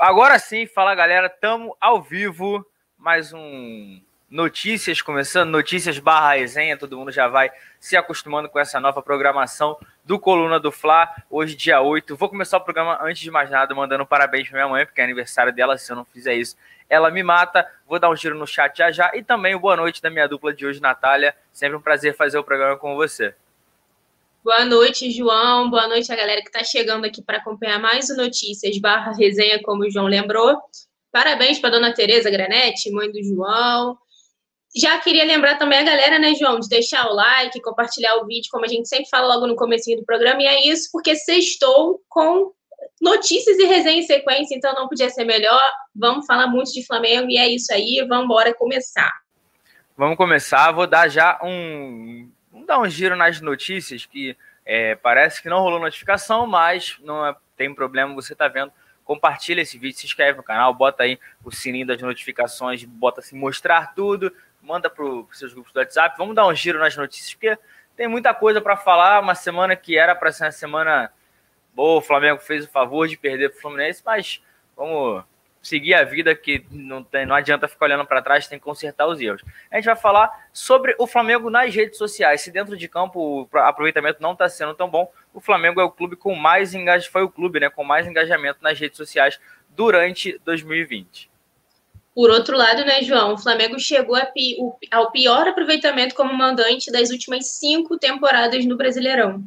Agora sim, fala galera, tamo ao vivo, mais um notícias começando, notícias barra resenha, todo mundo já vai se acostumando com essa nova programação do Coluna do Fla, hoje dia 8. Vou começar o programa antes de mais nada mandando parabéns pra minha mãe, porque é aniversário dela, se eu não fizer isso, ela me mata. Vou dar um giro no chat já já e também boa noite da minha dupla de hoje, Natália. Sempre um prazer fazer o programa com você. Boa noite, João. Boa noite a galera que está chegando aqui para acompanhar mais o Notícias barra resenha, como o João lembrou. Parabéns para dona Tereza Granete, mãe do João. Já queria lembrar também a galera, né, João, de deixar o like, compartilhar o vídeo, como a gente sempre fala logo no comecinho do programa, e é isso porque sextou com notícias e resenha em sequência, então não podia ser melhor. Vamos falar muito de Flamengo e é isso aí, vamos embora começar. Vamos começar, vou dar já um dar um giro nas notícias que é, parece que não rolou notificação, mas não é, tem problema, você está vendo. Compartilha esse vídeo, se inscreve no canal, bota aí o sininho das notificações, bota assim, mostrar tudo, manda para os seus grupos do WhatsApp. Vamos dar um giro nas notícias, porque tem muita coisa para falar. Uma semana que era para ser uma semana boa, o Flamengo fez o favor de perder para o Fluminense, mas vamos seguir a vida que não, tem, não adianta ficar olhando para trás, tem que consertar os erros. A gente vai falar sobre o Flamengo nas redes sociais. Se dentro de campo o aproveitamento não está sendo tão bom, o Flamengo é o clube com mais engajamento, foi o clube, né, com mais engajamento nas redes sociais durante 2020. Por outro lado, né, João, o Flamengo chegou ao pior aproveitamento como mandante das últimas cinco temporadas no Brasileirão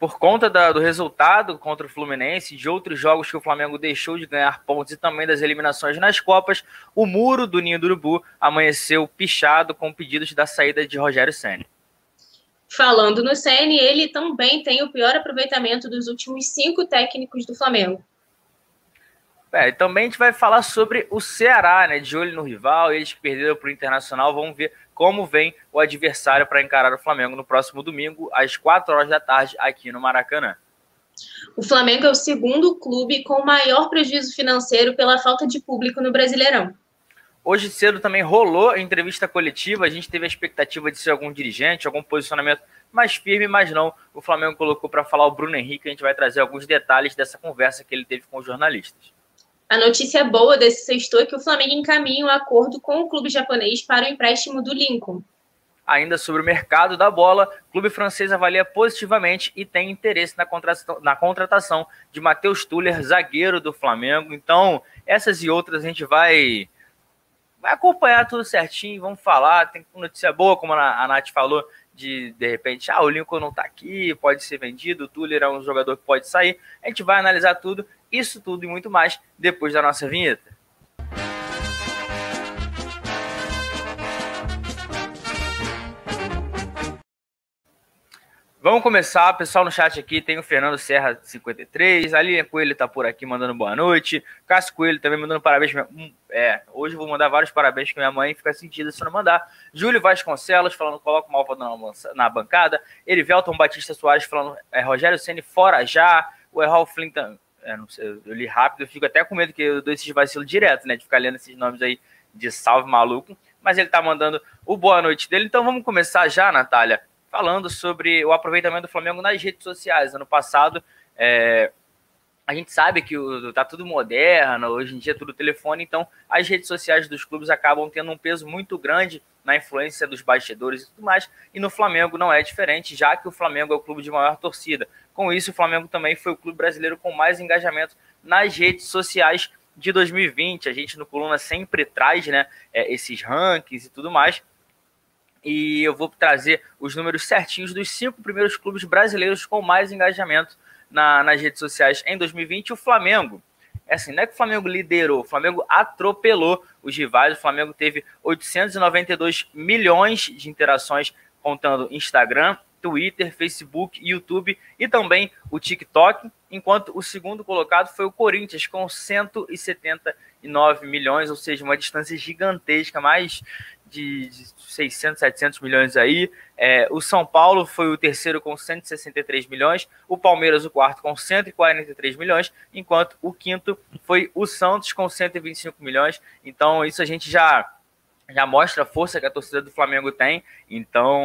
por conta da, do resultado contra o Fluminense, de outros jogos que o Flamengo deixou de ganhar pontos e também das eliminações nas Copas, o muro do Ninho do Urubu amanheceu pichado com pedidos da saída de Rogério Senna. Falando no Senna, ele também tem o pior aproveitamento dos últimos cinco técnicos do Flamengo. É, também a gente vai falar sobre o Ceará, né? De olho no rival, eles que perderam para o Internacional. Vamos ver como vem o adversário para encarar o Flamengo no próximo domingo, às 4 horas da tarde, aqui no Maracanã. O Flamengo é o segundo clube com maior prejuízo financeiro pela falta de público no Brasileirão. Hoje cedo também rolou a entrevista coletiva. A gente teve a expectativa de ser algum dirigente, algum posicionamento mais firme, mas não. O Flamengo colocou para falar o Bruno Henrique. A gente vai trazer alguns detalhes dessa conversa que ele teve com os jornalistas. A notícia boa desse sexto é que o Flamengo encaminha um acordo com o clube japonês para o empréstimo do Lincoln. Ainda sobre o mercado da bola, o clube francês avalia positivamente e tem interesse na na contratação de Matheus Tuller, zagueiro do Flamengo. Então, essas e outras a gente vai, vai acompanhar tudo certinho, vamos falar. Tem notícia boa, como a Nath falou, de de repente, ah, o Lincoln não está aqui, pode ser vendido, o Tuller é um jogador que pode sair. A gente vai analisar tudo isso tudo e muito mais depois da nossa vinheta. Vamos começar, pessoal no chat aqui, tem o Fernando Serra 53, a Lilian Coelho tá por aqui mandando boa noite, Cássio Coelho também mandando parabéns, hum, é, hoje vou mandar vários parabéns que minha mãe fica sentida se não mandar, Júlio Vasconcelos falando coloca o Malva na bancada, Erivelton Batista Soares falando é, Rogério Ceni fora já, o Errol Flint é, não sei, eu li rápido, eu fico até com medo que eu dou esses vacilos direto, né? De ficar lendo esses nomes aí de salve maluco. Mas ele tá mandando o boa noite dele. Então vamos começar já, Natália, falando sobre o aproveitamento do Flamengo nas redes sociais. Ano passado, é, a gente sabe que o, tá tudo moderno, hoje em dia é tudo telefone, então as redes sociais dos clubes acabam tendo um peso muito grande na influência dos bastidores e tudo mais. E no Flamengo não é diferente, já que o Flamengo é o clube de maior torcida. Com isso, o Flamengo também foi o clube brasileiro com mais engajamento nas redes sociais de 2020. A gente no Coluna sempre traz né, é, esses rankings e tudo mais. E eu vou trazer os números certinhos dos cinco primeiros clubes brasileiros com mais engajamento na, nas redes sociais em 2020. O Flamengo, é assim, não é que o Flamengo liderou, o Flamengo atropelou os rivais. O Flamengo teve 892 milhões de interações contando Instagram, Twitter, Facebook, YouTube e também o TikTok, enquanto o segundo colocado foi o Corinthians com 179 milhões, ou seja, uma distância gigantesca, mais de 600, 700 milhões aí. É, o São Paulo foi o terceiro com 163 milhões, o Palmeiras o quarto com 143 milhões, enquanto o quinto foi o Santos com 125 milhões. Então isso a gente já já mostra a força que a torcida do Flamengo tem. Então,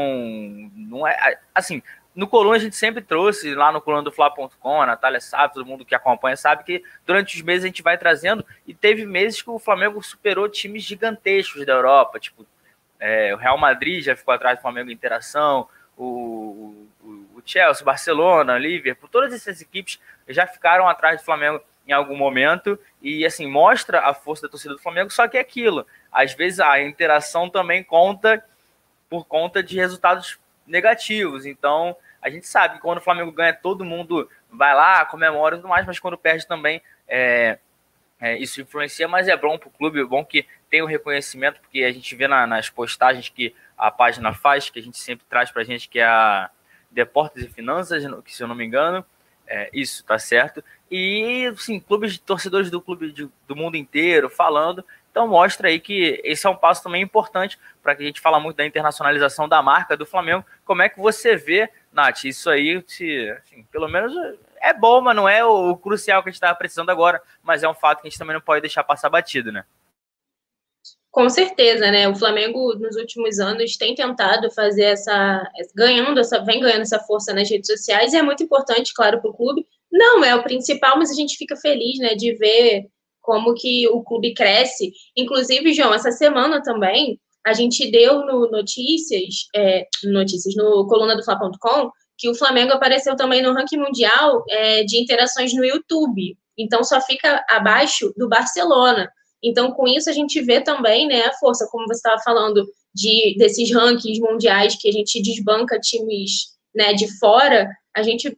não é assim, no Coluna a gente sempre trouxe, lá no coluna do Fla.com, a Natália sabe, todo mundo que acompanha sabe que durante os meses a gente vai trazendo, e teve meses que o Flamengo superou times gigantescos da Europa, tipo é, o Real Madrid já ficou atrás do Flamengo em interação, o, o, o Chelsea, o Barcelona, o Liverpool, todas essas equipes já ficaram atrás do Flamengo em algum momento e assim mostra a força da torcida do Flamengo, só que é aquilo. Às vezes a interação também conta por conta de resultados negativos. Então, a gente sabe que quando o Flamengo ganha, todo mundo vai lá, comemora e tudo mais, mas quando perde também é, é, isso influencia, mas é bom para o clube, é bom que tem o reconhecimento, porque a gente vê na, nas postagens que a página faz, que a gente sempre traz para a gente, que é a Deportes e Finanças, que se eu não me engano, é, isso, tá certo. E, sim, clubes de torcedores do clube de, do mundo inteiro falando. Então mostra aí que esse é um passo também importante para que a gente fala muito da internacionalização da marca do Flamengo. Como é que você vê, Nath, isso aí, se, assim, pelo menos é bom, mas não é o, o crucial que a gente estava precisando agora, mas é um fato que a gente também não pode deixar passar batido, né? Com certeza, né? O Flamengo nos últimos anos tem tentado fazer essa, ganhando essa, vem ganhando essa força nas redes sociais e é muito importante, claro, para o clube. Não é o principal, mas a gente fica feliz, né, de ver como que o clube cresce. Inclusive, João, essa semana também a gente deu no notícias, é, notícias no coluna do Fla.com que o Flamengo apareceu também no ranking mundial é, de interações no YouTube. Então só fica abaixo do Barcelona. Então, com isso, a gente vê também né, a força, como você estava falando, de, desses rankings mundiais que a gente desbanca times né, de fora, a gente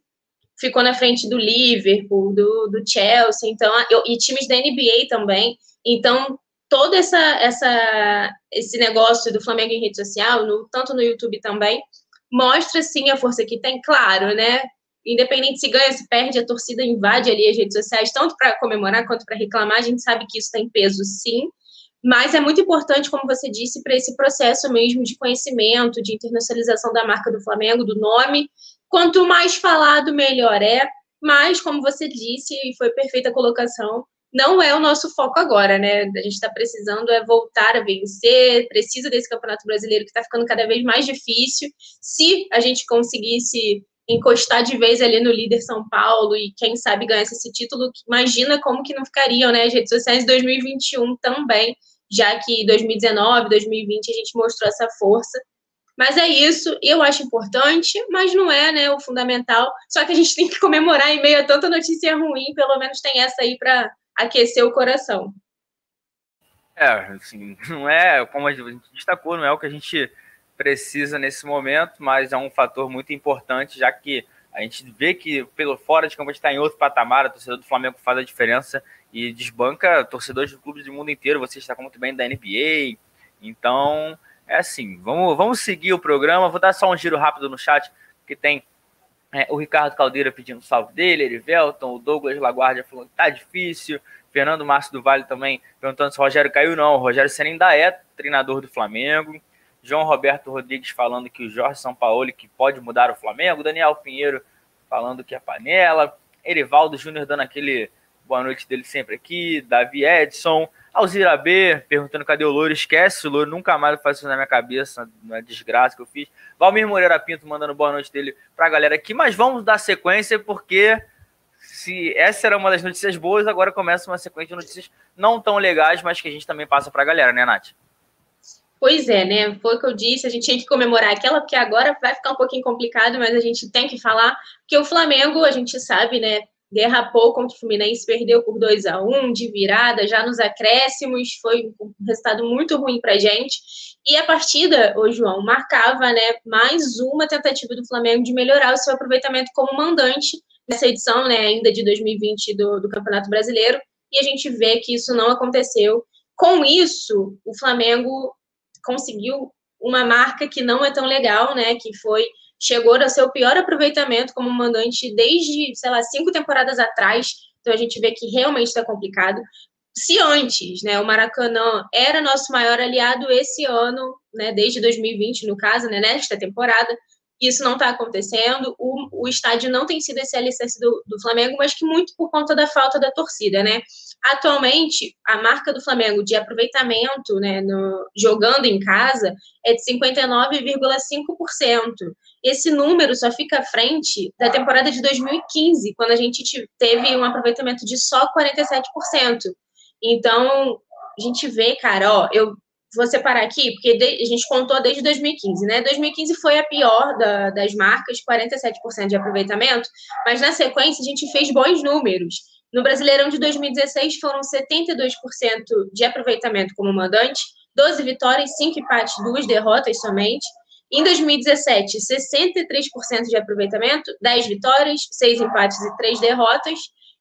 ficou na frente do Liverpool, do, do Chelsea, então, e times da NBA também. Então, todo essa, essa, esse negócio do Flamengo em rede social, no, tanto no YouTube também, mostra sim a força que tem, claro, né? Independente se ganha, se perde, a torcida invade ali as redes sociais, tanto para comemorar quanto para reclamar. A gente sabe que isso tem peso, sim. Mas é muito importante, como você disse, para esse processo mesmo de conhecimento, de internacionalização da marca do Flamengo, do nome. Quanto mais falado, melhor é. Mas, como você disse, e foi perfeita a colocação, não é o nosso foco agora, né? A gente está precisando é voltar a vencer, precisa desse Campeonato Brasileiro que está ficando cada vez mais difícil. Se a gente conseguisse encostar de vez ali no líder São Paulo e quem sabe ganhasse esse título, imagina como que não ficariam, né? As redes sociais em 2021 também, já que 2019, 2020 a gente mostrou essa força. Mas é isso, eu acho importante, mas não é né, o fundamental. Só que a gente tem que comemorar em meio a tanta notícia ruim, pelo menos tem essa aí para aquecer o coração. É, assim, não é, como a gente destacou, não é o que a gente precisa nesse momento, mas é um fator muito importante, já que a gente vê que pelo fora de campo a gente está em outro patamar, a torcida do Flamengo faz a diferença e desbanca torcedores de clubes do mundo inteiro, você está muito bem da NBA, então é assim, vamos, vamos seguir o programa, vou dar só um giro rápido no chat, que tem é, o Ricardo Caldeira pedindo salve dele, Erivelton, o Douglas Laguardia falando que tá difícil, Fernando Márcio do Vale também perguntando se o Rogério caiu. Não, o Rogério Senna ainda é treinador do Flamengo. João Roberto Rodrigues falando que o Jorge Sampaoli que pode mudar o Flamengo. Daniel Pinheiro falando que é panela. Erivaldo Júnior dando aquele boa noite dele sempre aqui. Davi Edson. Alzira B, perguntando cadê o Louro. Esquece o Louro, nunca mais faz isso na minha cabeça, na desgraça que eu fiz. Valmir Moreira Pinto mandando boa noite dele pra galera aqui. Mas vamos dar sequência, porque se essa era uma das notícias boas, agora começa uma sequência de notícias não tão legais, mas que a gente também passa pra galera, né, Nath? Pois é, né? Foi o que eu disse, a gente tinha que comemorar aquela, porque agora vai ficar um pouquinho complicado, mas a gente tem que falar, que o Flamengo, a gente sabe, né? derrapou contra o Fluminense, perdeu por 2 a 1 de virada, já nos acréscimos, foi um resultado muito ruim para gente. E a partida, o João, marcava né, mais uma tentativa do Flamengo de melhorar o seu aproveitamento como mandante nessa edição né, ainda de 2020 do, do Campeonato Brasileiro, e a gente vê que isso não aconteceu. Com isso, o Flamengo conseguiu uma marca que não é tão legal, né? Que foi chegou a ser o pior aproveitamento como mandante desde, sei lá, cinco temporadas atrás. Então a gente vê que realmente está complicado. Se antes, né, o Maracanã era nosso maior aliado esse ano, né, desde 2020, no caso, né, nesta temporada, isso não está acontecendo. O, o estádio não tem sido esse alicerce do, do Flamengo, mas que muito por conta da falta da torcida, né? Atualmente, a marca do Flamengo de aproveitamento, né, no, jogando em casa, é de 59,5%. Esse número só fica à frente da temporada de 2015, quando a gente teve um aproveitamento de só 47%. Então, a gente vê, cara, ó, eu vou separar aqui, porque a gente contou desde 2015, né? 2015 foi a pior da, das marcas, 47% de aproveitamento, mas na sequência a gente fez bons números. No Brasileirão de 2016 foram 72% de aproveitamento como mandante, 12 vitórias, 5 empates, 2 derrotas somente. Em 2017, 63% de aproveitamento, 10 vitórias, 6 empates e 3 derrotas.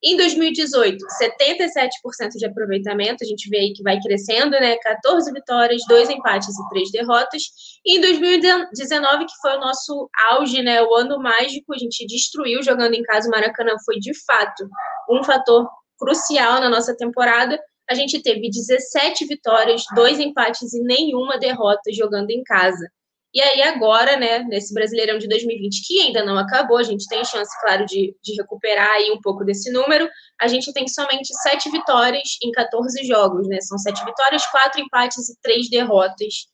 Em 2018, 77% de aproveitamento, a gente vê aí que vai crescendo, né? 14 vitórias, 2 empates e 3 derrotas. E em 2019, que foi o nosso auge, né? O ano mágico, a gente destruiu jogando em casa. O Maracanã foi, de fato, um fator crucial na nossa temporada. A gente teve 17 vitórias, 2 empates e nenhuma derrota jogando em casa. E aí, agora, né, nesse Brasileirão de 2020, que ainda não acabou, a gente tem chance, claro, de, de recuperar aí um pouco desse número. A gente tem somente sete vitórias em 14 jogos, né? São sete vitórias, quatro empates e três derrotas.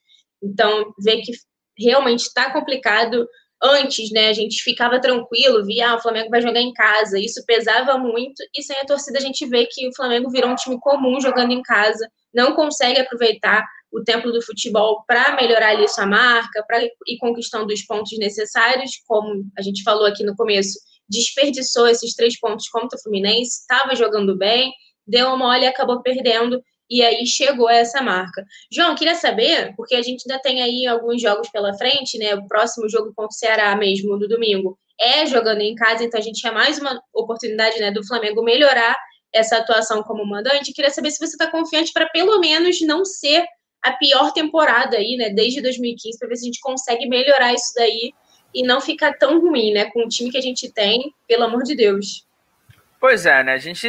Então, vê que realmente está complicado. Antes, né, a gente ficava tranquilo, via ah, o Flamengo vai jogar em casa, isso pesava muito, e sem a torcida a gente vê que o Flamengo virou um time comum jogando em casa, não consegue aproveitar o templo do futebol para melhorar ali sua marca, para ir conquistando os pontos necessários, como a gente falou aqui no começo, desperdiçou esses três pontos contra o Fluminense, estava jogando bem, deu uma mole e acabou perdendo, e aí chegou a essa marca. João, queria saber, porque a gente ainda tem aí alguns jogos pela frente, né? O próximo jogo contra o Ceará mesmo, no domingo, é jogando em casa, então a gente tinha mais uma oportunidade né, do Flamengo melhorar essa atuação como mandante. Queria saber se você está confiante para pelo menos não ser a pior temporada aí, né, desde 2015, para ver se a gente consegue melhorar isso daí e não ficar tão ruim, né, com o time que a gente tem, pelo amor de Deus. Pois é, né, a gente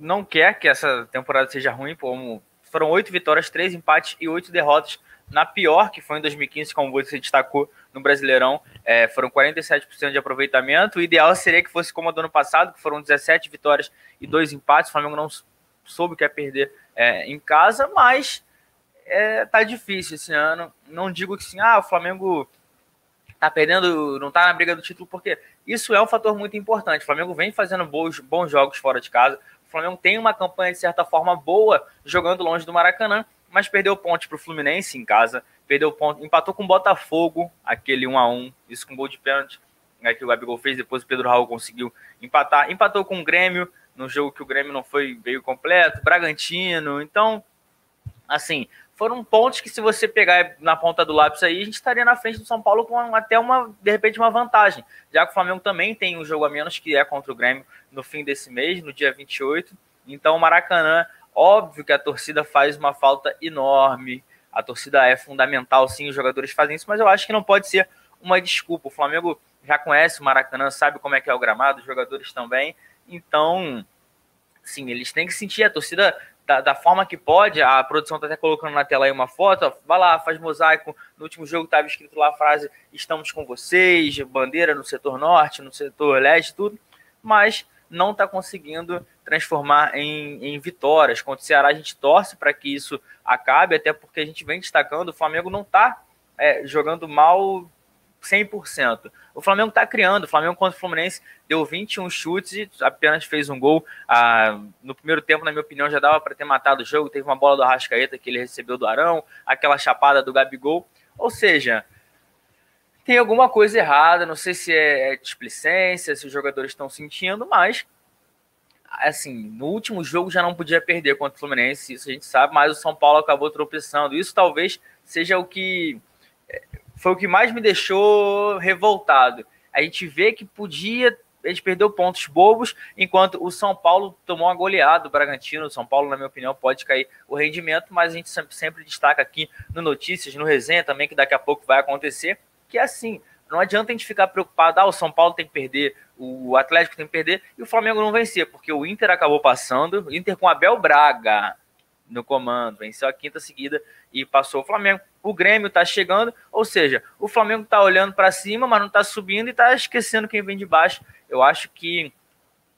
não quer que essa temporada seja ruim, como foram oito vitórias, três empates e oito derrotas na pior, que foi em 2015, como você destacou no Brasileirão, é, foram 47% de aproveitamento. O ideal seria que fosse como a do ano passado, que foram 17 vitórias e dois empates. O Flamengo não soube que ia perder é, em casa, mas é, tá difícil esse ano. Não digo que sim, ah, o Flamengo tá perdendo, não tá na briga do título, porque isso é um fator muito importante. O Flamengo vem fazendo bons, bons jogos fora de casa. O Flamengo tem uma campanha, de certa forma, boa jogando longe do Maracanã, mas perdeu ponte para o Fluminense em casa, perdeu ponto, empatou com o Botafogo, aquele 1 a 1 isso com gol de pênalti né, que o Gabigol fez, depois o Pedro Raul conseguiu empatar, empatou com o Grêmio, no jogo que o Grêmio não foi veio completo, Bragantino, então, assim, foram pontos que se você pegar na ponta do lápis aí, a gente estaria na frente do São Paulo com até uma, de repente, uma vantagem. Já que o Flamengo também tem um jogo a menos, que é contra o Grêmio no fim desse mês, no dia 28. Então o Maracanã, óbvio que a torcida faz uma falta enorme. A torcida é fundamental, sim, os jogadores fazem isso, mas eu acho que não pode ser uma desculpa. O Flamengo já conhece o Maracanã, sabe como é que é o gramado, os jogadores também. Então, sim, eles têm que sentir a torcida da, da, forma que pode, a produção está até colocando na tela aí uma foto, ó, vai lá, faz mosaico. No último jogo estava escrito lá a frase: estamos com vocês, bandeira no setor norte, no setor leste, tudo, mas não está conseguindo transformar em, em vitórias. Contra o Ceará, a gente torce para que isso acabe, até porque a gente vem destacando: o Flamengo não está é, jogando mal 100%. O Flamengo está criando. O Flamengo contra o Fluminense deu 21 chutes e apenas fez um gol. Ah, no primeiro tempo, na minha opinião, já dava para ter matado o jogo. Teve uma bola do Arrascaeta que ele recebeu do Arão, aquela chapada do Gabigol. Ou seja, tem alguma coisa errada. Não sei se é displicência, se os jogadores estão sentindo, mas assim, no último jogo já não podia perder contra o Fluminense, isso a gente sabe, mas o São Paulo acabou tropeçando. Isso talvez seja o que foi o que mais me deixou revoltado. A gente vê que podia, a gente perdeu pontos bobos, enquanto o São Paulo tomou uma goleada do Bragantino. O São Paulo, na minha opinião, pode cair o rendimento, mas a gente sempre, sempre destaca aqui no Notícias, no Resenha também, que daqui a pouco vai acontecer, que é assim, Não adianta a gente ficar preocupado, ah, o São Paulo tem que perder, o Atlético tem que perder, e o Flamengo não vencer, porque o Inter acabou passando, Inter com Abel Braga no comando, venceu a quinta seguida e passou o Flamengo. O Grêmio tá chegando, ou seja, o Flamengo tá olhando para cima, mas não tá subindo e tá esquecendo quem vem de baixo. Eu acho que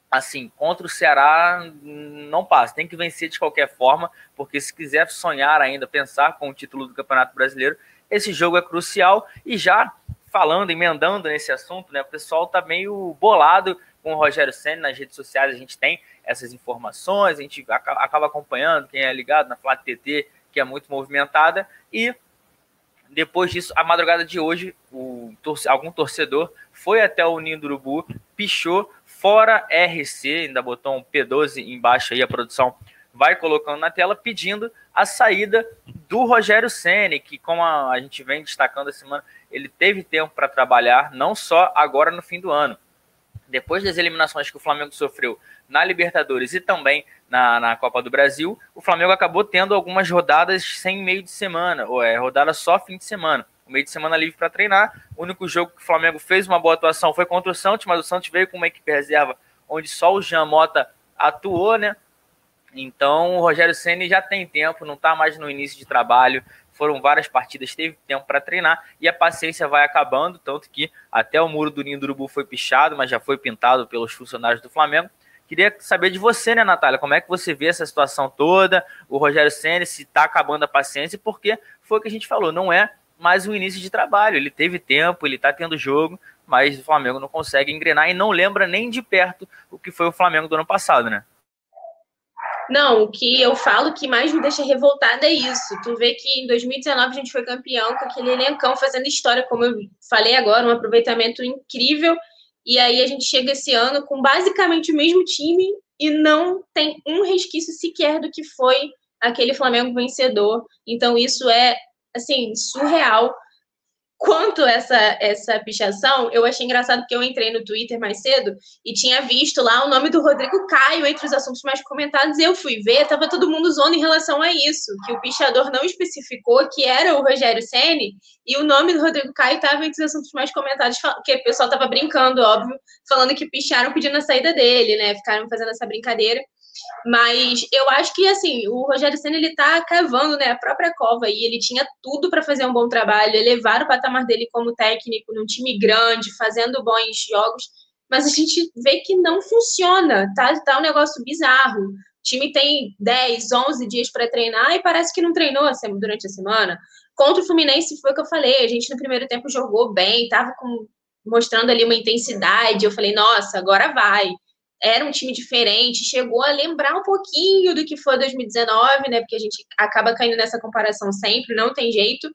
assim, contra o Ceará não passa, tem que vencer de qualquer forma, porque se quiser sonhar ainda, pensar com o título do Campeonato Brasileiro, esse jogo é crucial. E já falando, emendando nesse assunto, né, o pessoal tá meio bolado com o Rogério Senna nas redes sociais, a gente tem essas informações, a gente acaba acompanhando, quem é ligado na Flá TT, que é muito movimentada, e depois disso, a madrugada de hoje, o, algum torcedor foi até o Ninho do Urubu, pichou fora RC, ainda botou um P12 embaixo aí, a produção vai colocando na tela, pedindo a saída do Rogério Ceni, que como a, gente vem destacando essa semana, ele teve tempo para trabalhar, não só agora no fim do ano. Depois das eliminações que o Flamengo sofreu na Libertadores e também na, na Copa do Brasil, o Flamengo acabou tendo algumas rodadas sem meio de semana, ou é rodada só fim de semana o meio de semana livre para treinar. O único jogo que o Flamengo fez uma boa atuação foi contra o Santos, mas o Santos veio com uma equipe reserva onde só o Jean Mota atuou, né? Então o Rogério Ceni já tem tempo, não está mais no início de trabalho. Foram várias partidas, teve tempo para treinar e a paciência vai acabando, tanto que até o muro do Ninho do Urubu foi pichado, mas já foi pintado pelos funcionários do Flamengo. Queria saber de você, né, Natália? Como é que você vê essa situação toda? O Rogério Ceni se está acabando a paciência, porque foi o que a gente falou, não é mais um início de trabalho. Ele teve tempo, ele está tendo jogo, mas o Flamengo não consegue engrenar e não lembra nem de perto o que foi o Flamengo do ano passado, né? Não, o que eu falo que mais me deixa revoltada é isso. Tu vê que em 2019 a gente foi campeão com aquele elencão fazendo história, como eu falei agora, um aproveitamento incrível. E aí a gente chega esse ano com basicamente o mesmo time e não tem um resquício sequer do que foi aquele Flamengo vencedor. Então isso é assim, surreal. Quanto essa essa pichação, eu achei engraçado que eu entrei no Twitter mais cedo e tinha visto lá o nome do Rodrigo Caio entre os assuntos mais comentados. Eu fui ver, tava todo mundo zoando em relação a isso, que o pichador não especificou que era o Rogério Ceni e o nome do Rodrigo Caio estava entre os assuntos mais comentados, que o pessoal tava brincando, óbvio, falando que picharam pedindo a saída dele, né? Ficaram fazendo essa brincadeira. Mas eu acho que assim, o Rogério Senna ele tá cavando, né, a própria cova e ele tinha tudo para fazer um bom trabalho, elevar o patamar dele como técnico num time grande, fazendo bons jogos, mas a gente vê que não funciona, tá, tá um negócio bizarro. O time tem 10, 11 dias para treinar e parece que não treinou durante a semana. Contra o Fluminense foi o que eu falei, a gente no primeiro tempo jogou bem, tava com, mostrando ali uma intensidade, eu falei, nossa, agora vai era um time diferente, chegou a lembrar um pouquinho do que foi 2019, né? Porque a gente acaba caindo nessa comparação sempre, não tem jeito.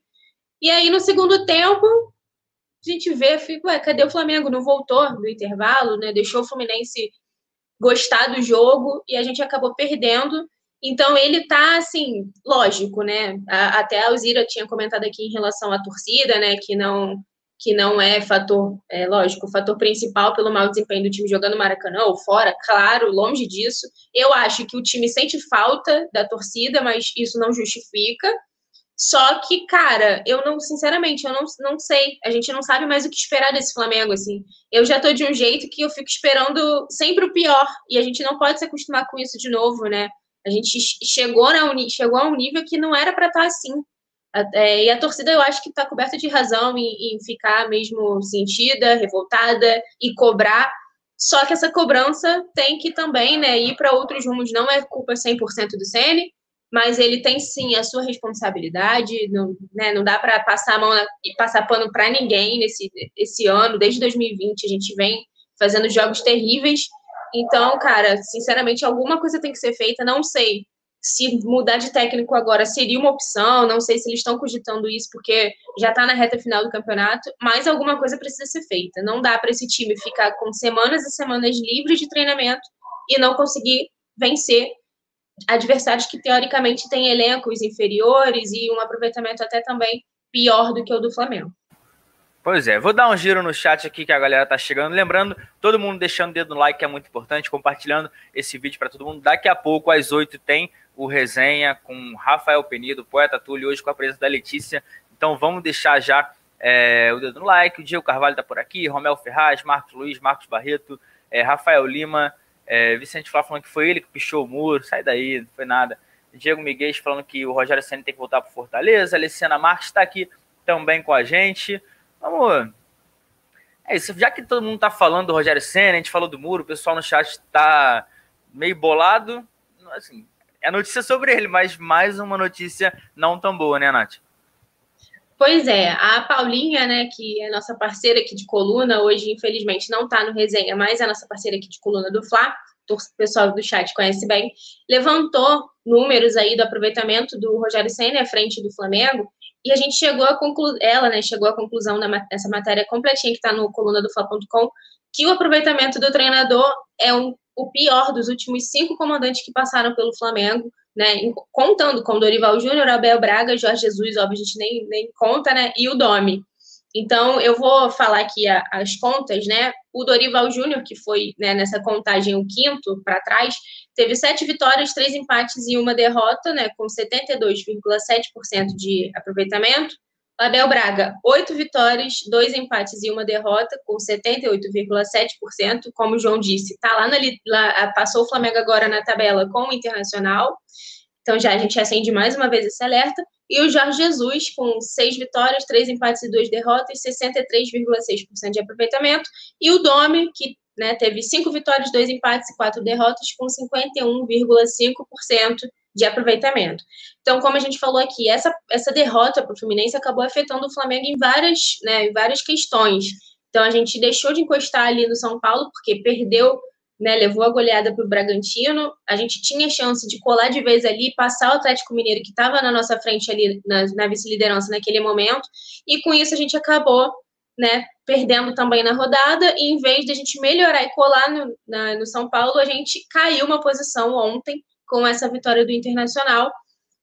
E aí, no segundo tempo, a gente vê, fica, ué, cadê o Flamengo? Não voltou no intervalo, né? Deixou o Fluminense gostar do jogo e a gente acabou perdendo. Então ele tá assim, lógico, né? Até a Alzira tinha comentado aqui em relação à torcida, né? Que não que não é fator, é lógico, fator principal pelo mau desempenho do time jogando Maracanã ou fora, claro, longe disso. Eu acho que o time sente falta da torcida, mas isso não justifica. Só que, cara, eu não, sinceramente, eu não, não sei. A gente não sabe mais o que esperar desse Flamengo, assim. Eu já tô de um jeito que eu fico esperando sempre o pior. E a gente não pode se acostumar com isso de novo, né? A gente chegou, na, chegou a um nível que não era para estar tá assim. É, e a torcida eu acho que está coberta de razão em, em, ficar mesmo sentida, revoltada e cobrar. Só que essa cobrança tem que também né, ir para outros rumos. Não é culpa 100% do Sene, mas ele tem sim a sua responsabilidade. Não, né, não dá para passar a mão e passar pano para ninguém nesse esse ano. Desde 2020 a gente vem fazendo jogos terríveis. Então, cara, sinceramente, alguma coisa tem que ser feita. Não sei se mudar de técnico agora seria uma opção, não sei se eles estão cogitando isso porque já está na reta final do campeonato, mas alguma coisa precisa ser feita. Não dá para esse time ficar com semanas e semanas livres de treinamento e não conseguir vencer adversários que teoricamente têm elencos inferiores e um aproveitamento até também pior do que o do Flamengo. Pois é, vou dar um giro no chat aqui que a galera tá chegando. Lembrando, todo mundo deixando o dedo no like, que é muito importante, compartilhando esse vídeo para todo mundo. Daqui a pouco, às 8, tem o resenha com Rafael Penido, poeta Túlio, hoje com a presença da Letícia. Então vamos deixar já é, o dedo no like, o Diego Carvalho tá por aqui, Romel Ferraz, Marcos Luiz, Marcos Barreto, é, Rafael Lima, é, Vicente Flá falando que foi ele que pichou o muro, sai daí, não foi nada. Diego Miguel falando que o Rogério Senna tem que voltar para Fortaleza, Alessiana Marques está aqui também com a gente. Vamos. É isso, já que todo mundo está falando do Rogério Senna, a gente falou do muro, o pessoal no chat está meio bolado. Assim, é notícia sobre ele, mas mais uma notícia não tão boa, né, Nath? Pois é, a Paulinha, né, que é nossa parceira aqui de coluna, hoje infelizmente não está no resenha, mas é nossa parceira aqui de coluna do Fla, o pessoal do chat conhece bem, levantou números aí do aproveitamento do Rogério Senna à frente do Flamengo, e a gente chegou a concluir, ela, né, chegou à conclusão nessa matéria completinha que está no coluna do Fla.com, que o aproveitamento do treinador é um, o pior dos últimos cinco comandantes que passaram pelo Flamengo, né, contando com Dorival Júnior, Abel Braga, Jorge Jesus, óbvio, a gente nem, nem conta, né, e o Domi. Então, eu vou falar aqui a, as contas, né, o Dorival Júnior, que foi né, nessa contagem o quinto para trás, teve sete vitórias, três empates e uma derrota, né, com 72,7% de aproveitamento. Abel Braga, oito vitórias, dois empates e uma derrota, com 78,7%. Como o João disse, tá lá, na, lá, passou o Flamengo agora na tabela com o Internacional. Então já a gente acende mais uma vez esse alerta. E o Jorge Jesus, com seis vitórias, três empates e duas derrotas, 63,6% de aproveitamento. E o Domi, que né, teve cinco vitórias, dois empates e quatro derrotas, com 51,5% de aproveitamento. Então, como a gente falou aqui, essa, essa derrota para o Fluminense acabou afetando o Flamengo em várias, né, em várias questões. Então, a gente deixou de encostar ali no São Paulo, porque perdeu, né, levou a goleada para o Bragantino. A gente tinha chance de colar de vez ali, passar o Atlético Mineiro, que estava na nossa frente ali, na, na vice-liderança naquele momento. E com isso, a gente acabou né, perdendo também na rodada, e em vez de a gente melhorar e colar no, na, no São Paulo, a gente caiu uma posição ontem com essa vitória do Internacional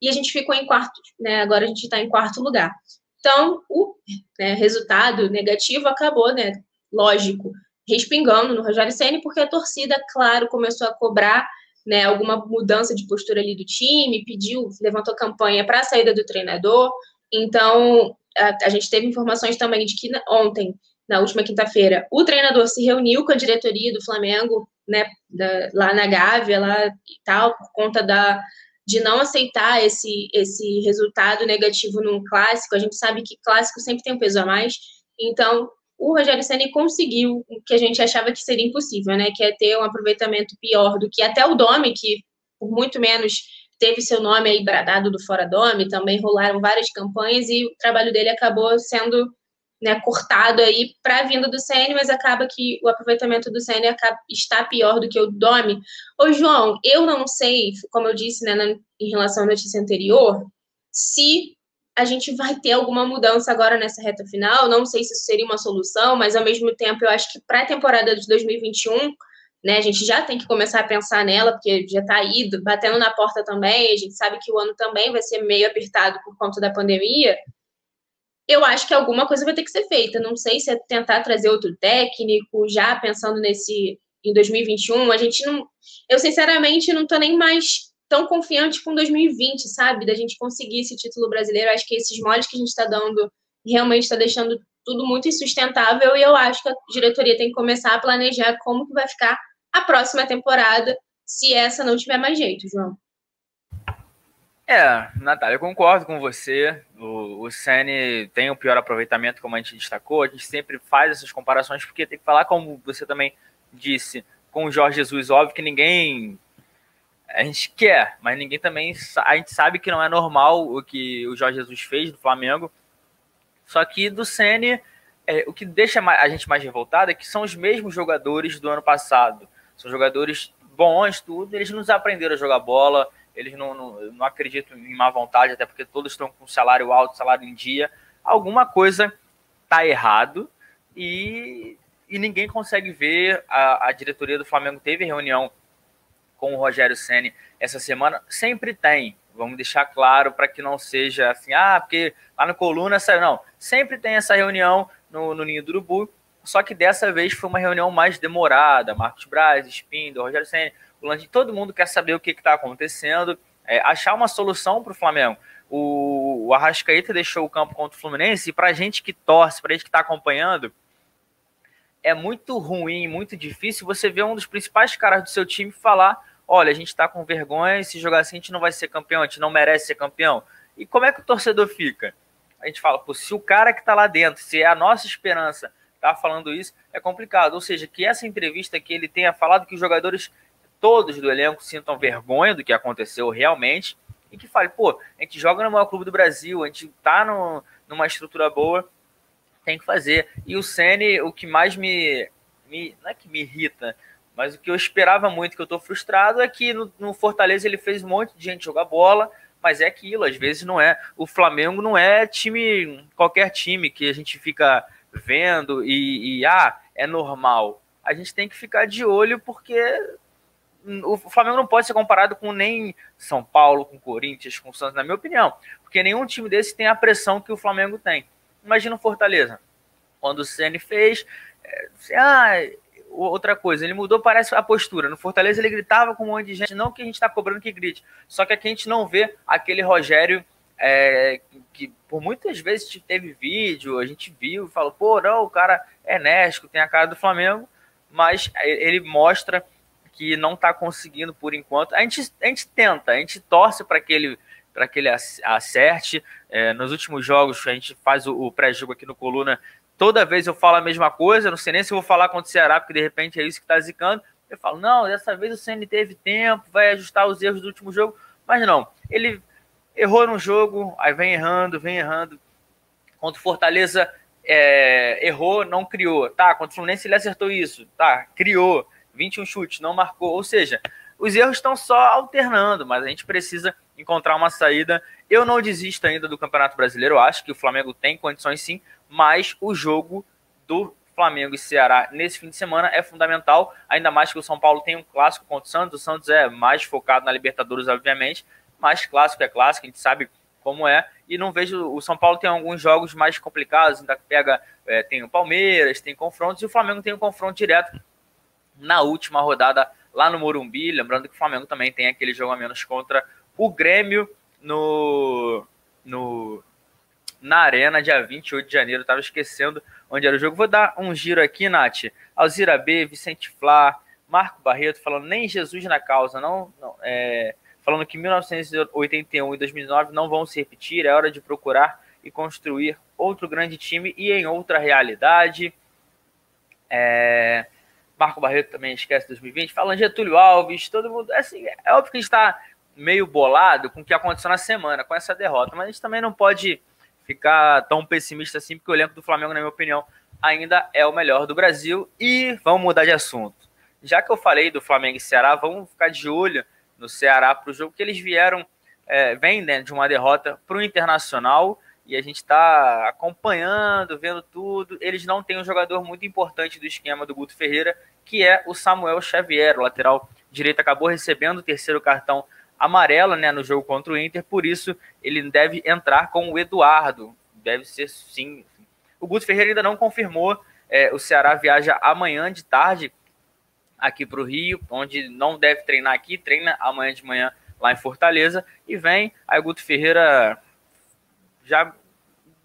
e a gente ficou em quarto, né? Agora a gente está em quarto lugar. Então, o né, resultado negativo acabou, né? Lógico, respingando no Rogério Ceni, porque a torcida, claro, começou a cobrar né, alguma mudança de postura ali do time, pediu, levantou campanha para a saída do treinador. Então, a, a, gente teve informações também de que ontem, na última quinta-feira, o treinador se reuniu com a diretoria do Flamengo né, da, lá na Gávea, lá e tal, por conta da, de não aceitar esse, esse resultado negativo num clássico. A gente sabe que clássico sempre tem um peso a mais. Então, o Rogério Ceni conseguiu o que a gente achava que seria impossível, né? Que é ter um aproveitamento pior do que até o Dome, que por muito menos teve seu nome aí bradado do Fora Dome, também rolaram várias campanhas e o trabalho dele acabou sendo né, cortado aí para a vinda do CN, mas acaba que o aproveitamento do CN está pior do que o do Domi. Ô, João, eu não sei, como eu disse né, em relação à notícia anterior, se a gente vai ter alguma mudança agora nessa reta final. Não sei se isso seria uma solução, mas ao mesmo tempo eu acho que para a temporada de 2021, né, a gente já tem que começar a pensar nela, porque já está aí batendo na porta também. A gente sabe que o ano também vai ser meio apertado por conta da pandemia eu acho que alguma coisa vai ter que ser feita. Não sei se é tentar trazer outro técnico, já pensando nesse em 2021. A gente não. Eu, sinceramente, não estou nem mais tão confiante com 2020, sabe? Da gente conseguir esse título brasileiro. Eu acho que esses moles que a gente está dando realmente está deixando tudo muito insustentável e eu acho que a diretoria tem que começar a planejar como que vai ficar a próxima temporada, se essa não tiver mais jeito, João. É, Natália, eu concordo com você. O, o Sene tem o pior aproveitamento, como a gente destacou. A gente sempre faz essas comparações, porque tem que falar, como você também disse, com o Jorge Jesus. Óbvio que ninguém. A gente quer, mas ninguém também. A gente sabe que não é normal o que o Jorge Jesus fez do Flamengo. Só que do Sene, é, o que deixa a gente mais revoltado é que são os mesmos jogadores do ano passado. São jogadores bons, tudo. Eles nos aprenderam a jogar bola eles não, não, não acreditam em má vontade, até porque todos estão com salário alto, salário em dia. Alguma coisa tá errado e, e ninguém consegue ver. A, a diretoria do Flamengo teve reunião com o Rogério Ceni essa semana. Sempre tem, vamos deixar claro para que não seja assim, ah, porque lá no Coluna saiu. Não, sempre tem essa reunião no, no Ninho do Urubu, só que dessa vez foi uma reunião mais demorada. Marcos Braz, Spindo, Rogério Ceni o todo mundo quer saber o que está acontecendo, é, achar uma solução para o Flamengo. o, Arrascaeta deixou o campo contra o Fluminense, e pra gente que torce, pra gente que tá acompanhando, é muito ruim, muito difícil você ver um dos principais caras do seu time falar: olha, a gente tá com vergonha, se jogar assim a gente não vai ser campeão, a gente não merece ser campeão. E como é que o torcedor fica? A gente fala, se o cara que tá lá dentro, se é a nossa esperança, tá falando isso, é complicado. Ou seja, que essa entrevista que ele tenha falado que os jogadores todos do elenco sintam vergonha do que aconteceu realmente e que fale, pô, a gente joga no maior clube do Brasil, a gente tá no, numa estrutura boa, tem que fazer. E o Ceni, o que mais me, me, não é que me irrita, mas o que eu esperava muito, que eu tô frustrado, é que no, no Fortaleza ele fez um monte de gente jogar bola, mas é aquilo, às vezes não é. O Flamengo não é time, qualquer time que a gente fica vendo e, e ah, é normal. A gente tem que ficar de olho porque o Flamengo não pode ser comparado com nem São Paulo, com Corinthians, com Santos, na minha opinião, porque nenhum time desse tem a pressão que o Flamengo tem. Imagina o Fortaleza, quando o Ceni fez, é, ah, outra coisa, ele mudou, parece a postura. No Fortaleza ele gritava com um monte de gente, não que a gente está cobrando que grite, só que aqui a gente não vê aquele Rogério é, que por muitas vezes teve vídeo, a gente viu e falou, pô, não, o cara é enérgico, tem a cara do Flamengo, mas ele mostra que não está conseguindo por enquanto. A gente, a gente tenta, a gente torce para que ele para que ele acerte. É, nos últimos jogos, a gente faz o, o pré-jogo aqui no Coluna. Toda vez eu falo a mesma coisa, não sei nem se eu vou falar contra o Ceará, porque de repente é isso que está zicando. Eu falo, não, dessa vez o CN teve tempo, vai ajustar os erros do último jogo. Mas não, ele errou no jogo, aí vem errando, vem errando. Contra o Fortaleza, é, errou, não criou. Tá, contra o Fluminense ele acertou isso. Tá, criou. 21 chutes, não marcou. Ou seja, os erros estão só alternando, mas a gente precisa encontrar uma saída. Eu não desisto ainda do Campeonato Brasileiro, eu acho que o Flamengo tem condições sim, mas o jogo do Flamengo e Ceará nesse fim de semana é fundamental, ainda mais que o São Paulo tem um clássico contra o Santos. O Santos é mais focado na Libertadores, obviamente, mas clássico é clássico, a gente sabe como é, e não vejo. O São Paulo tem alguns jogos mais complicados, ainda pega, é, tem o Palmeiras, tem confrontos, e o Flamengo tem um confronto direto na última rodada lá no Morumbi. Lembrando que o Flamengo também tem aquele jogo a menos contra o Grêmio no, no, na Arena, dia 28 de janeiro. Estava esquecendo onde era o jogo. Vou dar um giro aqui, Nath. Alzira B, Vicente Flá, Marco Barreto falando nem Jesus na causa, não, não é, falando que 1981 e 2009 não vão se repetir, é hora de procurar e construir outro grande time e em outra realidade. É, Marco Barreto também esquece 2020, falando Getúlio Alves, todo mundo. Assim, é óbvio que a gente está meio bolado com o que aconteceu na semana, com essa derrota, mas a gente também não pode ficar tão pessimista assim, porque o elenco do Flamengo, na minha opinião, ainda é o melhor do Brasil. E vamos mudar de assunto. Já que eu falei do Flamengo e Ceará, vamos ficar de olho no Ceará para o jogo, que eles vieram, é, vêm né, de uma derrota para o Internacional e a gente está acompanhando, vendo tudo. Eles não têm um jogador muito importante do esquema do Guto Ferreira, que é o Samuel Xavier, o lateral direito, acabou recebendo o terceiro cartão amarelo né, no jogo contra o Inter, por isso ele deve entrar com o Eduardo. Deve ser sim. O Guto Ferreira ainda não confirmou. É, o Ceará viaja amanhã de tarde aqui para o Rio, onde não deve treinar aqui, treina amanhã de manhã lá em Fortaleza e vem. Aí o Guto Ferreira já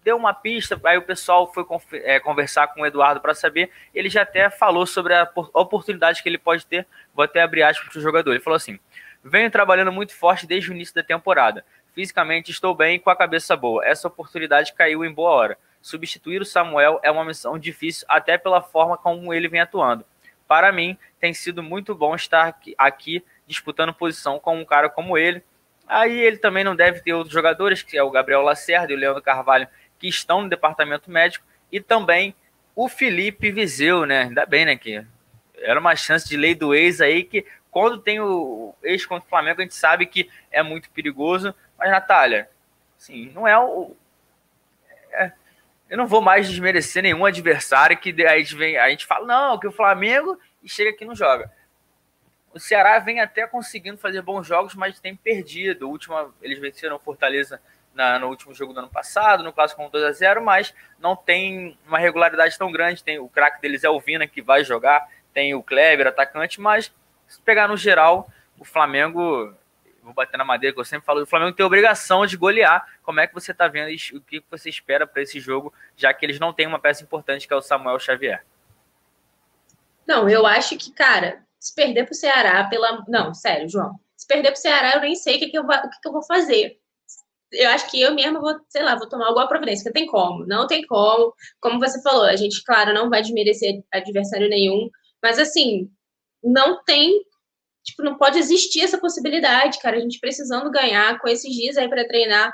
deu uma pista, aí o pessoal foi é, conversar com o Eduardo para saber. Ele já até falou sobre a oportunidade que ele pode ter. Vou até abrir aspas para o jogador. Ele falou assim: venho trabalhando muito forte desde o início da temporada. Fisicamente estou bem e com a cabeça boa. Essa oportunidade caiu em boa hora. Substituir o Samuel é uma missão difícil, até pela forma como ele vem atuando. Para mim, tem sido muito bom estar aqui disputando posição com um cara como ele, Aí ele também não deve ter outros jogadores, que é o Gabriel Lacerda e o Leandro Carvalho, que estão no departamento médico, e também o Felipe Viseu, né? Ainda bem, né? Que era uma chance de lei do ex aí, que quando tem o ex contra o Flamengo, a gente sabe que é muito perigoso. Mas, Natália, assim, não é o. Eu não vou mais desmerecer nenhum adversário que a gente, vem, a gente fala, não, que o Flamengo e chega aqui e não joga. O Ceará vem até conseguindo fazer bons jogos, mas tem perdido. Última, eles venceram o Fortaleza na, no último jogo do ano passado, no clássico com 2 a 0 mas não tem uma regularidade tão grande. Tem o craque deles é o Vina, que vai jogar, tem o Kleber, atacante, mas se pegar no geral, o Flamengo vou bater na madeira que eu sempre falo, o Flamengo tem obrigação de golear. Como é que você está vendo o que você espera para esse jogo, já que eles não têm uma peça importante que é o Samuel Xavier? Não, eu acho que, cara, se perder para o Ceará pela. Não, sério, João. Se perder para o Ceará, eu nem sei o que, que, eu, o que, que eu vou fazer eu acho que eu mesma vou, sei lá, vou tomar alguma providência, porque tem como, não tem como. Como você falou, a gente, claro, não vai desmerecer adversário nenhum, mas assim, não tem Tipo, não pode existir essa possibilidade, cara. A gente precisando ganhar com esses dias aí para treinar.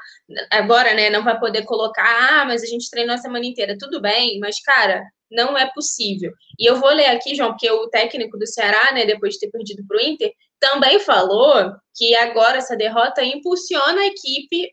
Agora, né, não vai poder colocar, ah, mas a gente treinou a semana inteira. Tudo bem, mas, cara, não é possível. E eu vou ler aqui, João, porque o técnico do Ceará, né, depois de ter perdido para o Inter, também falou que agora essa derrota impulsiona a equipe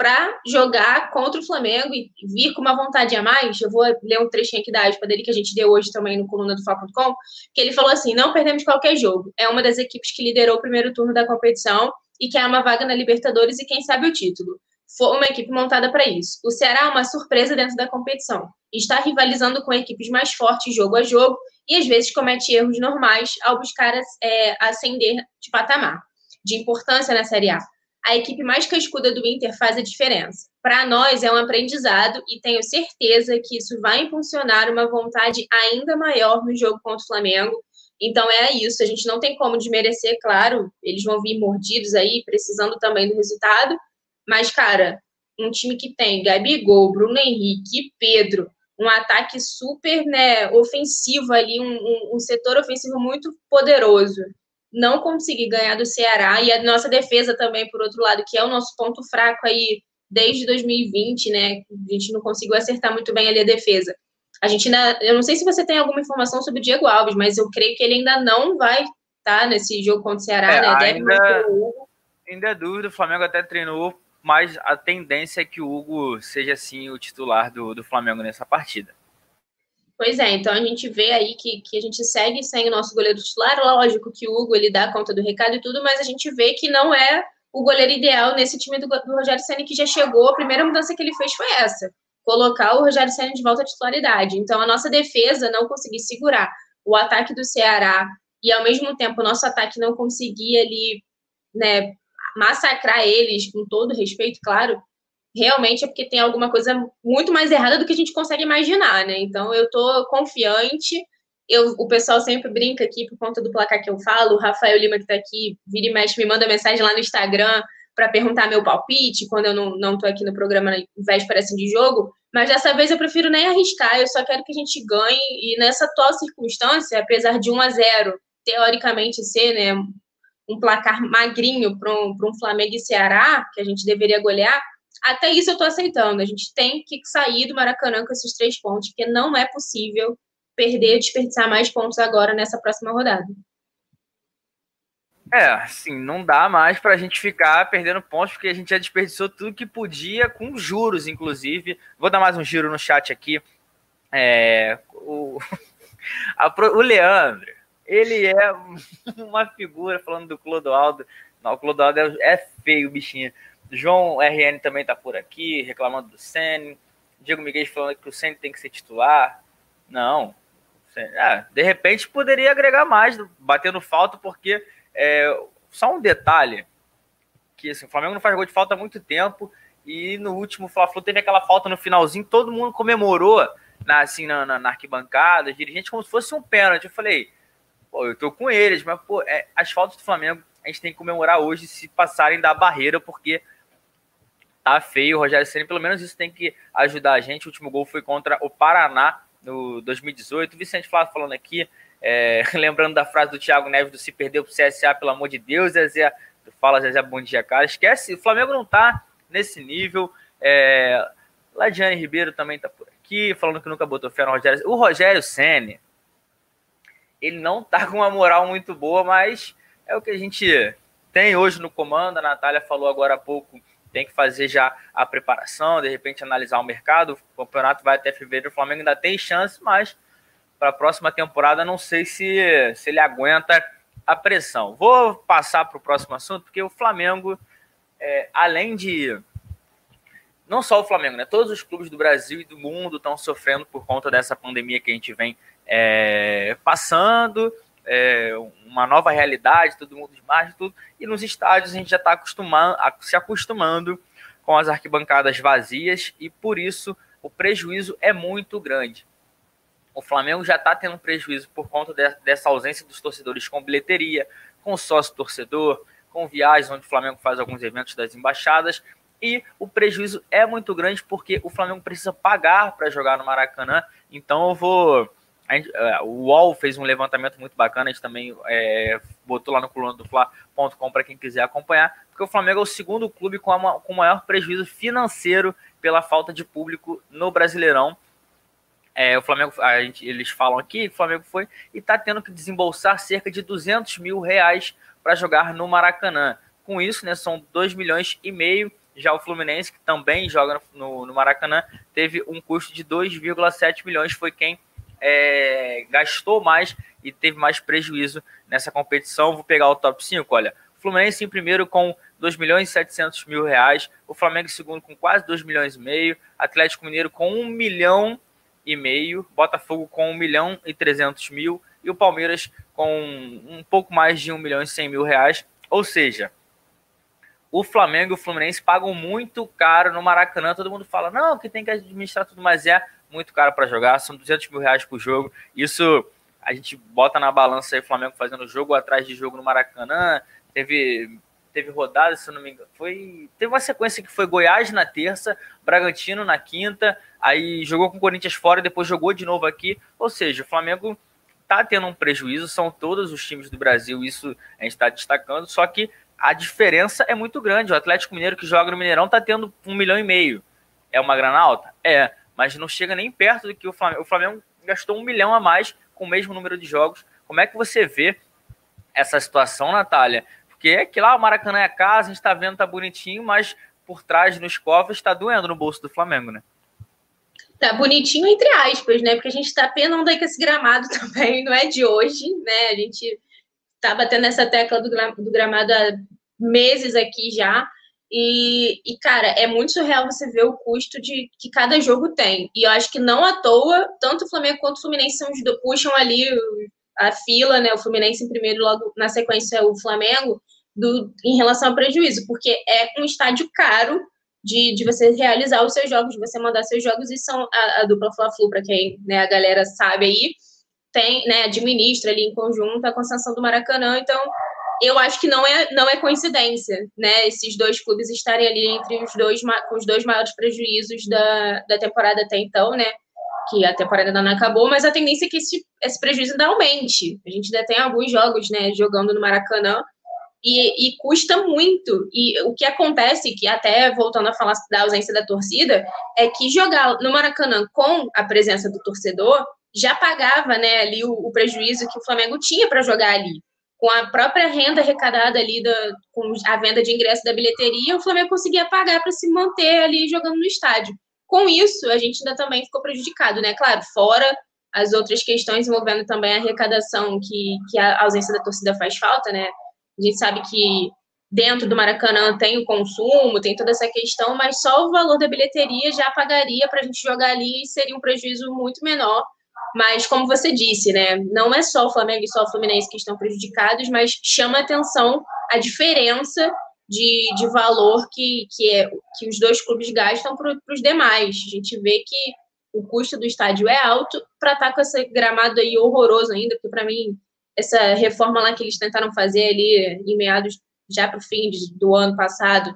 para jogar contra o Flamengo e vir com uma vontade a mais. Eu vou ler um trechinho aqui da aspa dele que a gente deu hoje também no coluna do Fla.com, que ele falou assim: não perdemos qualquer jogo. É uma das equipes que liderou o primeiro turno da competição e quer uma vaga na Libertadores e quem sabe o título. Foi uma equipe montada para isso. O Ceará é uma surpresa dentro da competição. Está rivalizando com equipes mais fortes jogo a jogo e às vezes comete erros normais ao buscar é, ascender de patamar, de importância na Série A a equipe mais cascuda do Inter faz a diferença. Para nós é um aprendizado e tenho certeza que isso vai impulsionar uma vontade ainda maior no jogo contra o Flamengo. Então é isso, a gente não tem como desmerecer, claro, eles vão vir mordidos aí, precisando também do resultado, mas, cara, um time que tem Gabigol, Bruno Henrique, Pedro, um ataque super né, ofensivo ali, um, um, um setor ofensivo muito poderoso não conseguir ganhar do Ceará e a nossa defesa também, por outro lado, que é o nosso ponto fraco aí desde 2020, né? A gente não conseguiu acertar muito bem ali a defesa. A gente ainda, eu não sei se você tem alguma informação sobre o Diego Alves, mas eu creio que ele ainda não vai estar tá nesse jogo contra o Ceará, é, né? ainda, ainda é dúvida, o Flamengo até treinou, mas a tendência é que o Hugo seja assim o titular do, do Flamengo nessa partida. Pois é, então a gente vê aí que, que a gente segue sem o nosso goleiro titular. Lógico que o Hugo ele dá conta do recado e tudo, mas a gente vê que não é o goleiro ideal nesse time do, do Rogério Senna que já chegou. A primeira mudança que ele fez foi essa: colocar o Rogério Senna de volta à titularidade. Então a nossa defesa não conseguir segurar o ataque do Ceará e ao mesmo tempo o nosso ataque não conseguir ali, né, massacrar eles, com todo respeito, claro, realmente é porque tem alguma coisa muito mais errada do que a gente consegue imaginar, né? Então eu tô confiante. Eu, o pessoal sempre brinca aqui por conta do placar que eu falo. O Rafael Lima, que tá aqui, vira e mexe, me manda mensagem lá no Instagram para perguntar meu palpite quando eu não, não tô aqui no programa véspera assim, de jogo. Mas dessa vez eu prefiro nem arriscar, eu só quero que a gente ganhe. E nessa atual circunstância, apesar de 1 a 0 teoricamente ser né, um placar magrinho para um, um Flamengo e Ceará, que a gente deveria golear, até isso eu estou aceitando. A gente tem que sair do Maracanã com esses três pontos, porque não é possível perder, desperdiçar mais pontos agora nessa próxima rodada. É, assim, não dá mais para a gente ficar perdendo pontos, porque a gente já desperdiçou tudo que podia, com juros, inclusive. Vou dar mais um giro no chat aqui. É, o, a, o Leandro, ele é uma figura, falando do Clodoaldo. Não, o Clodoaldo é, é feio, bichinho. João RN também está por aqui, reclamando do Senna. Diego Miguel falando que o Senna tem que ser titular. Não. Ah, de repente poderia agregar mais, batendo falta, porque é, só um detalhe: que assim, o Flamengo não faz gol de falta há muito tempo. E no último Fla-Flu teve aquela falta no finalzinho, todo mundo comemorou na, assim, na, na, na arquibancada, dirigente, como se fosse um pênalti. Eu falei, pô, eu tô com eles, mas pô, é, as faltas do Flamengo a gente tem que comemorar hoje se passarem da barreira, porque tá feio. O Rogério Ceni, pelo menos isso tem que ajudar a gente. O último gol foi contra o Paraná no 2018. O Vicente Flávio falando aqui, é, lembrando da frase do Thiago Neves do se perdeu pro CSA, pelo amor de Deus, Zezé, fala Zezé, bom dia, cara. Esquece, o Flamengo não tá nesse nível. É, Ladiane Ribeiro também tá por aqui, falando que nunca botou fé no Rogério. O Rogério Ceni ele não tá com uma moral muito boa, mas é o que a gente tem hoje no comando. A Natália falou agora há pouco tem que fazer já a preparação, de repente analisar o mercado. O campeonato vai até fevereiro, o Flamengo ainda tem chance, mas para a próxima temporada não sei se, se ele aguenta a pressão. Vou passar para o próximo assunto, porque o Flamengo, é, além de. Não só o Flamengo, né? Todos os clubes do Brasil e do mundo estão sofrendo por conta dessa pandemia que a gente vem é, passando. É, uma nova realidade, todo mundo de tudo. E nos estádios a gente já está acostumando, se acostumando com as arquibancadas vazias e por isso o prejuízo é muito grande. O Flamengo já está tendo prejuízo por conta de, dessa ausência dos torcedores com bilheteria, com sócio torcedor, com viagens onde o Flamengo faz alguns eventos das embaixadas. E o prejuízo é muito grande porque o Flamengo precisa pagar para jogar no Maracanã. Então eu vou. Gente, uh, o UOL fez um levantamento muito bacana, a gente também é, botou lá no coluna do Fla.com para quem quiser acompanhar, porque o Flamengo é o segundo clube com, a, com maior prejuízo financeiro pela falta de público no Brasileirão. É, o Flamengo, a gente, eles falam aqui, o Flamengo foi e está tendo que desembolsar cerca de 200 mil reais para jogar no Maracanã. Com isso, né, são 2 milhões e meio. Já o Fluminense, que também joga no, no Maracanã, teve um custo de 2,7 milhões, foi quem é, gastou mais e teve mais prejuízo nessa competição. Vou pegar o top 5, olha. Fluminense em primeiro com 2 milhões e 700 mil reais, o Flamengo em segundo com quase 2 milhões e meio, Atlético Mineiro com 1 milhão e meio, Botafogo com 1 milhão e 300 mil e o Palmeiras com um pouco mais de 1 milhão e 100 mil reais. Ou seja, o Flamengo e o Fluminense pagam muito caro no Maracanã. Todo mundo fala, não, que tem que administrar tudo, mas é muito caro para jogar. São 200 mil reais por jogo. Isso a gente bota na balança aí o Flamengo fazendo jogo atrás de jogo no Maracanã. Teve teve rodada, se eu não me engano, foi teve uma sequência que foi Goiás na terça, Bragantino na quinta, aí jogou com o Corinthians fora e depois jogou de novo aqui. Ou seja, o Flamengo tá tendo um prejuízo, são todos os times do Brasil, isso a gente está destacando, só que a diferença é muito grande. O Atlético Mineiro que joga no Mineirão tá tendo um milhão e meio. É uma grana alta? É, mas não chega nem perto do que o Flamengo. O Flamengo gastou um milhão a mais com o mesmo número de jogos. Como é que você vê essa situação, Natália? Porque é que lá o Maracanã é a casa, a gente tá vendo, tá bonitinho, mas por trás nos cofres está doendo no bolso do Flamengo, né? Tá bonitinho entre aspas, né? Porque a gente tá penando aí com esse gramado também, não é de hoje, né? A gente tá batendo essa tecla do gramado há meses aqui já. E, e, cara, é muito surreal você ver o custo de que cada jogo tem. E eu acho que não à toa, tanto o Flamengo quanto o Fluminense são, puxam ali a fila, né? O Fluminense em primeiro, logo na sequência o Flamengo, do, em relação ao prejuízo, porque é um estádio caro de, de você realizar os seus jogos, de você mandar seus jogos, e são a, a dupla Fla-Flu, para quem né, a galera sabe aí, tem, né, administra ali em conjunto a concessão do Maracanã, então eu acho que não é, não é coincidência, né, esses dois clubes estarem ali entre os dois, com os dois maiores prejuízos da, da temporada até então, né, que a temporada ainda não acabou, mas a tendência é que esse, esse prejuízo ainda aumente. A gente ainda tem alguns jogos, né, jogando no Maracanã, e, e, custa muito. E o que acontece, que até voltando a falar da ausência da torcida, é que jogar no Maracanã com a presença do torcedor já pagava né, ali o, o prejuízo que o Flamengo tinha para jogar ali. Com a própria renda arrecadada ali, da, com a venda de ingresso da bilheteria, o Flamengo conseguia pagar para se manter ali jogando no estádio. Com isso, a gente ainda também ficou prejudicado, né? Claro, fora as outras questões envolvendo também a arrecadação que, que a ausência da torcida faz falta, né? A gente sabe que dentro do Maracanã tem o consumo, tem toda essa questão, mas só o valor da bilheteria já pagaria para a gente jogar ali e seria um prejuízo muito menor. Mas, como você disse, né, não é só o Flamengo e só o Fluminense que estão prejudicados, mas chama atenção a diferença de, de valor que, que, é, que os dois clubes gastam para os demais. A gente vê que o custo do estádio é alto para estar tá com esse gramado aí horroroso ainda, porque para mim essa reforma lá que eles tentaram fazer ali em meados já para o fim do ano passado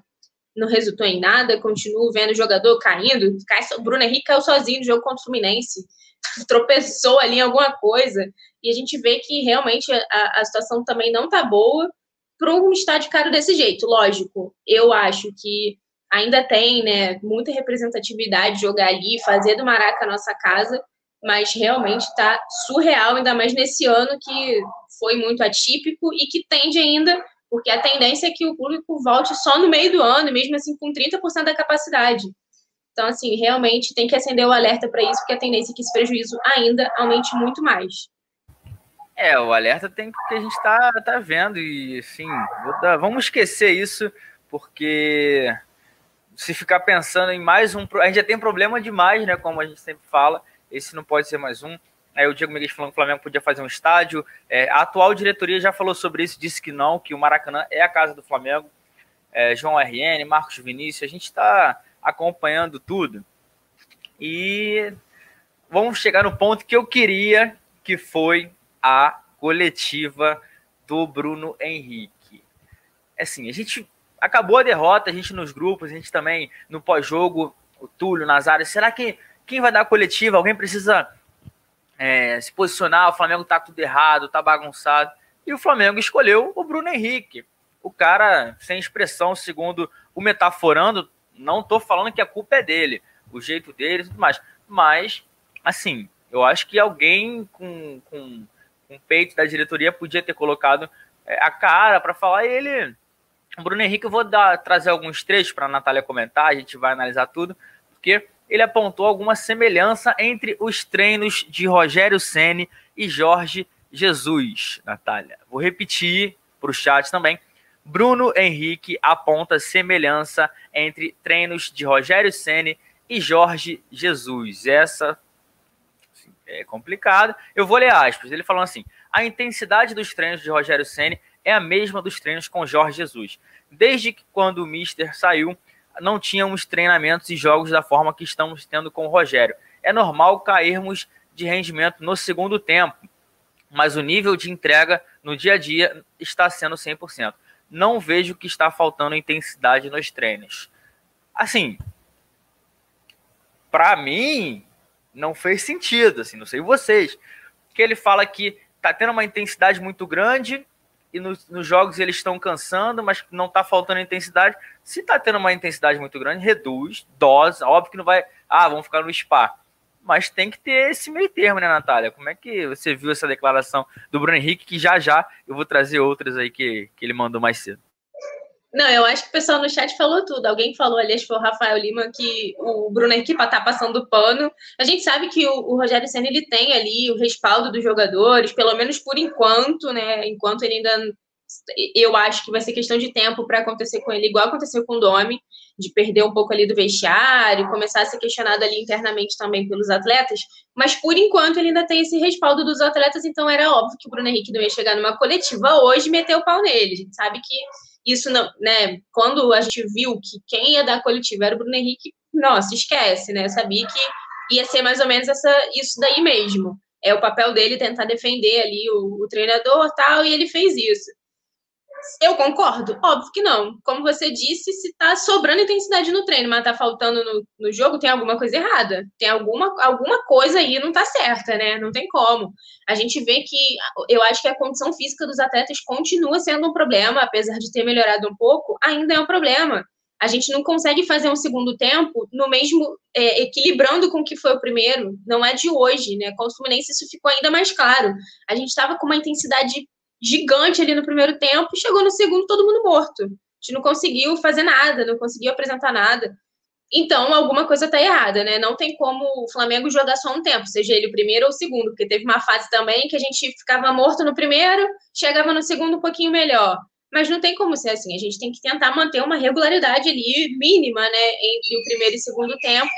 não resultou em nada, continuo vendo o jogador caindo, cai, o Bruno Henrique caiu sozinho no jogo contra o Fluminense, tropeçou ali em alguma coisa, e a gente vê que realmente a, a situação também não tá boa para um estádio caro desse jeito, lógico, eu acho que ainda tem, né, muita representatividade jogar ali, fazer do Maraca a nossa casa, mas realmente está surreal, ainda mais nesse ano que foi muito atípico e que tende ainda, porque a tendência é que o público volte só no meio do ano, mesmo assim com 30% da capacidade. Então, assim, realmente tem que acender o alerta para isso, porque a tendência é que esse prejuízo ainda aumente muito mais. É, o alerta tem que a gente está tá vendo, e assim, dar, vamos esquecer isso, porque se ficar pensando em mais um. A gente já tem problema demais, né? Como a gente sempre fala esse não pode ser mais um. Aí o Diego Miguel falando que o Flamengo podia fazer um estádio. É, a atual diretoria já falou sobre isso, disse que não, que o Maracanã é a casa do Flamengo. É, João RN, Marcos Vinícius, a gente está acompanhando tudo. E vamos chegar no ponto que eu queria, que foi a coletiva do Bruno Henrique. Assim, a gente acabou a derrota, a gente nos grupos, a gente também no pós-jogo, o Túlio, Nazário, será que quem vai dar a coletiva? Alguém precisa é, se posicionar, o Flamengo tá tudo errado, tá bagunçado. E o Flamengo escolheu o Bruno Henrique. O cara sem expressão, segundo o metaforando, não tô falando que a culpa é dele, o jeito dele e tudo mais. Mas, assim, eu acho que alguém com, com, com peito da diretoria podia ter colocado é, a cara para falar ele. Bruno Henrique, eu vou dar, trazer alguns trechos para a Natália comentar, a gente vai analisar tudo, porque ele apontou alguma semelhança entre os treinos de Rogério Ceni e Jorge Jesus, Natália. Vou repetir para o chat também. Bruno Henrique aponta semelhança entre treinos de Rogério Ceni e Jorge Jesus. Essa assim, é complicada. Eu vou ler aspas. Ele falou assim: a intensidade dos treinos de Rogério Ceni é a mesma dos treinos com Jorge Jesus. Desde que quando o Mister saiu, não tínhamos treinamentos e jogos da forma que estamos tendo com o Rogério. É normal cairmos de rendimento no segundo tempo, mas o nível de entrega no dia a dia está sendo 100%. Não vejo que está faltando intensidade nos treinos. Assim, para mim, não fez sentido, assim, não sei vocês. Que ele fala que tá tendo uma intensidade muito grande e nos, nos jogos eles estão cansando, mas não está faltando intensidade. Se está tendo uma intensidade muito grande, reduz, dose. Óbvio que não vai. Ah, vamos ficar no spa. Mas tem que ter esse meio termo, né, Natália? Como é que você viu essa declaração do Bruno Henrique? Que já já eu vou trazer outras aí que, que ele mandou mais cedo. Não, eu acho que o pessoal no chat falou tudo. Alguém falou ali, acho que foi o Rafael Lima, que o Bruno Henrique tá passando pano. A gente sabe que o, o Rogério Senna ele tem ali o respaldo dos jogadores, pelo menos por enquanto, né? Enquanto ele ainda. Eu acho que vai ser questão de tempo para acontecer com ele, igual aconteceu com o Domi, de perder um pouco ali do vestiário, começar a ser questionado ali internamente também pelos atletas. Mas por enquanto ele ainda tem esse respaldo dos atletas, então era óbvio que o Bruno Henrique não ia chegar numa coletiva hoje e meter o pau nele. A gente sabe que isso não, né? Quando a gente viu que quem ia dar coletiva era o Bruno Henrique, nossa, esquece, né? Sabia que ia ser mais ou menos essa, isso daí mesmo. É o papel dele tentar defender ali o, o treinador tal, e ele fez isso. Eu concordo? Óbvio que não. Como você disse, se tá sobrando intensidade no treino, mas tá faltando no, no jogo, tem alguma coisa errada. Tem alguma, alguma coisa aí não tá certa, né? Não tem como. A gente vê que eu acho que a condição física dos atletas continua sendo um problema, apesar de ter melhorado um pouco, ainda é um problema. A gente não consegue fazer um segundo tempo no mesmo é, equilibrando com o que foi o primeiro. Não é de hoje, né? Com o Fluminense isso ficou ainda mais claro. A gente estava com uma intensidade gigante ali no primeiro tempo, e chegou no segundo todo mundo morto. A gente não conseguiu fazer nada, não conseguiu apresentar nada. Então, alguma coisa está errada, né? Não tem como o Flamengo jogar só um tempo, seja ele o primeiro ou o segundo, porque teve uma fase também que a gente ficava morto no primeiro, chegava no segundo um pouquinho melhor. Mas não tem como ser assim. A gente tem que tentar manter uma regularidade ali mínima, né, entre o primeiro e o segundo tempo,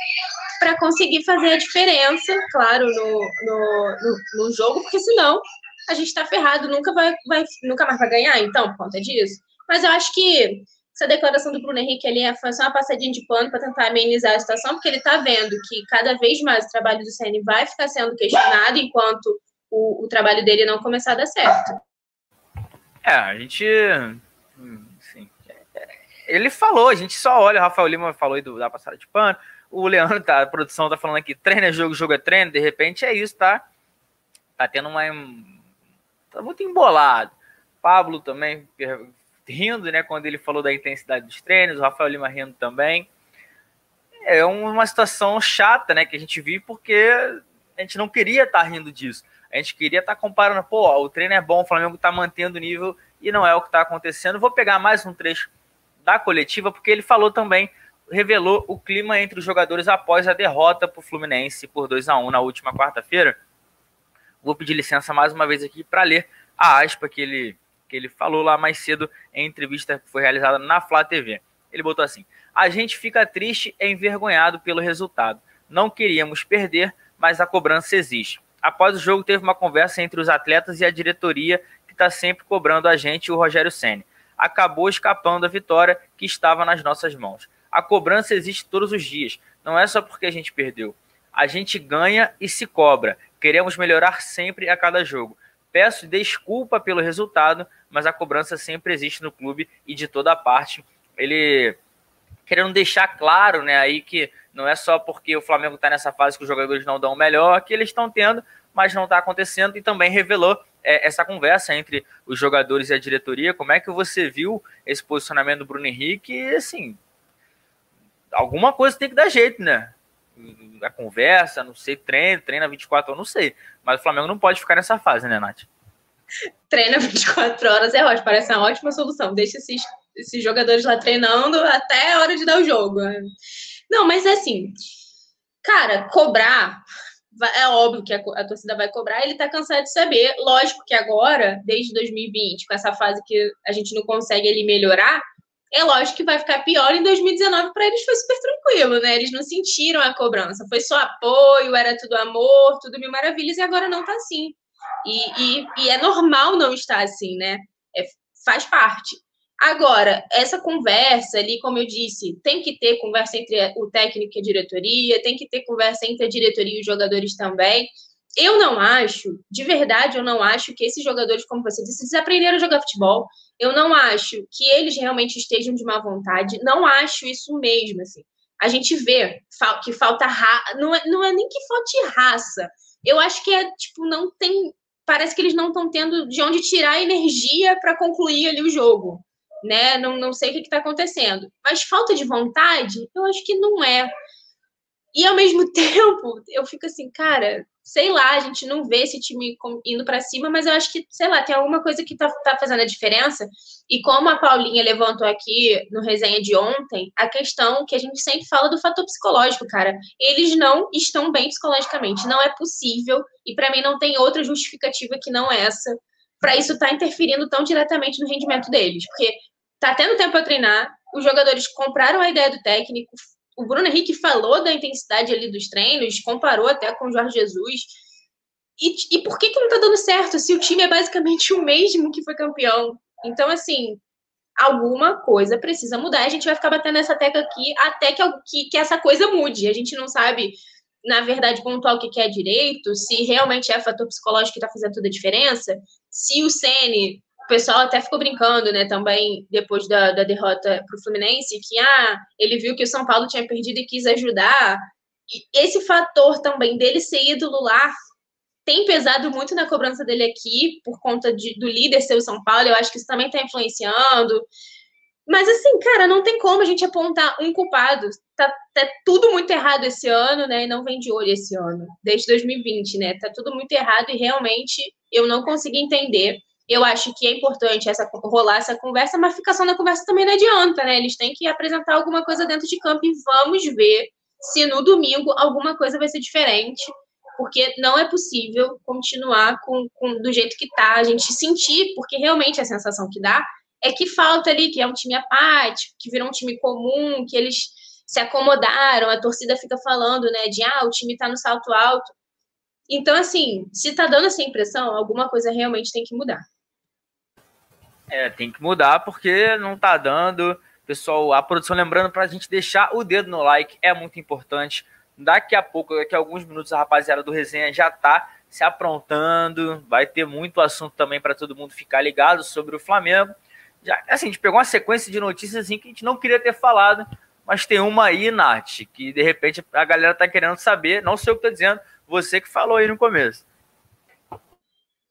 para conseguir fazer a diferença, claro, no, no, no, no jogo, porque senão a gente está ferrado, nunca, vai, vai, nunca mais vai ganhar, então, por conta disso. Mas eu acho que essa declaração do Bruno Henrique ali foi só uma passadinha de pano para tentar amenizar a situação, porque ele está vendo que cada vez mais o trabalho do CN vai ficar sendo questionado enquanto o, o trabalho dele não começar a dar certo. É, a gente. Assim, ele falou, a gente só olha, o Rafael Lima falou do, da passada de pano, o Leandro, tá, a produção tá falando aqui, treino é jogo, jogo é treino, de repente é isso, tá? Tá tendo uma tá muito embolado. Pablo também rindo, né, quando ele falou da intensidade dos treinos, o Rafael Lima rindo também. É uma situação chata, né, que a gente vive porque a gente não queria estar tá rindo disso. A gente queria estar tá comparando, pô, o treino é bom, o Flamengo está mantendo o nível e não é o que está acontecendo. Vou pegar mais um trecho da coletiva, porque ele falou também, revelou o clima entre os jogadores após a derrota para o Fluminense por 2 a 1 na última quarta-feira. Vou pedir licença mais uma vez aqui para ler a aspa que ele, que ele falou lá mais cedo em entrevista que foi realizada na Flá TV. Ele botou assim: A gente fica triste e envergonhado pelo resultado. Não queríamos perder, mas a cobrança existe. Após o jogo, teve uma conversa entre os atletas e a diretoria, que está sempre cobrando a gente e o Rogério Senna. Acabou escapando a vitória que estava nas nossas mãos. A cobrança existe todos os dias, não é só porque a gente perdeu. A gente ganha e se cobra. Queremos melhorar sempre a cada jogo. Peço desculpa pelo resultado, mas a cobrança sempre existe no clube e de toda parte. Ele querendo deixar claro, né, aí que não é só porque o Flamengo está nessa fase que os jogadores não dão o melhor, que eles estão tendo, mas não está acontecendo, e também revelou é, essa conversa entre os jogadores e a diretoria. Como é que você viu esse posicionamento do Bruno Henrique? E, assim, alguma coisa tem que dar jeito, né? A conversa, não sei, treino, treina 24 horas, não sei. Mas o Flamengo não pode ficar nessa fase, né, Nath? Treina 24 horas é ótimo, parece uma ótima solução. Deixa esses, esses jogadores lá treinando até a hora de dar o jogo. Não, mas é assim, cara, cobrar, é óbvio que a, a, torcida vai cobrar, ele tá cansado de saber. Lógico que agora, desde 2020, com essa fase que a gente não consegue ele melhorar, é lógico que vai ficar pior. Em 2019, para eles foi super tranquilo, né? Eles não sentiram a cobrança. Foi só apoio, era tudo amor, tudo mil maravilhas, e agora não tá assim. E, e, e é normal não estar assim, né? É, faz parte. Agora, essa conversa ali, como eu disse, tem que ter conversa entre o técnico e a diretoria, tem que ter conversa entre a diretoria e os jogadores também. Eu não acho, de verdade, eu não acho que esses jogadores, como você disse, desaprenderam a jogar futebol. Eu não acho que eles realmente estejam de má vontade. Não acho isso mesmo, assim. A gente vê que falta raça. Não é, não é nem que falte raça. Eu acho que é, tipo, não tem. Parece que eles não estão tendo de onde tirar energia para concluir ali o jogo. Né? Não, não sei o que está acontecendo. Mas falta de vontade, eu acho que não é. E ao mesmo tempo, eu fico assim, cara, sei lá, a gente não vê esse time indo para cima, mas eu acho que, sei lá, tem alguma coisa que tá, tá fazendo a diferença. E como a Paulinha levantou aqui no resenha de ontem, a questão que a gente sempre fala do fator psicológico, cara. Eles não estão bem psicologicamente, não é possível, e para mim não tem outra justificativa que não essa, para isso estar tá interferindo tão diretamente no rendimento deles. Porque tá tendo tempo para treinar, os jogadores compraram a ideia do técnico, o Bruno Henrique falou da intensidade ali dos treinos, comparou até com o Jorge Jesus. E, e por que, que não tá dando certo se o time é basicamente o mesmo que foi campeão? Então, assim, alguma coisa precisa mudar. A gente vai ficar batendo essa tecla aqui até que, que, que essa coisa mude. A gente não sabe, na verdade, pontuar o que é direito, se realmente é fator psicológico que está fazendo toda a diferença, se o Sene o pessoal até ficou brincando, né, também, depois da, da derrota para o Fluminense, que ah, ele viu que o São Paulo tinha perdido e quis ajudar. E esse fator também dele ser ídolo lá tem pesado muito na cobrança dele aqui, por conta de, do líder ser o São Paulo, eu acho que isso também está influenciando. Mas assim, cara, não tem como a gente apontar um culpado. Tá, tá, tudo muito errado esse ano, né? E não vem de olho esse ano, desde 2020, né? Tá tudo muito errado e realmente eu não consegui entender eu acho que é importante essa, rolar essa conversa, mas ficação na conversa também não adianta, né? Eles têm que apresentar alguma coisa dentro de campo e vamos ver se no domingo alguma coisa vai ser diferente, porque não é possível continuar com, com do jeito que tá, a gente sentir, porque realmente a sensação que dá é que falta ali, que é um time apático, que virou um time comum, que eles se acomodaram, a torcida fica falando, né, de ah, o time tá no salto alto. Então, assim, se tá dando essa impressão, alguma coisa realmente tem que mudar. É, tem que mudar porque não tá dando. Pessoal, a produção lembrando para a gente deixar o dedo no like, é muito importante. Daqui a pouco, daqui a alguns minutos, a rapaziada do Resenha já tá se aprontando. Vai ter muito assunto também para todo mundo ficar ligado sobre o Flamengo. Já, assim, a gente pegou uma sequência de notícias assim, que a gente não queria ter falado, mas tem uma aí, Nath, que de repente a galera tá querendo saber. Não sei o que tô dizendo, você que falou aí no começo.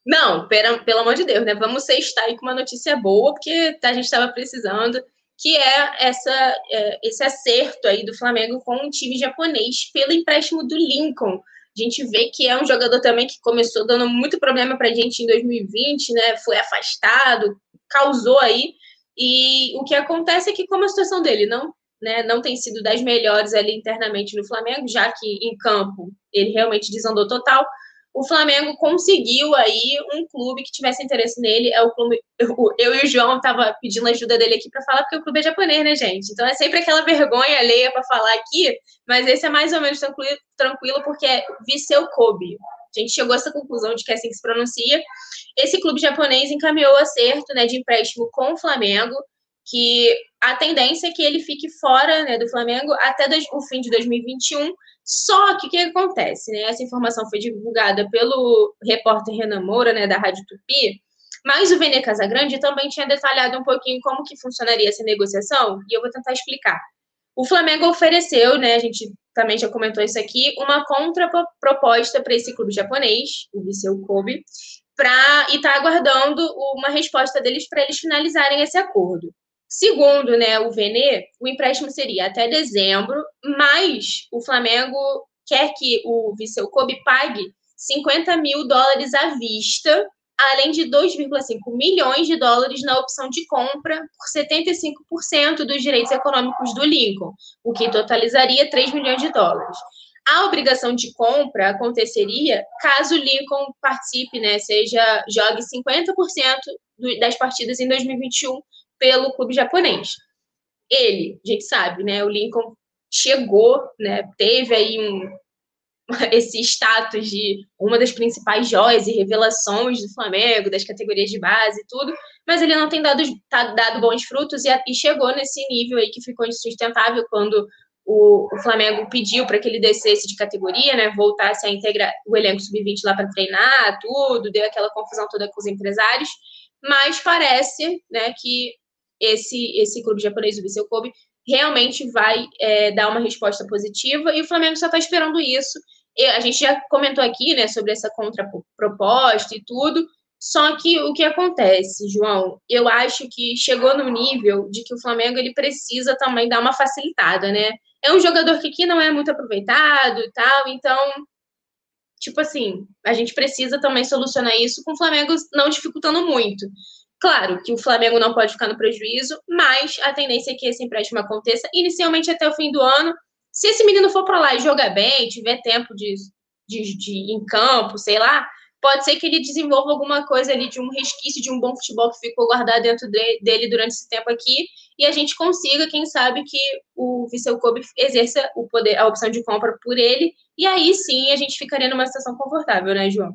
Não, pera, pelo amor de Deus, né? Vamos sextar aí com uma notícia boa, porque a gente estava precisando, que é essa, é, esse acerto aí do Flamengo com um time japonês pelo empréstimo do Lincoln. A gente vê que é um jogador também que começou dando muito problema para a gente em 2020, né? Foi afastado, causou aí. E o que acontece é que, como a situação dele não, né, não tem sido das melhores ali internamente no Flamengo, já que em campo ele realmente desandou total, o Flamengo conseguiu aí um clube que tivesse interesse nele. É o clube. Eu, e o João tava pedindo ajuda dele aqui para falar, porque o clube é japonês, né, gente? Então é sempre aquela vergonha alheia para falar aqui, mas esse é mais ou menos tranquilo, tranquilo porque é Viseu Kobe. A gente chegou a essa conclusão de que é assim que se pronuncia. Esse clube japonês encaminhou o acerto né, de empréstimo com o Flamengo, que a tendência é que ele fique fora né, do Flamengo até dois, o fim de 2021. Só que o que acontece? Né? Essa informação foi divulgada pelo repórter Renan Moura, né, da Rádio Tupi, mas o Vene Casagrande também tinha detalhado um pouquinho como que funcionaria essa negociação, e eu vou tentar explicar. O Flamengo ofereceu, né, a gente também já comentou isso aqui, uma contraproposta para esse clube japonês, o Viseu Kobe, pra, e está aguardando uma resposta deles para eles finalizarem esse acordo. Segundo né, o Vene, o empréstimo seria até dezembro, mas o Flamengo quer que o Viseu Kobe pague 50 mil dólares à vista, além de 2,5 milhões de dólares na opção de compra por 75% dos direitos econômicos do Lincoln, o que totalizaria 3 milhões de dólares. A obrigação de compra aconteceria caso o Lincoln participe, né, seja jogue 50% das partidas em 2021 pelo clube japonês. Ele, a gente sabe, né? O Lincoln chegou, né? Teve aí um, esse status de uma das principais joias e revelações do Flamengo, das categorias de base e tudo, mas ele não tem dado, tá, dado bons frutos e, e, chegou nesse nível aí que ficou insustentável quando o, o Flamengo pediu para que ele descesse de categoria, né, voltasse a integrar o elenco sub-20 lá para treinar, tudo, deu aquela confusão toda com os empresários, mas parece, né, que esse, esse clube japonês, o Viseu Kobe, realmente vai é, dar uma resposta positiva e o Flamengo só está esperando isso. E a gente já comentou aqui né, sobre essa contraproposta e tudo, só que o que acontece, João, eu acho que chegou no nível de que o Flamengo ele precisa também dar uma facilitada, né? É um jogador que aqui não é muito aproveitado e tal, então, tipo assim, a gente precisa também solucionar isso com o Flamengo não dificultando muito. Claro que o Flamengo não pode ficar no prejuízo, mas a tendência é que esse empréstimo aconteça inicialmente até o fim do ano. Se esse menino for para lá e jogar bem, tiver tempo de, de, de em campo, sei lá, pode ser que ele desenvolva alguma coisa ali de um resquício de um bom futebol que ficou guardado dentro de, dele durante esse tempo aqui e a gente consiga, quem sabe, que o Viseu Kobe exerça o poder, a opção de compra por ele e aí sim a gente ficaria numa situação confortável, né, João?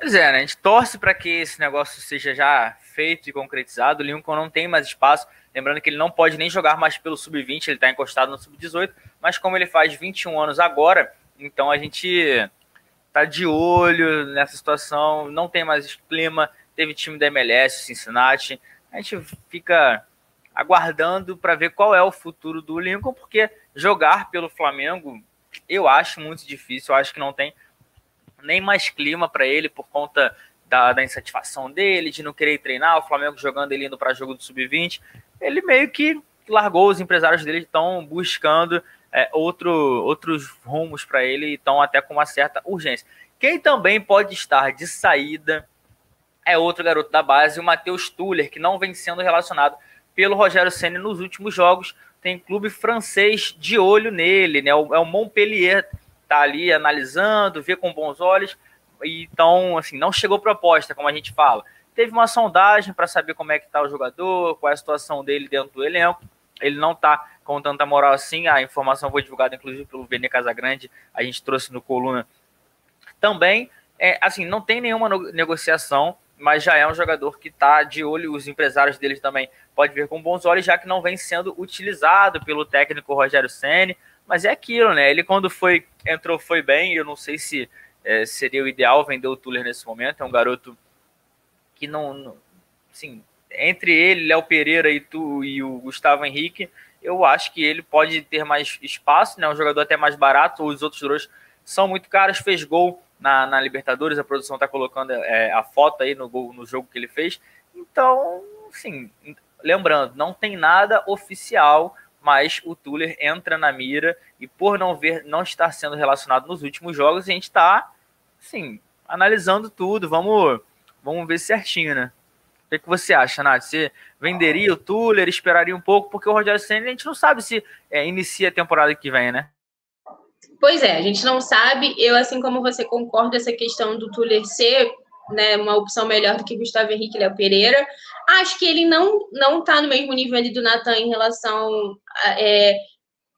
Pois é, né? A gente torce para que esse negócio seja já feito e concretizado. O Lincoln não tem mais espaço. Lembrando que ele não pode nem jogar mais pelo sub-20, ele está encostado no sub-18. Mas como ele faz 21 anos agora, então a gente tá de olho nessa situação. Não tem mais clima. Teve time da MLS, Cincinnati. A gente fica aguardando para ver qual é o futuro do Lincoln, porque jogar pelo Flamengo eu acho muito difícil. Eu acho que não tem nem mais clima para ele por conta da, da, insatisfação dele, de não querer treinar, o Flamengo jogando ele indo para jogo do sub-20. Ele meio que largou os empresários dele, estão buscando é, outro, outros rumos para ele e estão até com uma certa urgência. Quem também pode estar de saída é outro garoto da base, o Matheus Tuller, que não vem sendo relacionado pelo Rogério Senna nos últimos jogos. Tem clube francês de olho nele, né? É o Montpellier tá ali analisando, vê com bons olhos. Então, assim, não chegou proposta, como a gente fala. Teve uma sondagem para saber como é que tá o jogador, qual é a situação dele dentro do elenco. Ele não tá com tanta moral assim. A informação foi divulgada, inclusive, pelo Vene Casagrande. A gente trouxe no coluna também. É, assim, não tem nenhuma negociação, mas já é um jogador que está de olho. Os empresários dele também pode ver com bons olhos, já que não vem sendo utilizado pelo técnico Rogério Ceni mas é aquilo, né? Ele quando foi entrou foi bem. Eu não sei se é, seria o ideal vender o Tuller nesse momento. É um garoto que não, não assim, entre ele, Léo Pereira e tu e o Gustavo Henrique, eu acho que ele pode ter mais espaço, né? Um jogador até mais barato. Os outros dois são muito caros. Fez gol na, na Libertadores. A produção está colocando é, a foto aí no, gol, no jogo que ele fez. Então, assim, lembrando, não tem nada oficial mas o Tuller entra na mira e por não ver, não estar sendo relacionado nos últimos jogos, a gente está, assim, analisando tudo. Vamos, vamos ver certinho, né? O que, que você acha, Nath? Você venderia o Tuller, esperaria um pouco, porque o Rogério Senna a gente não sabe se é, inicia a temporada que vem, né? Pois é, a gente não sabe. Eu, assim como você, concordo essa questão do Tuller ser né, uma opção melhor do que Gustavo Henrique e Léo Pereira. Acho que ele não não está no mesmo nível ali do Natan em relação a, é,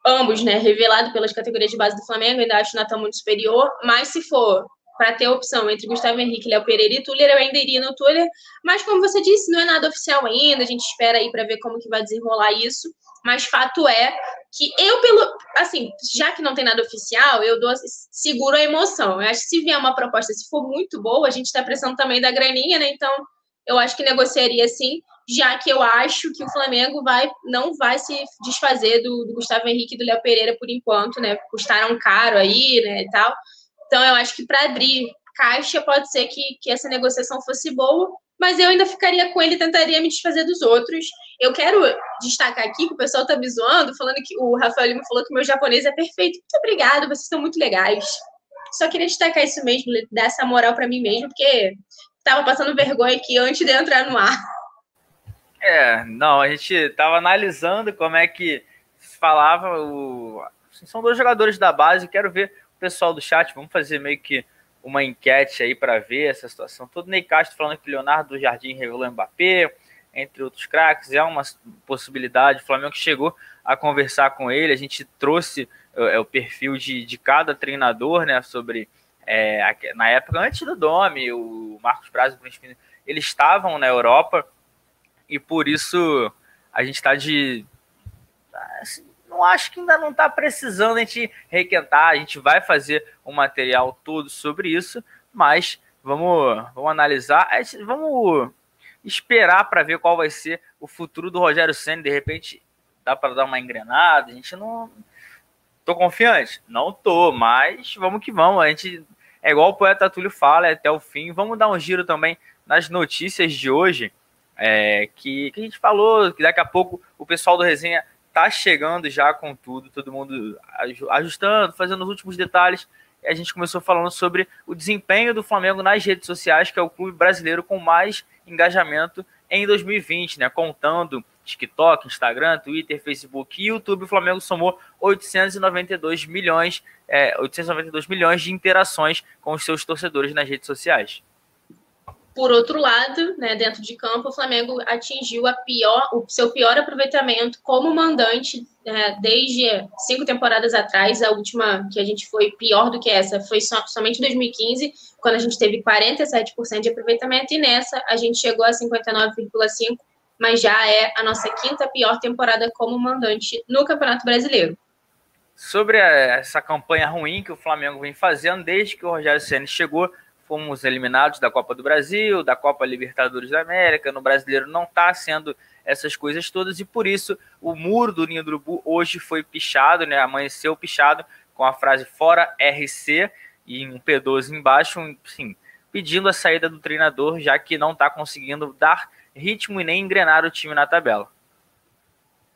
ambos, né, revelado pelas categorias de base do Flamengo, ainda acho o Natan muito superior, mas se for para ter opção entre Gustavo Henrique, Léo Pereira e Tuller, eu ainda iria no Tuller, mas como você disse, não é nada oficial ainda, a gente espera aí para ver como que vai desenrolar isso, mas fato é que eu, pelo, assim, já que não tem nada oficial, eu dou, seguro a emoção, eu acho que se vier uma proposta, se for muito boa, a gente está precisando também da graninha, né, então eu acho que negociaria sim, já que eu acho que o Flamengo vai, não vai se desfazer do, do Gustavo Henrique e do Léo Pereira por enquanto, né? Custaram caro aí, né, e tal. Então, eu acho que para abrir caixa pode ser que, que essa negociação fosse boa, mas eu ainda ficaria com ele e tentaria me desfazer dos outros. Eu quero destacar aqui que o pessoal tá me zoando, falando que o Rafael Lima falou que meu japonês é perfeito. Muito obrigado, vocês estão muito legais. Só queria destacar isso mesmo, dar essa moral para mim mesmo, porque tava passando vergonha aqui antes de entrar no ar. É, não, a gente tava analisando como é que falava o. Assim, são dois jogadores da base, quero ver o pessoal do chat, vamos fazer meio que uma enquete aí para ver essa situação. Todo Ney Castro falando que Leonardo Jardim revelou Mbappé, entre outros craques, é uma possibilidade. O Flamengo chegou a conversar com ele, a gente trouxe é, o perfil de, de cada treinador, né, sobre é, na época antes do Domi, o Marcos Braz, o Príncipe, eles estavam na Europa e por isso a gente está de. Assim, não acho que ainda não está precisando a gente requentar, a gente vai fazer um material todo sobre isso, mas vamos, vamos analisar, vamos esperar para ver qual vai ser o futuro do Rogério Senna, de repente dá para dar uma engrenada, a gente não Tô confiante? Não tô, mas vamos que vamos. A gente é igual o poeta Túlio fala, é até o fim. Vamos dar um giro também nas notícias de hoje, é, que, que a gente falou, que daqui a pouco o pessoal do Resenha tá chegando já com tudo, todo mundo ajustando, fazendo os últimos detalhes. A gente começou falando sobre o desempenho do Flamengo nas redes sociais, que é o clube brasileiro com mais engajamento em 2020, né? Contando TikTok, Instagram, Twitter, Facebook e YouTube, o Flamengo somou 892 milhões, é, 892 milhões de interações com os seus torcedores nas redes sociais. Por outro lado, né, dentro de campo, o Flamengo atingiu pior, o seu pior aproveitamento como mandante é, desde cinco temporadas atrás. A última que a gente foi pior do que essa foi so, somente em 2015, quando a gente teve 47% de aproveitamento, e nessa a gente chegou a 59,5% mas já é a nossa quinta pior temporada como mandante no Campeonato Brasileiro. Sobre essa campanha ruim que o Flamengo vem fazendo desde que o Rogério Ceni chegou, fomos eliminados da Copa do Brasil, da Copa Libertadores da América, no Brasileiro não está sendo essas coisas todas e por isso o muro do Ninho do Urubu hoje foi pichado, né? Amanheceu pichado com a frase fora RC e um P12 embaixo, sim, pedindo a saída do treinador, já que não está conseguindo dar ritmo e nem engrenar o time na tabela.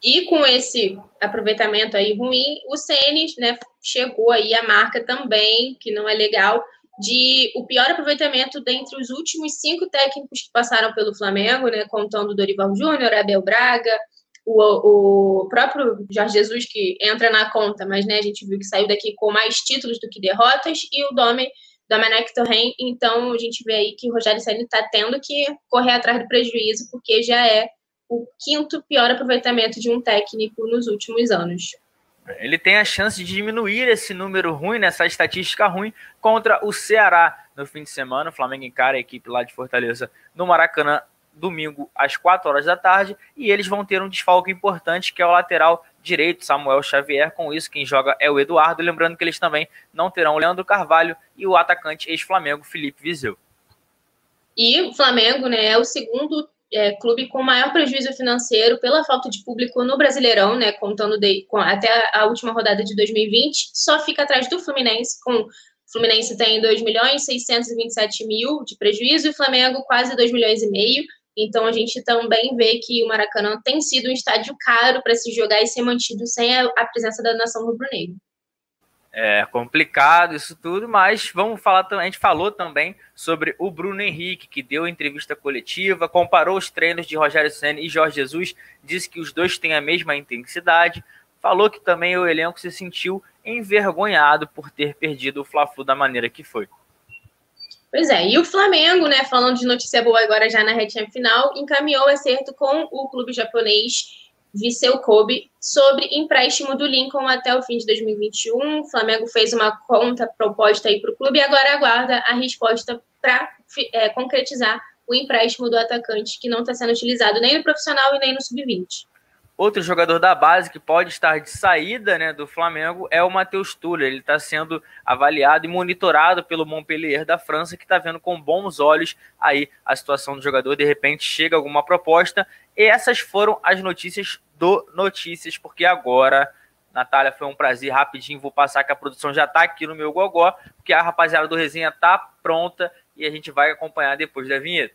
E com esse aproveitamento aí ruim, o Ceni, né, chegou aí a marca também, que não é legal, de o pior aproveitamento dentre os últimos cinco técnicos que passaram pelo Flamengo, né, contando Dorival Júnior, Abel Braga, o, o próprio Jorge Jesus, que entra na conta, mas né, a gente viu que saiu daqui com mais títulos do que derrotas, e o Domi Domenech Torren, então a gente vê aí que o Rogério Ceni está tendo que correr atrás do prejuízo, porque já é o quinto pior aproveitamento de um técnico nos últimos anos. Ele tem a chance de diminuir esse número ruim, nessa estatística ruim, contra o Ceará no fim de semana. O Flamengo encara a equipe lá de Fortaleza no Maracanã, domingo às 4 horas da tarde, e eles vão ter um desfalque importante, que é o lateral direito, Samuel Xavier. Com isso, quem joga é o Eduardo. Lembrando que eles também não terão o Leandro Carvalho e o atacante ex-Flamengo, Felipe Viseu. E o Flamengo né, é o segundo é, clube com maior prejuízo financeiro pela falta de público no Brasileirão, né, contando de, com, até a última rodada de 2020, só fica atrás do Fluminense, com o Fluminense tem 2 milhões 627 mil de prejuízo e o Flamengo quase 2 milhões e meio. Então a gente também vê que o Maracanã tem sido um estádio caro para se jogar e ser mantido sem a, a presença da nação rubro-negra. É complicado isso tudo, mas vamos falar A gente falou também sobre o Bruno Henrique, que deu entrevista coletiva, comparou os treinos de Rogério Senna e Jorge Jesus, disse que os dois têm a mesma intensidade. Falou que também o elenco se sentiu envergonhado por ter perdido o Fla-Flu da maneira que foi. Pois é, e o Flamengo, né, falando de notícia boa agora já na retinha final, encaminhou acerto com o clube japonês Viseu Kobe sobre empréstimo do Lincoln até o fim de 2021. O Flamengo fez uma conta proposta aí para o clube e agora aguarda a resposta para é, concretizar o empréstimo do atacante, que não está sendo utilizado nem no profissional e nem no sub-20. Outro jogador da base que pode estar de saída né, do Flamengo é o Matheus Tuller. Ele está sendo avaliado e monitorado pelo Montpellier da França, que está vendo com bons olhos aí a situação do jogador. De repente chega alguma proposta. E essas foram as notícias do Notícias, porque agora, Natália, foi um prazer rapidinho. Vou passar que a produção já está aqui no meu gogó, porque a rapaziada do Resenha está pronta e a gente vai acompanhar depois da vinheta.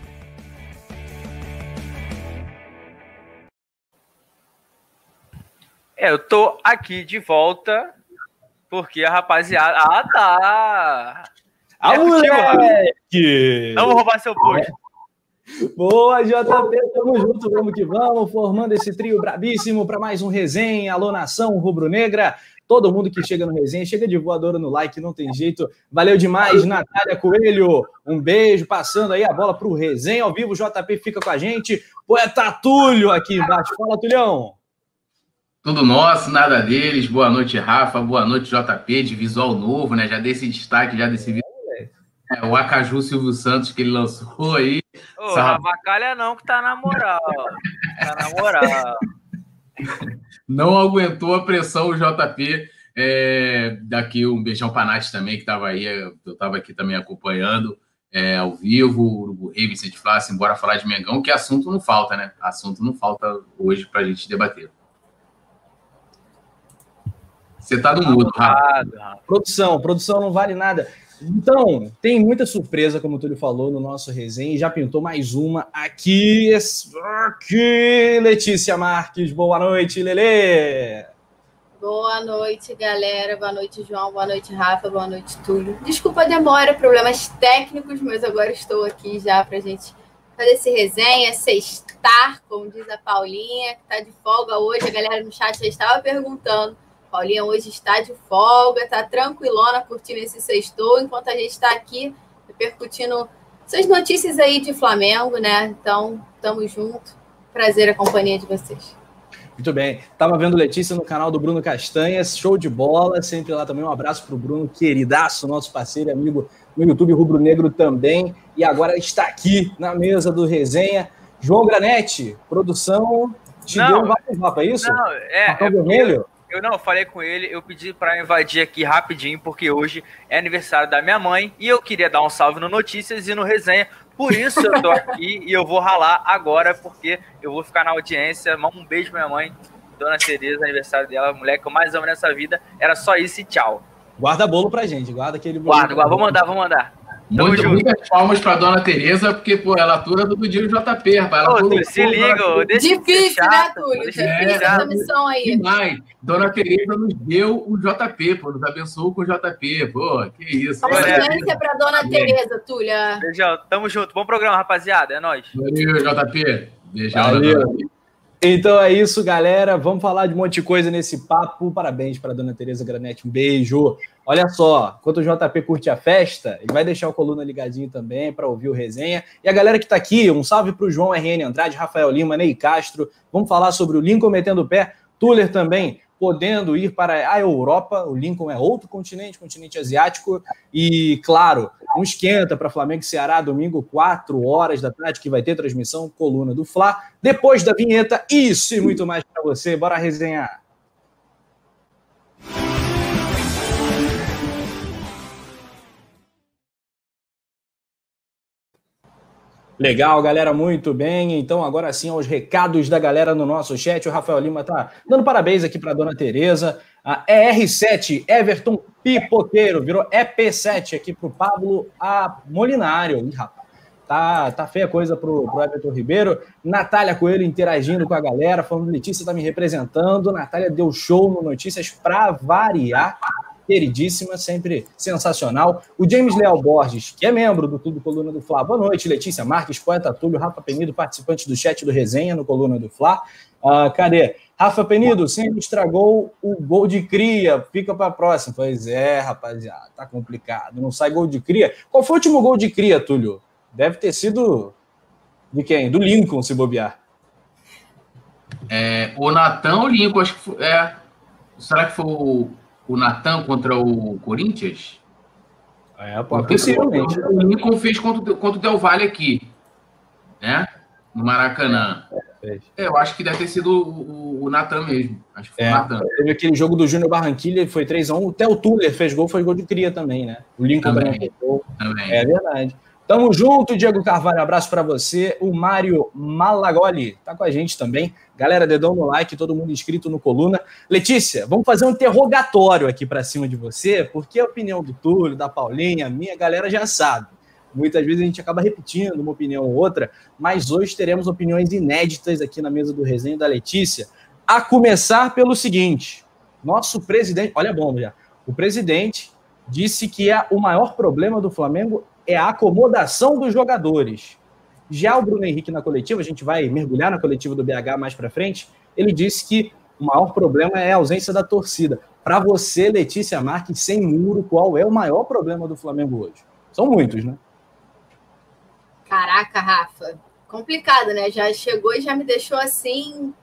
É, eu tô aqui de volta porque a rapaziada. Ah, tá! Ah, é moleque! Não vou roubar seu posto. Boa, JP, tamo junto, vamos que vamos, formando esse trio brabíssimo para mais um resenha, alô nação rubro-negra. Todo mundo que chega no resenha, chega de voadora no like, não tem jeito. Valeu demais, Natália Coelho. Um beijo, passando aí a bola pro resenha ao vivo. JP fica com a gente. Poeta Túlio aqui embaixo. Fala, Tulhão. Tudo nosso, nada deles. Boa noite, Rafa. Boa noite, JP, de visual novo, né? Já desse destaque, já desse é, o Acaju Silvio Santos que ele lançou aí. Ô, Essa... Avacalha não, que tá na moral. tá na moral. Não aguentou a pressão o JP. É, daqui um beijão para Nath também, que estava aí, eu estava aqui também acompanhando é, ao vivo, o Urubu Rei, Vicente Flávio, embora falar de Mengão, que assunto não falta, né? Assunto não falta hoje para a gente debater. Você tá no mudo, Rafa. Produção, produção não vale nada. Então, tem muita surpresa, como o Túlio falou, no nosso resenha. Já pintou mais uma aqui. Aqui, Letícia Marques. Boa noite, Lele. Boa noite, galera. Boa noite, João. Boa noite, Rafa. Boa noite, Túlio. Desculpa a demora, problemas técnicos, mas agora estou aqui já para a gente fazer esse resenha, sextar, como diz a Paulinha, que está de folga hoje. A galera no chat já estava perguntando Paulinha hoje está de folga, está tranquilona curtindo esse sextou, enquanto a gente está aqui repercutindo essas notícias aí de Flamengo, né? Então, estamos juntos. Prazer a companhia de vocês. Muito bem. Tava vendo Letícia no canal do Bruno Castanhas, show de bola. Sempre lá também um abraço para o Bruno, queridaço, nosso parceiro e amigo no YouTube Rubro Negro também. E agora está aqui na mesa do resenha. João Granete, produção. Te não, deu um vapo, é isso? Não, é. é vermelho? Eu não, falei com ele, eu pedi para invadir aqui rapidinho, porque hoje é aniversário da minha mãe e eu queria dar um salve no Notícias e no Resenha. Por isso eu tô aqui e eu vou ralar agora, porque eu vou ficar na audiência. Um beijo pra minha mãe, Dona Tereza, aniversário dela, mulher que eu mais amo nessa vida. Era só isso e tchau. Guarda bolo pra gente, guarda aquele bolo. Guarda, guarda, vou mandar, vou mandar. Muito, muitas palmas para dona Tereza, porque pô, ela atura do dia do JP, rapaz. Ela Ô, se liga, Difícil, né, Túlio? Difícil é, essa missão aí. Demais. Dona Tereza nos deu o JP, pô, nos abençoou com o JP, pô, que isso. Paciência para dona Tereza, Túlio. Beijão, tamo junto. Bom programa, rapaziada, é nóis. Valeu, JP. Beijão. Valeu. Então é isso, galera. Vamos falar de um monte de coisa nesse papo. Parabéns para dona Tereza Granete. Um beijo. Olha só, enquanto o JP curte a festa, ele vai deixar o coluna ligadinho também para ouvir o resenha. E a galera que está aqui, um salve para o João RN Andrade, Rafael Lima, Ney Castro. Vamos falar sobre o Lincoln metendo o pé. Tuller também podendo ir para a Europa. O Lincoln é outro continente, continente asiático. E, claro, um esquenta para Flamengo e Ceará, domingo, 4 horas da tarde, que vai ter transmissão, coluna do Fla. Depois da vinheta, isso e muito mais para você. Bora resenhar. Legal, galera, muito bem. Então, agora sim, aos recados da galera no nosso chat. O Rafael Lima tá dando parabéns aqui para dona Tereza. A ER7, Everton Pipoqueiro, virou EP7 aqui para o Pablo Amolinário. Ih, rapaz. Tá, tá feia coisa pro, pro Everton Ribeiro. Natália Coelho interagindo com a galera, falando: Letícia tá me representando. Natália deu show no Notícias pra variar. Queridíssima, sempre sensacional. O James Leal Borges, que é membro do Tudo Coluna do Fla. Boa noite, Letícia Marques, Poeta Túlio, Rafa Penido, participante do chat do Resenha no Coluna do Fla. Uh, cadê? Rafa Penido, sempre estragou o gol de cria. Fica para a próxima. Pois é, rapaziada, tá complicado. Não sai gol de cria. Qual foi o último gol de cria, Túlio? Deve ter sido de quem? Do Lincoln, se bobear. É, o Natan ou o Lincoln, acho que foi. É, será que foi o, o Natan contra o Corinthians? É, pode possivelmente. O Lincoln fez contra, contra o Del Valle aqui, né? No Maracanã. É. É, eu acho que deve ter sido o, o, Natan mesmo. Acho que foi é, o Natan. Teve aquele jogo do Júnior Barranquilha, foi 3x1. Até o Tuller fez gol, foi gol de cria também, né? O Lincoln também. Também. É verdade. Tamo junto, Diego Carvalho. Abraço para você. O Mário Malagoli tá com a gente também. Galera, dedão no like, todo mundo inscrito no Coluna. Letícia, vamos fazer um interrogatório aqui para cima de você, porque a opinião do Túlio, da Paulinha, minha, galera já sabe. Muitas vezes a gente acaba repetindo uma opinião ou outra, mas hoje teremos opiniões inéditas aqui na mesa do resenho da Letícia. A começar pelo seguinte: nosso presidente, olha a bomba já. O presidente disse que é o maior problema do Flamengo é a acomodação dos jogadores. Já o Bruno Henrique na coletiva, a gente vai mergulhar na coletiva do BH mais para frente, ele disse que o maior problema é a ausência da torcida. Para você, Letícia Marques, sem muro, qual é o maior problema do Flamengo hoje? São muitos, né? Caraca, Rafa, complicado, né? Já chegou e já me deixou assim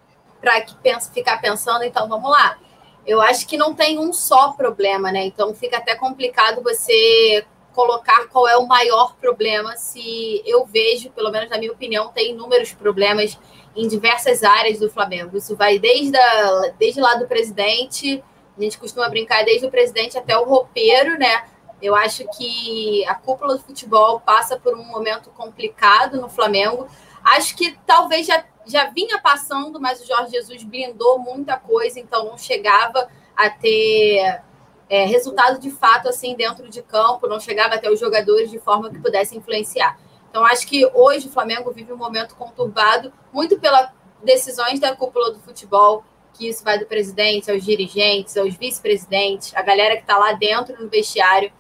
para que ficar pensando, então vamos lá. Eu acho que não tem um só problema, né? Então fica até complicado você colocar qual é o maior problema se eu vejo, pelo menos na minha opinião, tem inúmeros problemas em diversas áreas do Flamengo. Isso vai desde, a, desde lá do presidente, a gente costuma brincar desde o presidente até o roupeiro, né? Eu acho que a cúpula do futebol passa por um momento complicado no Flamengo. Acho que talvez já, já vinha passando, mas o Jorge Jesus blindou muita coisa, então não chegava a ter é, resultado de fato assim dentro de campo, não chegava até os jogadores de forma que pudesse influenciar. Então acho que hoje o Flamengo vive um momento conturbado, muito pelas decisões da cúpula do futebol, que isso vai do presidente aos dirigentes, aos vice-presidentes, a galera que está lá dentro no vestiário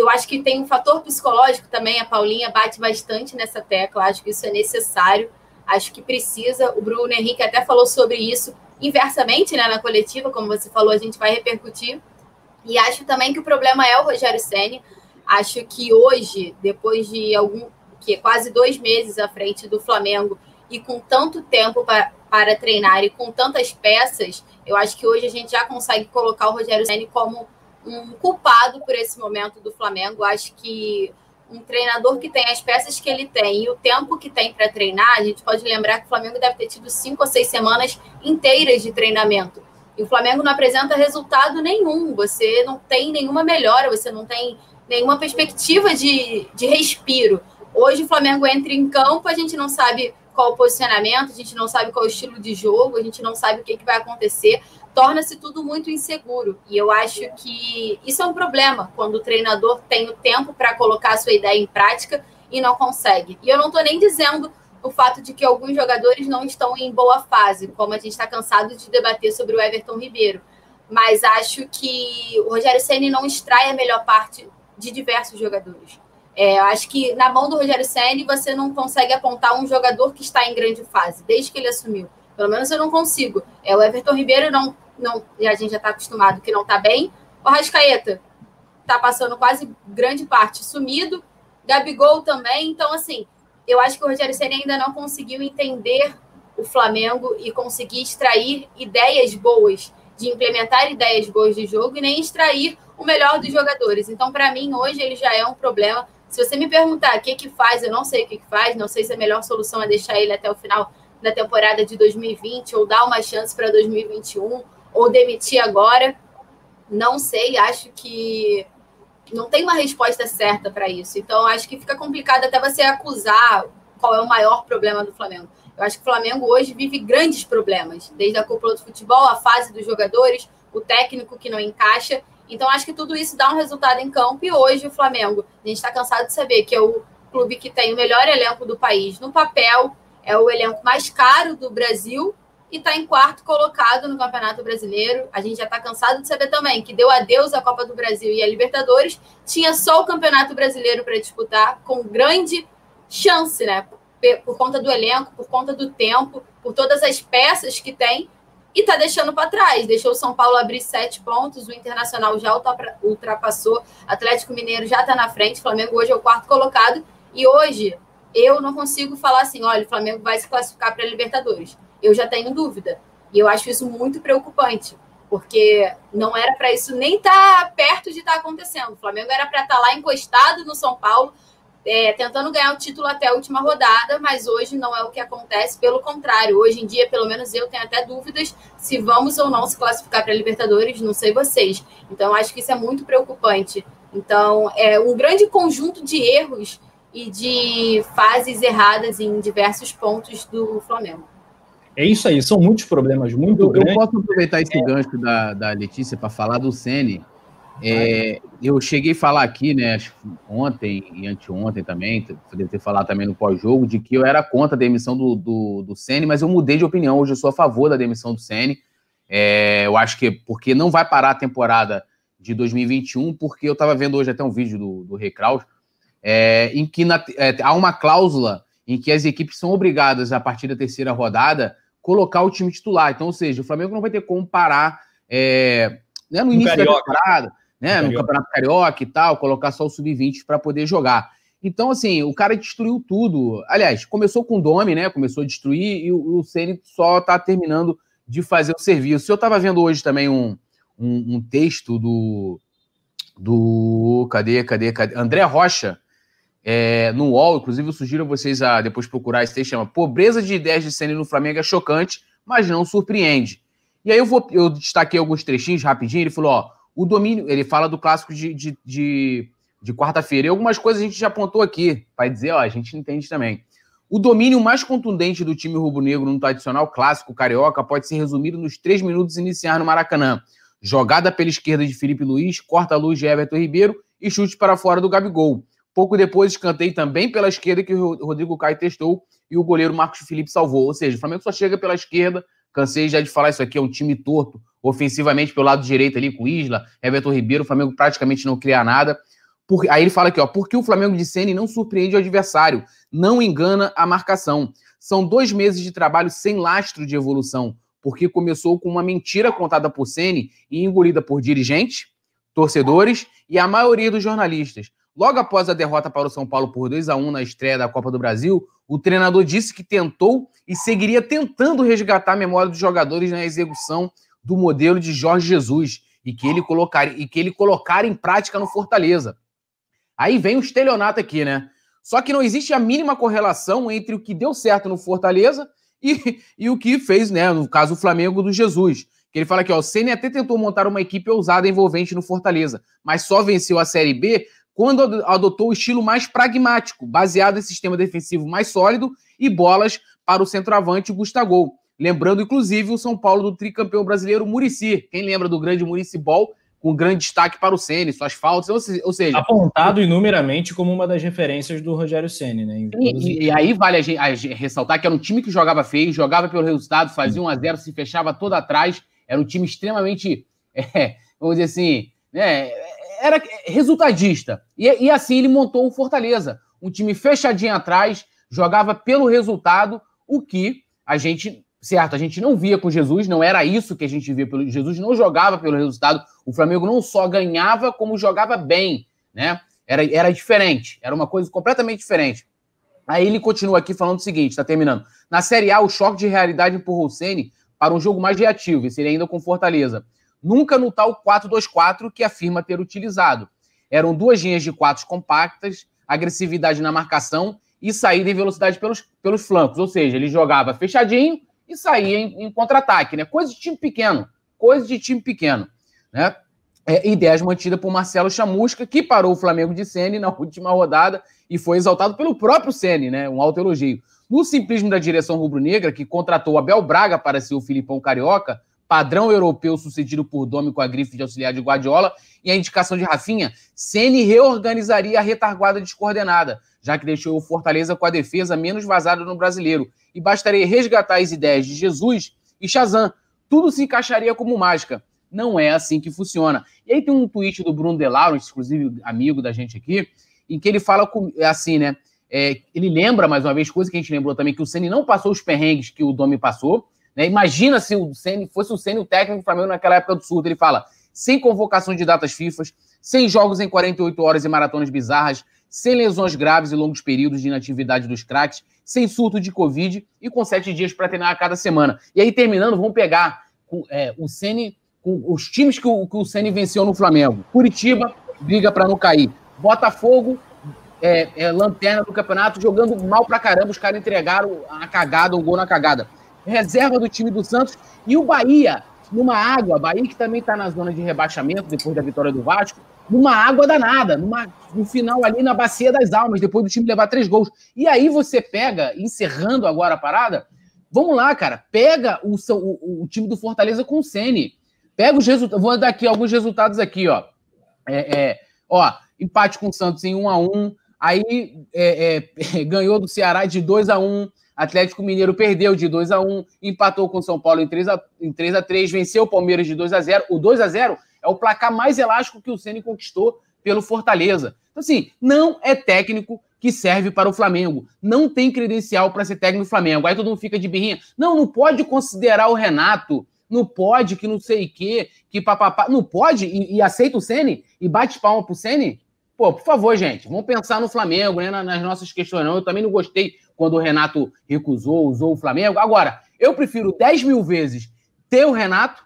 eu acho que tem um fator psicológico também, a Paulinha bate bastante nessa tecla, acho que isso é necessário, acho que precisa. O Bruno Henrique até falou sobre isso inversamente né, na coletiva, como você falou, a gente vai repercutir. E acho também que o problema é o Rogério Senni. Acho que hoje, depois de algum que quase dois meses à frente do Flamengo e com tanto tempo para, para treinar e com tantas peças, eu acho que hoje a gente já consegue colocar o Rogério Senni como um culpado por esse momento do Flamengo. Acho que um treinador que tem as peças que ele tem e o tempo que tem para treinar, a gente pode lembrar que o Flamengo deve ter tido cinco ou seis semanas inteiras de treinamento. E o Flamengo não apresenta resultado nenhum. Você não tem nenhuma melhora, você não tem nenhuma perspectiva de, de respiro. Hoje o Flamengo entra em campo, a gente não sabe qual o posicionamento, a gente não sabe qual o estilo de jogo, a gente não sabe o que, que vai acontecer torna-se tudo muito inseguro. E eu acho que isso é um problema quando o treinador tem o tempo para colocar a sua ideia em prática e não consegue. E eu não estou nem dizendo o fato de que alguns jogadores não estão em boa fase, como a gente está cansado de debater sobre o Everton Ribeiro. Mas acho que o Rogério Senni não extrai a melhor parte de diversos jogadores. É, acho que na mão do Rogério Senni você não consegue apontar um jogador que está em grande fase, desde que ele assumiu. Pelo menos eu não consigo. É, o Everton Ribeiro não não, a gente já está acostumado que não está bem. O Rascaeta está passando quase grande parte sumido. Gabigol também. Então, assim, eu acho que o Rogério Senna ainda não conseguiu entender o Flamengo e conseguir extrair ideias boas, de implementar ideias boas de jogo e nem extrair o melhor dos jogadores. Então, para mim, hoje ele já é um problema. Se você me perguntar o que que faz, eu não sei o que, que faz, não sei se a melhor solução é deixar ele até o final da temporada de 2020 ou dar uma chance para 2021 ou demitir agora. Não sei, acho que não tem uma resposta certa para isso. Então, acho que fica complicado até você acusar qual é o maior problema do Flamengo. Eu acho que o Flamengo hoje vive grandes problemas, desde a cúpula do futebol, a fase dos jogadores, o técnico que não encaixa. Então, acho que tudo isso dá um resultado em campo. E hoje o Flamengo, a gente está cansado de saber que é o clube que tem o melhor elenco do país no papel, é o elenco mais caro do Brasil e está em quarto colocado no Campeonato Brasileiro. A gente já está cansado de saber também que deu adeus à Copa do Brasil e à Libertadores, tinha só o Campeonato Brasileiro para disputar, com grande chance, né? Por conta do elenco, por conta do tempo, por todas as peças que tem, e está deixando para trás. Deixou o São Paulo abrir sete pontos, o Internacional já ultrapassou, Atlético Mineiro já está na frente, Flamengo hoje é o quarto colocado, e hoje eu não consigo falar assim: olha, o Flamengo vai se classificar para a Libertadores eu já tenho dúvida. E eu acho isso muito preocupante, porque não era para isso nem estar tá perto de estar tá acontecendo. O Flamengo era para estar tá lá encostado no São Paulo, é, tentando ganhar o título até a última rodada, mas hoje não é o que acontece. Pelo contrário, hoje em dia, pelo menos eu tenho até dúvidas se vamos ou não se classificar para a Libertadores, não sei vocês. Então, acho que isso é muito preocupante. Então, é um grande conjunto de erros e de fases erradas em diversos pontos do Flamengo. É isso aí, são muitos problemas muito eu, grandes. Eu posso aproveitar esse é. gancho da, da Letícia para falar do Sene. É, eu cheguei a falar aqui, né, ontem e anteontem também, poderia ter falado também no pós-jogo, de que eu era contra a demissão do, do, do Sene, mas eu mudei de opinião. Hoje eu sou a favor da demissão do Sene. É, eu acho que porque não vai parar a temporada de 2021, porque eu estava vendo hoje até um vídeo do, do Recraus, é, em que na, é, há uma cláusula em que as equipes são obrigadas, a partir da terceira rodada, colocar o time titular. Então, ou seja, o Flamengo não vai ter como parar é, né, no início da temporada, né, no, no Campeonato Carioca e tal, colocar só o sub-20 para poder jogar. Então, assim, o cara destruiu tudo. Aliás, começou com o Domi, né? Começou a destruir e o, o Ceni só está terminando de fazer o serviço. Eu estava vendo hoje também um, um, um, texto do. do. Cadê, cadê, cadê? André Rocha, é, no UOL, inclusive eu sugiro a vocês a depois procurar esse texto, chama Pobreza de ideias de Ceni no Flamengo é chocante, mas não surpreende. E aí eu vou, eu destaquei alguns trechinhos rapidinho, ele falou, ó, o domínio, ele fala do clássico de, de, de, de quarta-feira, e algumas coisas a gente já apontou aqui, para dizer, ó, a gente entende também. O domínio mais contundente do time rubro-negro no tradicional clássico carioca pode ser resumido nos três minutos iniciais no Maracanã. Jogada pela esquerda de Felipe Luiz, corta a luz de Everton Ribeiro e chute para fora do Gabigol. Pouco depois, escanteio também pela esquerda que o Rodrigo Caio testou e o goleiro Marcos Felipe salvou. Ou seja, o Flamengo só chega pela esquerda. Cansei já de falar isso aqui, é um time torto ofensivamente pelo lado direito ali com Isla, Everton Ribeiro. O Flamengo praticamente não cria nada. Por... Aí ele fala aqui, ó, porque o Flamengo de Sene não surpreende o adversário, não engana a marcação. São dois meses de trabalho sem lastro de evolução, porque começou com uma mentira contada por Sene e engolida por dirigentes, torcedores e a maioria dos jornalistas. Logo após a derrota para o São Paulo por 2 a 1 na estreia da Copa do Brasil, o treinador disse que tentou e seguiria tentando resgatar a memória dos jogadores na execução do modelo de Jorge Jesus e que ele colocar, e que ele colocar em prática no Fortaleza. Aí vem o estelionato aqui, né? Só que não existe a mínima correlação entre o que deu certo no Fortaleza e, e o que fez, né? No caso, o Flamengo do Jesus. Que ele fala que ó, o até tentou montar uma equipe ousada envolvente no Fortaleza, mas só venceu a Série B quando adotou o estilo mais pragmático, baseado em sistema defensivo mais sólido e bolas para o centroavante Gustavo. Lembrando, inclusive, o São Paulo do tricampeão brasileiro Murici. Quem lembra do grande Murici Ball, com grande destaque para o Ceni, suas faltas, ou seja... Apontado inumeramente como uma das referências do Rogério Ceni, né? E, e, aí vale a gente, a gente, ressaltar que era um time que jogava feio, jogava pelo resultado, fazia 1 a 0 se fechava todo atrás, era um time extremamente, é, vamos dizer assim, né, era resultadista. E, e assim ele montou o Fortaleza. Um time fechadinho atrás, jogava pelo resultado, o que a gente, certo, a gente não via com Jesus, não era isso que a gente via pelo Jesus, não jogava pelo resultado. O Flamengo não só ganhava, como jogava bem, né? Era, era diferente, era uma coisa completamente diferente. Aí ele continua aqui falando o seguinte, tá terminando. Na Série A, o choque de realidade empurrou o Ceni para um jogo mais reativo, e seria ainda com Fortaleza nunca no tal 4-2-4 que afirma ter utilizado. Eram duas linhas de quatro compactas, agressividade na marcação e saída em velocidade pelos, pelos flancos. Ou seja, ele jogava fechadinho e saía em, em contra-ataque, né? Coisa de time pequeno. Coisa de time pequeno. Né? É, ideias mantidas por Marcelo Chamusca, que parou o Flamengo de Sene na última rodada e foi exaltado pelo próprio Sene, né? Um alto elogio. No simplismo da direção rubro-negra, que contratou Abel Braga para ser o Filipão Carioca, padrão europeu sucedido por Domi com a grife de auxiliar de Guardiola, e a indicação de Rafinha, Ceni reorganizaria a retaguarda descoordenada, já que deixou o Fortaleza com a defesa menos vazada no brasileiro. E bastaria resgatar as ideias de Jesus e Shazam. Tudo se encaixaria como mágica. Não é assim que funciona. E aí tem um tweet do Bruno Delaro, inclusive amigo da gente aqui, em que ele fala é assim, né? É, ele lembra, mais uma vez, coisa que a gente lembrou também, que o Ceni não passou os perrengues que o Domi passou. Né? Imagina se o Ceni fosse o Ceni o técnico do Flamengo naquela época do surto. Ele fala, sem convocação de datas FIFA, sem jogos em 48 horas e maratonas bizarras, sem lesões graves e longos períodos de inatividade dos craques, sem surto de Covid e com sete dias para treinar a cada semana. E aí, terminando, vamos pegar é, o Ceni com os times que o, que o Ceni venceu no Flamengo. Curitiba, briga para não cair. Botafogo, é, é, lanterna do campeonato, jogando mal pra caramba. Os caras entregaram a cagada, um gol na cagada. Reserva do time do Santos. E o Bahia, numa água, Bahia que também está na zona de rebaixamento depois da vitória do Vasco, numa água danada, numa, no final ali na Bacia das Almas, depois do time levar três gols. E aí você pega, encerrando agora a parada, vamos lá, cara, pega o, o, o time do Fortaleza com o Sene. Pega os resultados, vou dar aqui alguns resultados aqui, ó. É, é, ó, empate com o Santos em 1 a 1 aí é, é ganhou do Ceará de 2 a 1 Atlético Mineiro perdeu de 2 a 1 empatou com São Paulo em 3 a, em 3 a 3 venceu o Palmeiras de 2 a 0 O 2 a 0 é o placar mais elástico que o Ceni conquistou pelo Fortaleza. Então, assim, não é técnico que serve para o Flamengo. Não tem credencial para ser técnico do Flamengo. Aí todo mundo fica de birrinha. Não, não pode considerar o Renato. Não pode, que não sei o quê, que papapá. Não pode e, e aceita o Ceni e bate palma pro Ceni? Pô, por favor, gente, vamos pensar no Flamengo, né? Nas nossas questões. Não. Eu também não gostei quando o Renato recusou, usou o Flamengo. Agora, eu prefiro 10 mil vezes ter o Renato,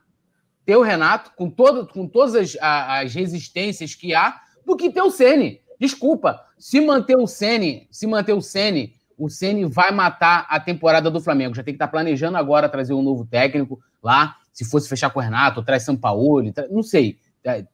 ter o Renato, com, todo, com todas as, as resistências que há, do que ter o Sene. Desculpa, se manter o Sene, se manter o Sene, o Ceni vai matar a temporada do Flamengo. Já tem que estar tá planejando agora trazer um novo técnico lá. Se fosse fechar com o Renato, traz São Paulo, não sei. É,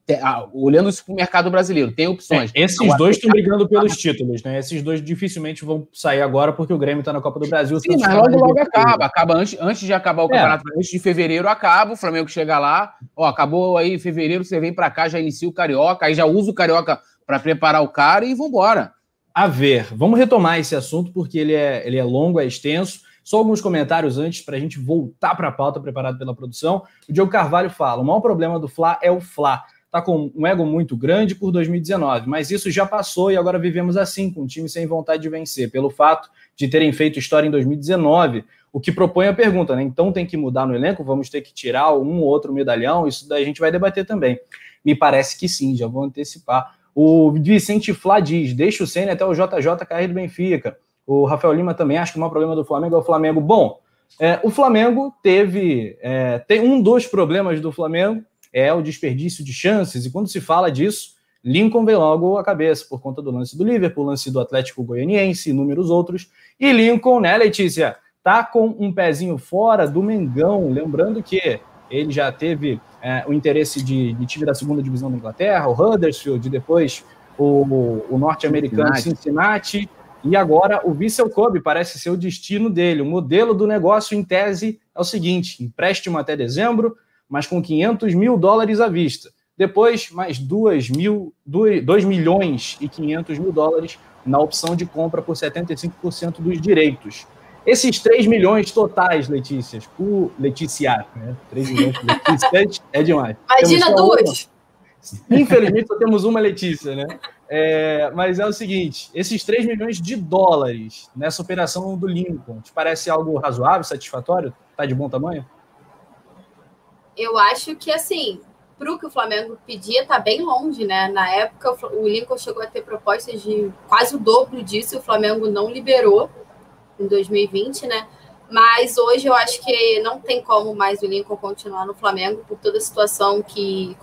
olhando isso para o mercado brasileiro, tem opções. É, esses dois estão brigando pelos títulos, né? Esses dois dificilmente vão sair agora porque o Grêmio está na Copa do Brasil. Sim, mas logo, logo acaba. Acaba antes, antes de acabar o é. campeonato, antes de fevereiro acaba. O Flamengo chega lá, ó, acabou aí fevereiro, você vem para cá, já inicia o Carioca, aí já usa o Carioca para preparar o cara e vambora. A ver, vamos retomar esse assunto porque ele é, ele é longo, é extenso. Só alguns comentários antes para a gente voltar para a pauta preparado pela produção. O Diogo Carvalho fala: o maior problema do Fla é o Fla. Está com um ego muito grande por 2019, mas isso já passou e agora vivemos assim, com um time sem vontade de vencer, pelo fato de terem feito história em 2019, o que propõe a pergunta, né? Então tem que mudar no elenco, vamos ter que tirar um ou outro medalhão, isso daí a gente vai debater também. Me parece que sim, já vou antecipar. O Vicente Flá diz: deixa o Senna até o JJ cair do Benfica. O Rafael Lima também acha que o maior problema do Flamengo é o Flamengo. Bom, é, o Flamengo teve. É, tem um dos problemas do Flamengo é o desperdício de chances, e quando se fala disso, Lincoln vem logo à cabeça, por conta do lance do Liverpool, lance do Atlético Goianiense, inúmeros outros. E Lincoln, né, Letícia, tá com um pezinho fora do Mengão, lembrando que ele já teve é, o interesse de, de time da segunda divisão da Inglaterra, o Huddersfield, e depois o, o norte-americano Cincinnati. Cincinnati. E agora o Vissel Kobe parece ser o destino dele. O modelo do negócio, em tese, é o seguinte: empréstimo até dezembro, mas com 500 mil dólares à vista. Depois, mais 2, mil, 2, 2 milhões e 500 mil dólares na opção de compra por 75% dos direitos. Esses 3 milhões totais, Letícias, por Letícia, né? 3 milhões de Letícias é demais. Imagina duas. Infelizmente, só temos uma Letícia, né? É, mas é o seguinte: esses 3 milhões de dólares nessa operação do Lincoln, te parece algo razoável, satisfatório? Tá de bom tamanho? Eu acho que, assim, para o que o Flamengo pedia, tá bem longe, né? Na época, o Lincoln chegou a ter propostas de quase o dobro disso, e o Flamengo não liberou em 2020, né? Mas hoje eu acho que não tem como mais o Lincoln continuar no Flamengo por toda a situação que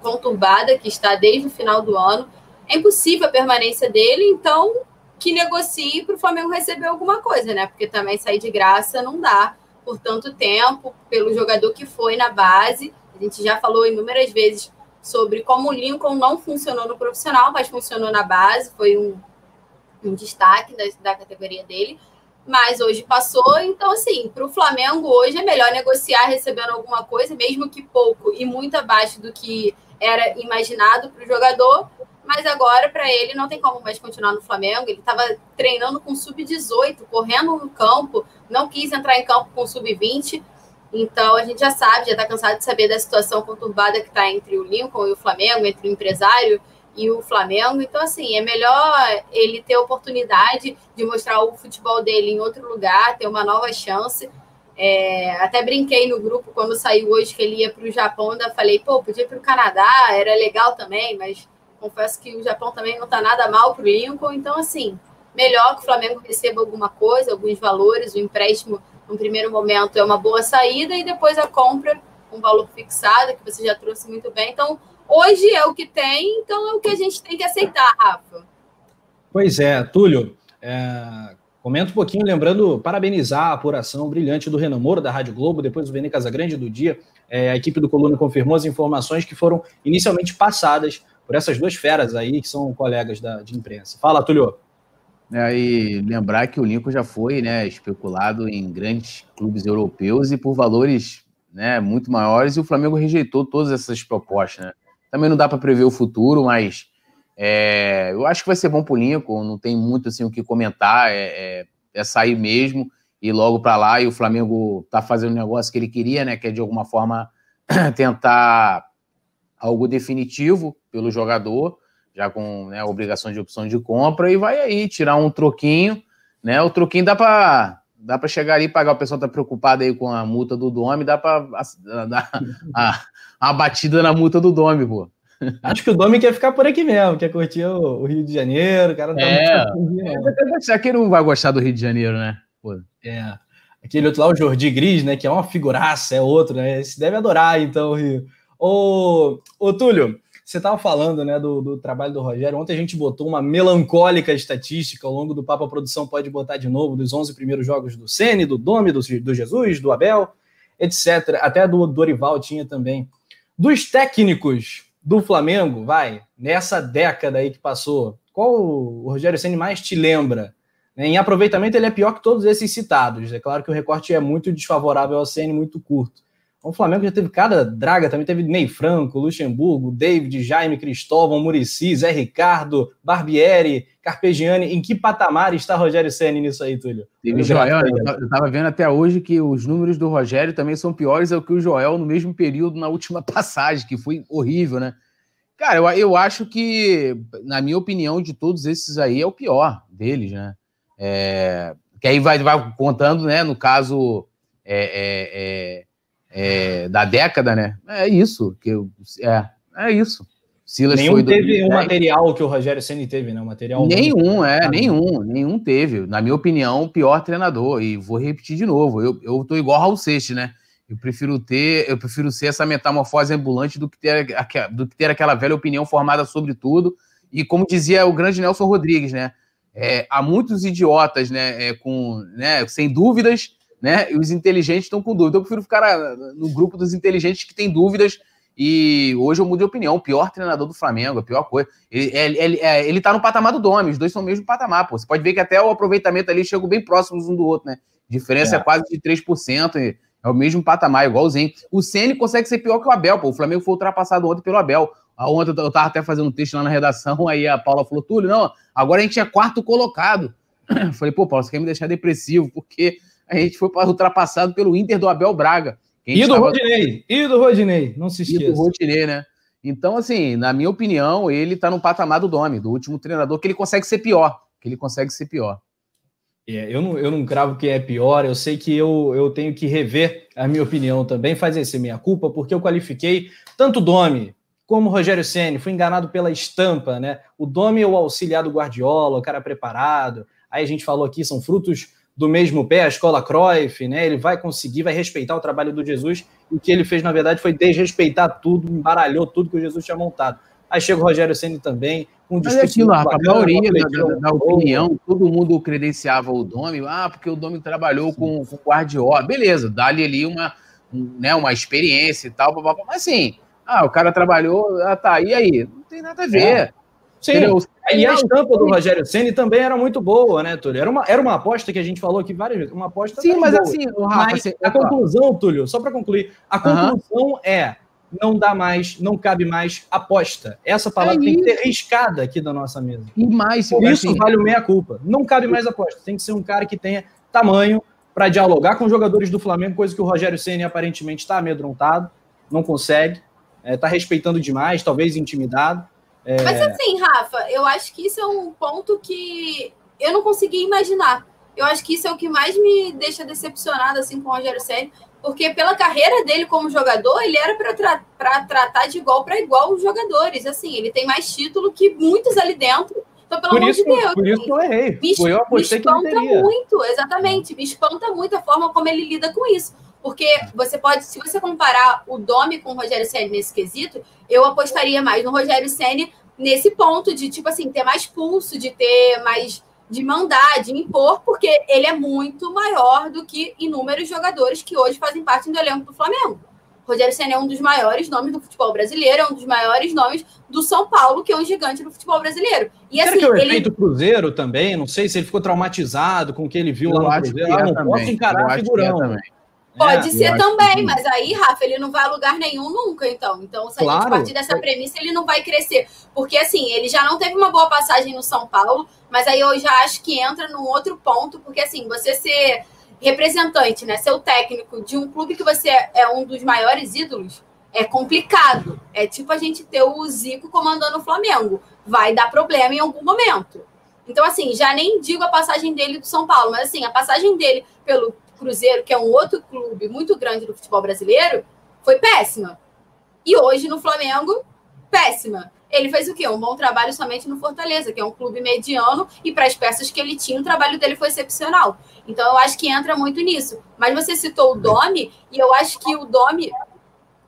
conturbada que está desde o final do ano é impossível a permanência dele, então que negocie para o Flamengo receber alguma coisa, né? Porque também sair de graça não dá por tanto tempo, pelo jogador que foi na base. A gente já falou inúmeras vezes sobre como o Lincoln não funcionou no profissional, mas funcionou na base, foi um, um destaque da, da categoria dele. Mas hoje passou, então, assim, para o Flamengo hoje é melhor negociar recebendo alguma coisa, mesmo que pouco e muito abaixo do que era imaginado para o jogador, mas agora para ele não tem como mais continuar no Flamengo. Ele estava treinando com sub-18, correndo no campo, não quis entrar em campo com sub-20. Então a gente já sabe, já está cansado de saber da situação conturbada que está entre o Lincoln e o Flamengo, entre o empresário e o Flamengo. Então, assim, é melhor ele ter a oportunidade de mostrar o futebol dele em outro lugar, ter uma nova chance. É, até brinquei no grupo quando saiu hoje que ele ia para o Japão, ainda falei, pô, podia ir para o Canadá, era legal também, mas confesso que o Japão também não está nada mal para o Lincoln. Então, assim, melhor que o Flamengo receba alguma coisa, alguns valores, o empréstimo no primeiro momento é uma boa saída e depois a compra, um valor fixado, que você já trouxe muito bem. Então, hoje é o que tem, então é o que a gente tem que aceitar, Rafa. Pois é, Túlio, é, comenta um pouquinho, lembrando, parabenizar a apuração brilhante do Renan Moro, da Rádio Globo, depois do Vene Casagrande do dia. É, a equipe do Coluna confirmou as informações que foram inicialmente passadas por essas duas feras aí, que são colegas da, de imprensa. Fala, Túlio. É, e lembrar que o Lincoln já foi né, especulado em grandes clubes europeus e por valores né, muito maiores, e o Flamengo rejeitou todas essas propostas. Né? Também não dá para prever o futuro, mas é, eu acho que vai ser bom para o Lincoln, não tem muito assim, o que comentar, é, é, é sair mesmo e logo para lá, e o Flamengo está fazendo o negócio que ele queria, né, que é de alguma forma tentar algo definitivo pelo jogador, já com né, a obrigação de opção de compra, e vai aí tirar um troquinho, né? O troquinho dá para dá para chegar ali e pagar. O pessoal tá preocupado aí com a multa do Dome, dá para dar a, a, batida na multa do Dome, pô. Acho que o Dome quer ficar por aqui mesmo, quer curtir o, o Rio de Janeiro, o cara tá é, muito Aqui não vai gostar do Rio de Janeiro, né? Pô. É. Aquele outro lá, o Jordi Gris, né? Que é uma figuraça, é outro, né? Esse deve adorar, então, o Rio. Ô, ô Túlio, você estava falando né, do, do, trabalho do Rogério. Ontem a gente botou uma melancólica estatística ao longo do Papo a Produção pode botar de novo dos 11 primeiros jogos do Sene, do Domi, do, do Jesus, do Abel, etc. Até do Dorival tinha também. Dos técnicos do Flamengo, vai, nessa década aí que passou, qual o Rogério Ceni mais te lembra? Em aproveitamento ele é pior que todos esses citados. É claro que o recorte é muito desfavorável ao Ceni, muito curto. O Flamengo já teve cada draga, também teve Ney Franco, Luxemburgo, David, Jaime, Cristóvão, Murici, Zé Ricardo, Barbieri, Carpegiani. Em que patamar está Rogério Senni nisso aí, Túlio? Teve Joel, eu estava vendo até hoje que os números do Rogério também são piores do que o Joel no mesmo período na última passagem, que foi horrível, né? Cara, eu, eu acho que, na minha opinião, de todos esses aí, é o pior deles, né? É, que aí vai, vai contando, né? No caso, é, é, é da década, né? É isso. Que eu, é, é isso. Silas nenhum foi teve um material que o Rogério Ceni teve, né? Um material nenhum, é, nenhum, nenhum teve. Na minha opinião, o pior treinador. E vou repetir de novo. Eu, eu tô igual Raul Seixas, né? Eu prefiro ter, eu prefiro ser essa metamorfose ambulante do que ter, do que ter aquela velha opinião formada sobre tudo. E como dizia o grande Nelson Rodrigues, né? É, há muitos idiotas, né, é, com, né, sem dúvidas, né? E os inteligentes estão com dúvida. Eu prefiro ficar ah, no grupo dos inteligentes que têm dúvidas. E hoje eu mudei de opinião. O pior treinador do Flamengo, a pior coisa. Ele, ele, ele, é, ele tá no patamar do Domi, os dois são o mesmo patamar, pô. Você pode ver que até o aproveitamento ali chegou bem próximos um do outro, né? A diferença é, é quase de 3%. É o mesmo patamar, igualzinho. O Ceni consegue ser pior que o Abel, pô. O Flamengo foi ultrapassado ontem pelo Abel. Ontem eu tava até fazendo um texto lá na redação, aí a Paula falou, Túlio, não, agora a gente é quarto colocado. Eu falei, pô, Paulo, você quer me deixar depressivo, porque a gente foi ultrapassado pelo Inter do Abel Braga. E do tava... Rodinei, e do Rodinei, não se esqueça. E do Rodinei, né? Então, assim, na minha opinião, ele tá no patamar do Domi, do último treinador, que ele consegue ser pior. Que ele consegue ser pior. É, eu, não, eu não cravo que é pior, eu sei que eu, eu tenho que rever a minha opinião também, fazer essa minha culpa, porque eu qualifiquei tanto o Domi como o Rogério Senni, fui enganado pela estampa, né? O Domi é o auxiliar do Guardiola, o cara preparado. Aí a gente falou aqui, são frutos do mesmo pé, a escola Cruyff, né? Ele vai conseguir, vai respeitar o trabalho do Jesus. E o que ele fez, na verdade, foi desrespeitar tudo, embaralhou tudo que o Jesus tinha montado. Aí chega o Rogério Ceni também, com um Mas é aquilo, a maioria da, da, da opinião, todo mundo credenciava o Domi, ah, porque o Domi trabalhou com, com o Guardiola. Beleza, dá-lhe ali uma, um, né, uma experiência e tal, mas assim, ah, o cara trabalhou, ah, tá, e aí? Não tem nada a ver. É. Sim. Entendeu? E a estampa do Rogério Ceni também era muito boa, né, Túlio? Era uma, era uma aposta que a gente falou aqui várias vezes. Uma aposta. Sim, mas boa. assim, Rafa, mas a conclusão, Túlio, só para concluir, a conclusão uh -huh. é não dá mais, não cabe mais aposta. Essa palavra é tem que ser riscada aqui da nossa mesa. E mais, Por isso assim, vale o meia-culpa. Não cabe mais aposta. Tem que ser um cara que tenha tamanho para dialogar com os jogadores do Flamengo, coisa que o Rogério Ceni aparentemente está amedrontado, não consegue, está é, tá respeitando demais, talvez intimidado. É... Mas assim, Rafa, eu acho que isso é um ponto que eu não consegui imaginar. Eu acho que isso é o que mais me deixa decepcionada assim, com o Rogério Ceni, porque pela carreira dele como jogador, ele era para tra tratar de igual para igual os jogadores. Assim, ele tem mais título que muitos ali dentro. Então, pelo por amor isso, de Deus. Por isso que eu errei. Me, eu me espanta muito, exatamente. Me espanta muito a forma como ele lida com isso. Porque você pode, se você comparar o Domi com o Rogério Senna nesse quesito, eu apostaria mais no Rogério Senna nesse ponto de, tipo assim, ter mais pulso, de ter mais de mandar, de impor, porque ele é muito maior do que inúmeros jogadores que hoje fazem parte do elenco do Flamengo. Rogério Senna é um dos maiores nomes do futebol brasileiro, é um dos maiores nomes do São Paulo, que é um gigante do futebol brasileiro. E assim, que é o ele... efeito Cruzeiro também, não sei se ele ficou traumatizado com o que ele viu eu lá no Cruzeiro. Ah, não também. posso encarar eu figurão. Pode é, ser também, mas aí, Rafa, ele não vai a lugar nenhum nunca, então. Então, se a claro. gente partir dessa premissa, ele não vai crescer. Porque, assim, ele já não teve uma boa passagem no São Paulo, mas aí eu já acho que entra num outro ponto, porque, assim, você ser representante, né, ser o técnico de um clube que você é um dos maiores ídolos, é complicado. É tipo a gente ter o Zico comandando o Flamengo. Vai dar problema em algum momento. Então, assim, já nem digo a passagem dele do São Paulo, mas, assim, a passagem dele pelo Cruzeiro, que é um outro clube muito grande do futebol brasileiro, foi péssima. E hoje no Flamengo, péssima. Ele fez o quê? Um bom trabalho somente no Fortaleza, que é um clube mediano, e para as peças que ele tinha, o trabalho dele foi excepcional. Então eu acho que entra muito nisso. Mas você citou o Domi, e eu acho que o Domi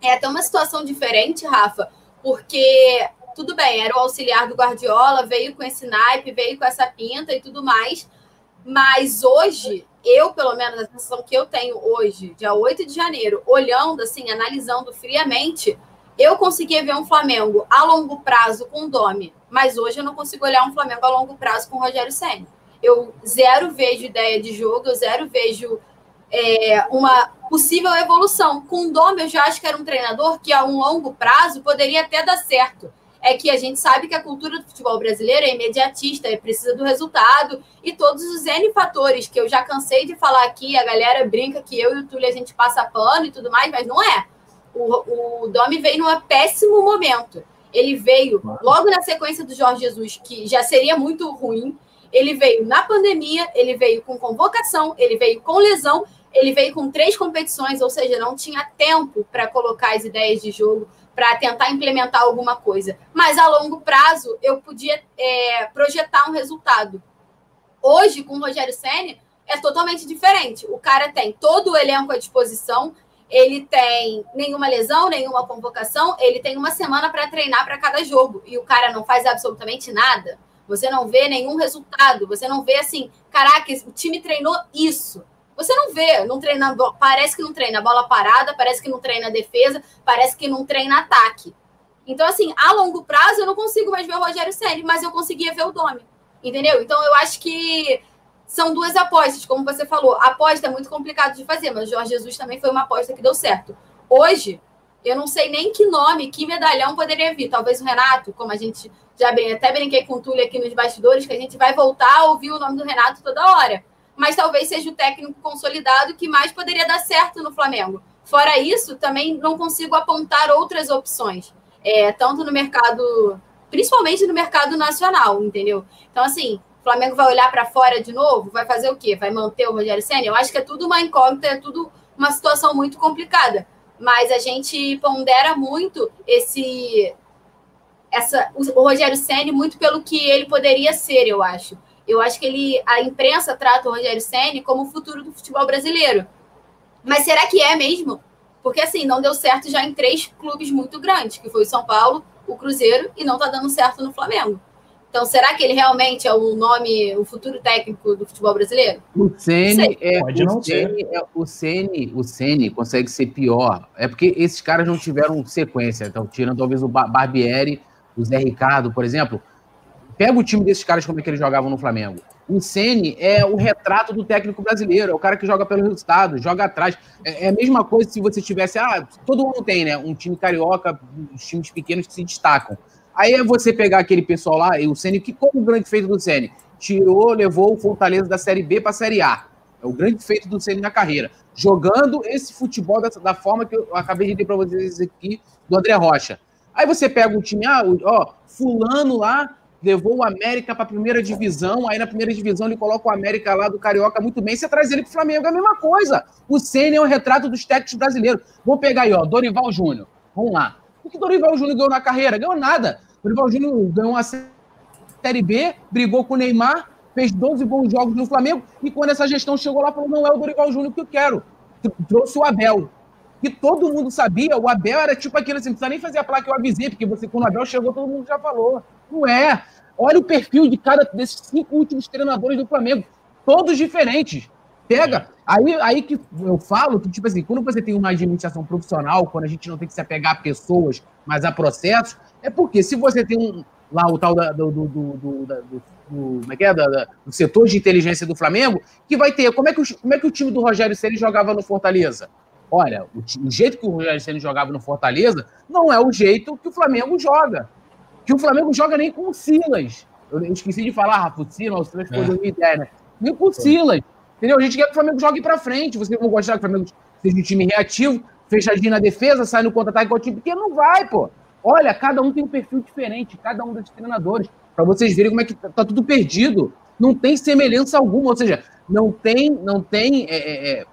é até uma situação diferente, Rafa, porque tudo bem, era o auxiliar do Guardiola, veio com esse naipe, veio com essa pinta e tudo mais. Mas hoje eu, pelo menos, a sensação que eu tenho hoje, dia 8 de janeiro, olhando, assim, analisando friamente, eu conseguia ver um Flamengo a longo prazo com o Domi, mas hoje eu não consigo olhar um Flamengo a longo prazo com o Rogério Senna. Eu zero vejo ideia de jogo, eu zero vejo é, uma possível evolução. Com o Domi, eu já acho que era um treinador que a um longo prazo poderia até dar certo é que a gente sabe que a cultura do futebol brasileiro é imediatista, é precisa do resultado e todos os N fatores que eu já cansei de falar aqui, a galera brinca que eu e o Túlio a gente passa pano e tudo mais, mas não é. O, o Domi veio num péssimo momento. Ele veio logo na sequência do Jorge Jesus, que já seria muito ruim. Ele veio na pandemia, ele veio com convocação, ele veio com lesão, ele veio com três competições, ou seja, não tinha tempo para colocar as ideias de jogo para tentar implementar alguma coisa. Mas a longo prazo eu podia é, projetar um resultado. Hoje, com o Rogério Senna, é totalmente diferente. O cara tem todo o elenco à disposição, ele tem nenhuma lesão, nenhuma convocação, ele tem uma semana para treinar para cada jogo e o cara não faz absolutamente nada. Você não vê nenhum resultado, você não vê assim, caraca, o time treinou isso. Você não vê, não treina, parece que não treina bola parada, parece que não treina defesa, parece que não treina ataque. Então, assim, a longo prazo eu não consigo mais ver o Rogério Ceni, mas eu conseguia ver o Domi. Entendeu? Então, eu acho que são duas apostas, como você falou. Aposta é muito complicado de fazer, mas o Jorge Jesus também foi uma aposta que deu certo. Hoje, eu não sei nem que nome, que medalhão poderia vir. Talvez o Renato, como a gente já bem, até brinquei com o Túlio aqui nos bastidores, que a gente vai voltar a ouvir o nome do Renato toda hora mas talvez seja o técnico consolidado que mais poderia dar certo no Flamengo. Fora isso, também não consigo apontar outras opções, é, tanto no mercado, principalmente no mercado nacional, entendeu? Então, assim, o Flamengo vai olhar para fora de novo, vai fazer o quê? Vai manter o Rogério Senna? Eu acho que é tudo uma incógnita, é tudo uma situação muito complicada. Mas a gente pondera muito esse essa o Rogério Senna muito pelo que ele poderia ser, eu acho. Eu acho que ele, a imprensa trata o Rogério Ceni como o futuro do futebol brasileiro. Mas será que é mesmo? Porque assim, não deu certo já em três clubes muito grandes, que foi o São Paulo, o Cruzeiro e não está dando certo no Flamengo. Então, será que ele realmente é o nome, o futuro técnico do futebol brasileiro? O Ceni é, Pode não o Ceni, é, o Ceni, o Ceni consegue ser pior. É porque esses caras não tiveram sequência. Então, tirando talvez o Barbieri, o Zé Ricardo, por exemplo, Pega o time desses caras como é que eles jogavam no Flamengo. O Ceni é o retrato do técnico brasileiro, é o cara que joga pelo resultado, joga atrás. É, é a mesma coisa se você tivesse. Ah, todo mundo tem, né? Um time carioca, os times pequenos que se destacam. Aí é você pegar aquele pessoal lá, e o Ceni, que como o grande feito do Ceni? Tirou, levou o Fortaleza da Série B para a Série A. É o grande feito do Ceni na carreira. Jogando esse futebol da, da forma que eu acabei de dizer para vocês aqui, do André Rocha. Aí você pega o time, ah, ó, fulano lá levou o América para a primeira divisão, aí na primeira divisão ele coloca o América lá do Carioca muito bem, você traz ele para o Flamengo, é a mesma coisa. O Senna é um retrato dos técnicos brasileiros. Vou pegar aí, ó, Dorival Júnior. Vamos lá. O que Dorival Júnior ganhou na carreira? Ganhou nada. Dorival Júnior ganhou uma Série B, brigou com o Neymar, fez 12 bons jogos no Flamengo, e quando essa gestão chegou lá, falou: não é o Dorival Júnior que eu quero. Trouxe o Abel. E todo mundo sabia, o Abel era tipo aquilo assim, não precisa nem fazer a placa, eu avisei, porque você, quando o Abel chegou, todo mundo já falou. Não é. Olha o perfil de cada desses cinco últimos treinadores do Flamengo. Todos diferentes. Pega. Aí, aí que eu falo que, tipo assim, quando você tem uma administração profissional, quando a gente não tem que se apegar a pessoas, mas a processos, é porque se você tem um, lá o tal da, do, do, do, do, como é que é? Do setor de inteligência do Flamengo, que vai ter. Como é que o, como é que o time do Rogério Ceni jogava no Fortaleza? Olha, o, o jeito que o Rogério Ceni jogava no Fortaleza não é o jeito que o Flamengo joga. Que o Flamengo joga nem com o Silas. Eu esqueci de falar, Rafa, o Silas, o Silas foi é. 2010, né? Nem com o Silas. Entendeu? A gente quer que o Flamengo jogue pra frente. Vocês vão gostar que o Flamengo seja um time reativo, fechadinho na defesa, sai no contra-ataque com o time, porque não vai, pô. Olha, cada um tem um perfil diferente, cada um dos treinadores, para vocês verem como é que tá, tá, tudo perdido. Não tem semelhança alguma, ou seja, não tem, não tem é, é, é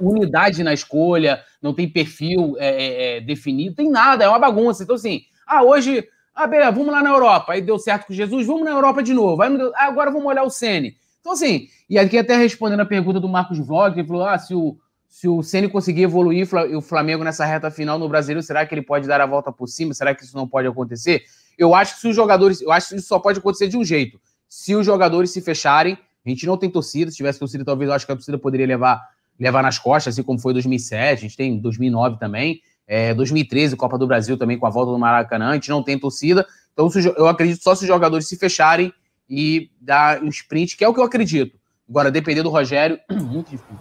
unidade na escolha, não tem perfil é, é, é, definido, tem nada, é uma bagunça. Então, assim, ah, hoje, ah, beleza, vamos lá na Europa, aí deu certo com Jesus, vamos na Europa de novo, aí ah, agora vamos olhar o Sene. Então, assim, e aqui até respondendo a pergunta do Marcos Vlog, ele falou: ah, se o, se o Ceni conseguir evoluir o Flamengo nessa reta final no Brasileiro, será que ele pode dar a volta por cima? Será que isso não pode acontecer? Eu acho que se os jogadores, eu acho que isso só pode acontecer de um jeito. Se os jogadores se fecharem, a gente não tem torcida, se tivesse torcida, talvez eu acho que a torcida poderia levar levar nas costas, assim como foi 2007, a gente tem 2009 também, é, 2013, Copa do Brasil também com a volta do Maracanã, a gente não tem torcida, então eu acredito só se os jogadores se fecharem e dar um sprint, que é o que eu acredito. Agora, depender do Rogério, muito difícil.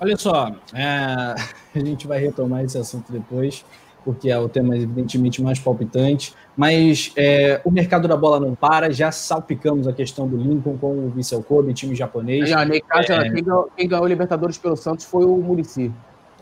Olha só, é, a gente vai retomar esse assunto depois, porque é o tema evidentemente mais palpitante, mas é, o mercado da bola não para, já salpicamos a questão do Lincoln com o Vissel Kobe, time japonês. Aí, ó, caso, é, quem, ganhou, quem ganhou o Libertadores pelo Santos foi o Murici.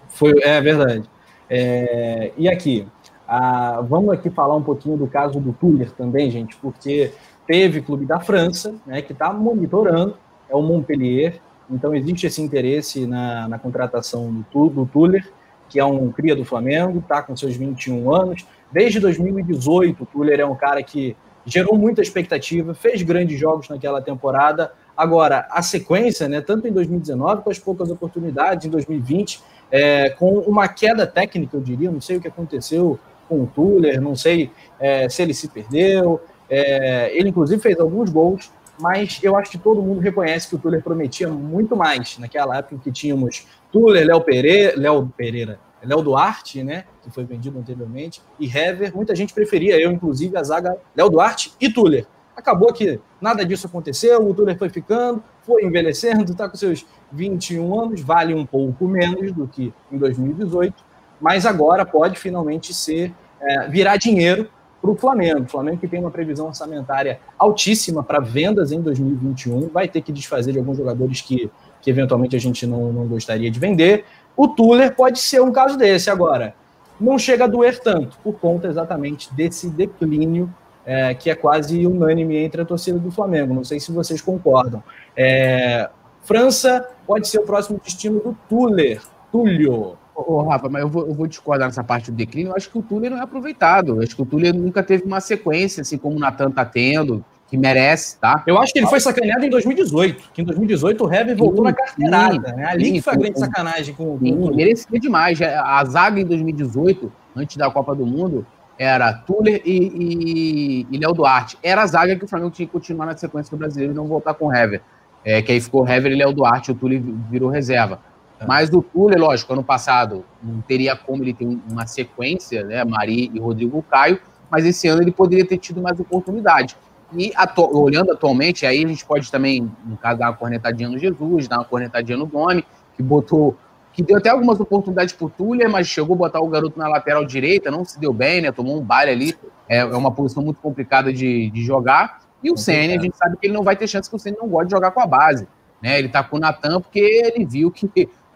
Foi, é verdade. É, e aqui, a, vamos aqui falar um pouquinho do caso do Tuller também, gente, porque teve clube da França, né, que está monitorando, é o Montpellier, então existe esse interesse na, na contratação do, do Tuller, que é um cria do Flamengo, está com seus 21 anos. Desde 2018, o Tuller é um cara que gerou muita expectativa, fez grandes jogos naquela temporada. Agora, a sequência, né, tanto em 2019, com as poucas oportunidades, em 2020, é, com uma queda técnica, eu diria, não sei o que aconteceu com o Tuller, não sei é, se ele se perdeu. É, ele, inclusive, fez alguns gols, mas eu acho que todo mundo reconhece que o Tuller prometia muito mais naquela época em que tínhamos Tuller, Léo Pereira, Léo Pereira, Léo Duarte, né, que foi vendido anteriormente, e Hever. Muita gente preferia, eu inclusive, a zaga Léo Duarte e Tuller. Acabou que nada disso aconteceu, o Tuller foi ficando, foi envelhecendo, está com seus 21 anos, vale um pouco menos do que em 2018, mas agora pode finalmente ser é, virar dinheiro para o Flamengo. O Flamengo que tem uma previsão orçamentária altíssima para vendas em 2021, vai ter que desfazer de alguns jogadores que, que eventualmente a gente não, não gostaria de vender. O Tuller pode ser um caso desse agora. Não chega a doer tanto, por conta exatamente desse declínio é, que é quase unânime entre a torcida do Flamengo. Não sei se vocês concordam. É, França pode ser o próximo destino do Tuller. Túlio. Ô, Rafa, mas eu vou, eu vou, discordar nessa parte do declínio. Eu acho que o Tuller não é aproveitado. Eu acho que o Tuller nunca teve uma sequência, assim como o Natan tá tendo, que merece, tá? Eu acho que ele foi sacaneado em 2018. Que em 2018 o Heavy voltou sim, na carteirada. Né? Ali sim, que foi a grande sacanagem com o Tuller. Merecia demais. A zaga em 2018, antes da Copa do Mundo, era Tuller e, e, e Léo Duarte. Era a zaga que o Flamengo tinha que continuar na sequência do brasileiro e não voltar com o Hever. É, que aí ficou Hever e Léo Duarte, o Tuller virou reserva. É. Mas do Tuller, lógico, ano passado não teria como ele ter uma sequência, né? Mari e Rodrigo Caio, mas esse ano ele poderia ter tido mais oportunidade. E atu olhando atualmente, aí a gente pode também, no caso, dar uma cornetadinha no Jesus, dar uma cornetadinha no Domi, que botou. Que deu até algumas oportunidades pro Tuller, mas chegou a botar o garoto na lateral direita, não se deu bem, né? Tomou um baile ali. É, é uma posição muito complicada de, de jogar. E o Senna, a gente sabe que ele não vai ter chance, que o Senna não gosta de jogar com a base. Né? Ele tá com o Natan porque ele viu que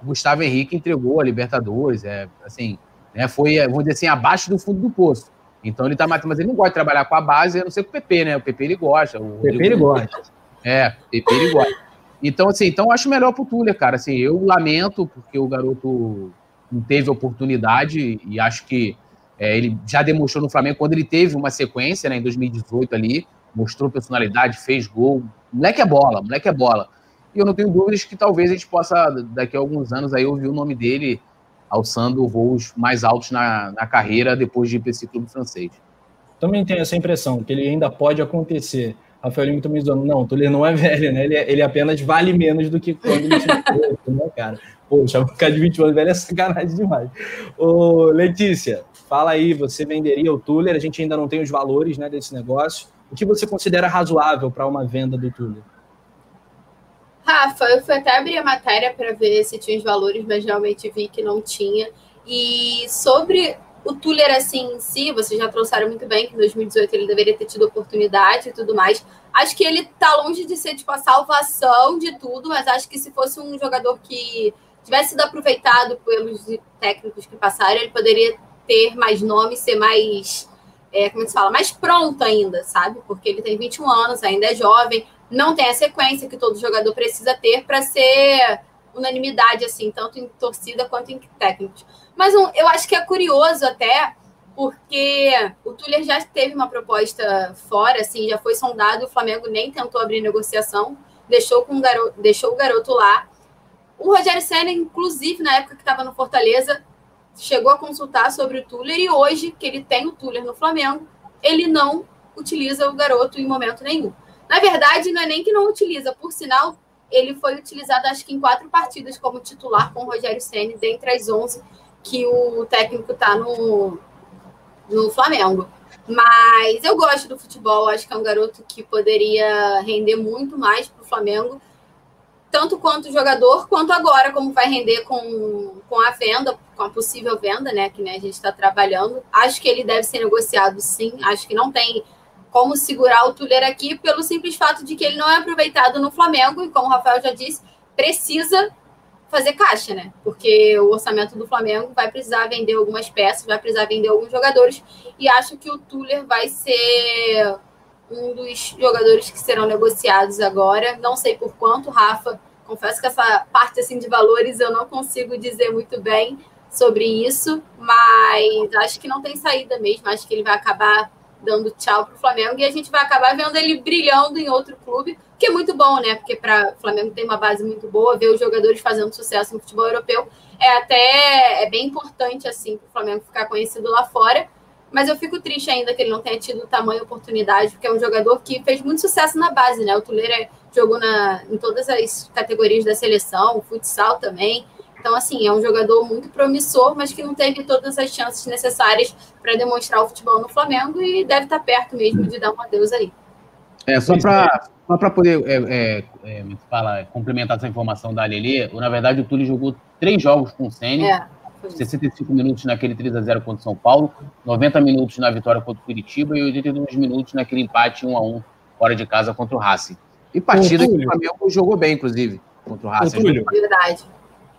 o Gustavo Henrique entregou a Libertadores. É, assim, né? Foi, vamos dizer assim, abaixo do fundo do poço. Então ele tá matando, mas ele não gosta de trabalhar com a base, a não ser com o PP, né? O PP ele gosta. O PP ele gosta. É, o PP ele gosta. Então, assim, então acho melhor pro Tuller, cara. Assim, eu lamento porque o garoto não teve oportunidade e acho que é, ele já demonstrou no Flamengo quando ele teve uma sequência, né, em 2018 ali, mostrou personalidade, fez gol. Moleque é bola, moleque é bola. E eu não tenho dúvidas que talvez a gente possa, daqui a alguns anos, aí ouvir o nome dele alçando voos mais altos na, na carreira depois de ir para esse clube francês. Também tenho essa impressão, que ele ainda pode acontecer. Rafael Lima também dizendo, não, Tuller não é velho, né? Ele, é, ele apenas vale menos do que quando ele tinha né, cara? Poxa, ficar de 20 anos velho é sacanagem demais. Ô, Letícia, fala aí, você venderia o Tuller? A gente ainda não tem os valores né, desse negócio. O que você considera razoável para uma venda do Tuller? Rafa, eu fui até abrir a matéria para ver se tinha os valores, mas realmente vi que não tinha. E sobre o Tuller assim em si, vocês já trouxeram muito bem que em 2018 ele deveria ter tido oportunidade e tudo mais. Acho que ele tá longe de ser tipo a salvação de tudo, mas acho que se fosse um jogador que tivesse sido aproveitado pelos técnicos que passaram, ele poderia ter mais nome, ser mais, é, como se fala, mais pronto ainda, sabe? Porque ele tem 21 anos, ainda é jovem, não tem a sequência que todo jogador precisa ter para ser unanimidade, assim, tanto em torcida quanto em técnicos. Mas um, eu acho que é curioso até, porque o Tuller já teve uma proposta fora, assim, já foi sondado, o Flamengo nem tentou abrir negociação, deixou, com o, garoto, deixou o garoto lá. O Rogério Senna, inclusive, na época que estava no Fortaleza, chegou a consultar sobre o Tuller e hoje, que ele tem o Tuller no Flamengo, ele não utiliza o garoto em momento nenhum. Na verdade, não é nem que não utiliza, por sinal, ele foi utilizado acho que em quatro partidas como titular com o Rogério Ceni dentre as 11 que o técnico está no, no Flamengo. Mas eu gosto do futebol, acho que é um garoto que poderia render muito mais para o Flamengo, tanto quanto jogador, quanto agora, como vai render com, com a venda, com a possível venda, né? Que né, a gente está trabalhando. Acho que ele deve ser negociado sim, acho que não tem como segurar o Tuller aqui pelo simples fato de que ele não é aproveitado no Flamengo e, como o Rafael já disse, precisa fazer caixa, né? Porque o orçamento do Flamengo vai precisar vender algumas peças, vai precisar vender alguns jogadores e acho que o Tuller vai ser um dos jogadores que serão negociados agora. Não sei por quanto, Rafa. Confesso que essa parte assim de valores eu não consigo dizer muito bem sobre isso, mas acho que não tem saída mesmo. Acho que ele vai acabar dando tchau para o Flamengo e a gente vai acabar vendo ele brilhando em outro clube, que é muito bom, né? Porque para o Flamengo tem uma base muito boa, ver os jogadores fazendo sucesso no futebol europeu é até é bem importante assim para o Flamengo ficar conhecido lá fora. Mas eu fico triste ainda que ele não tenha tido tamanho oportunidade, porque é um jogador que fez muito sucesso na base, né? O Tuleira jogou na, em todas as categorias da seleção, futsal também. Então, assim, é um jogador muito promissor, mas que não teve todas as chances necessárias para demonstrar o futebol no Flamengo e deve estar tá perto mesmo de dar um adeus aí. É, só para só para poder é, é, é, fala, complementar essa informação da Lelê, na verdade o Túlio jogou três jogos com o Senna, é, 65 minutos naquele 3x0 contra o São Paulo, 90 minutos na vitória contra o Curitiba e 82 minutos naquele empate 1x1 fora de casa contra o Racing. E partida que o Flamengo jogou bem, inclusive, contra o Racing. É verdade.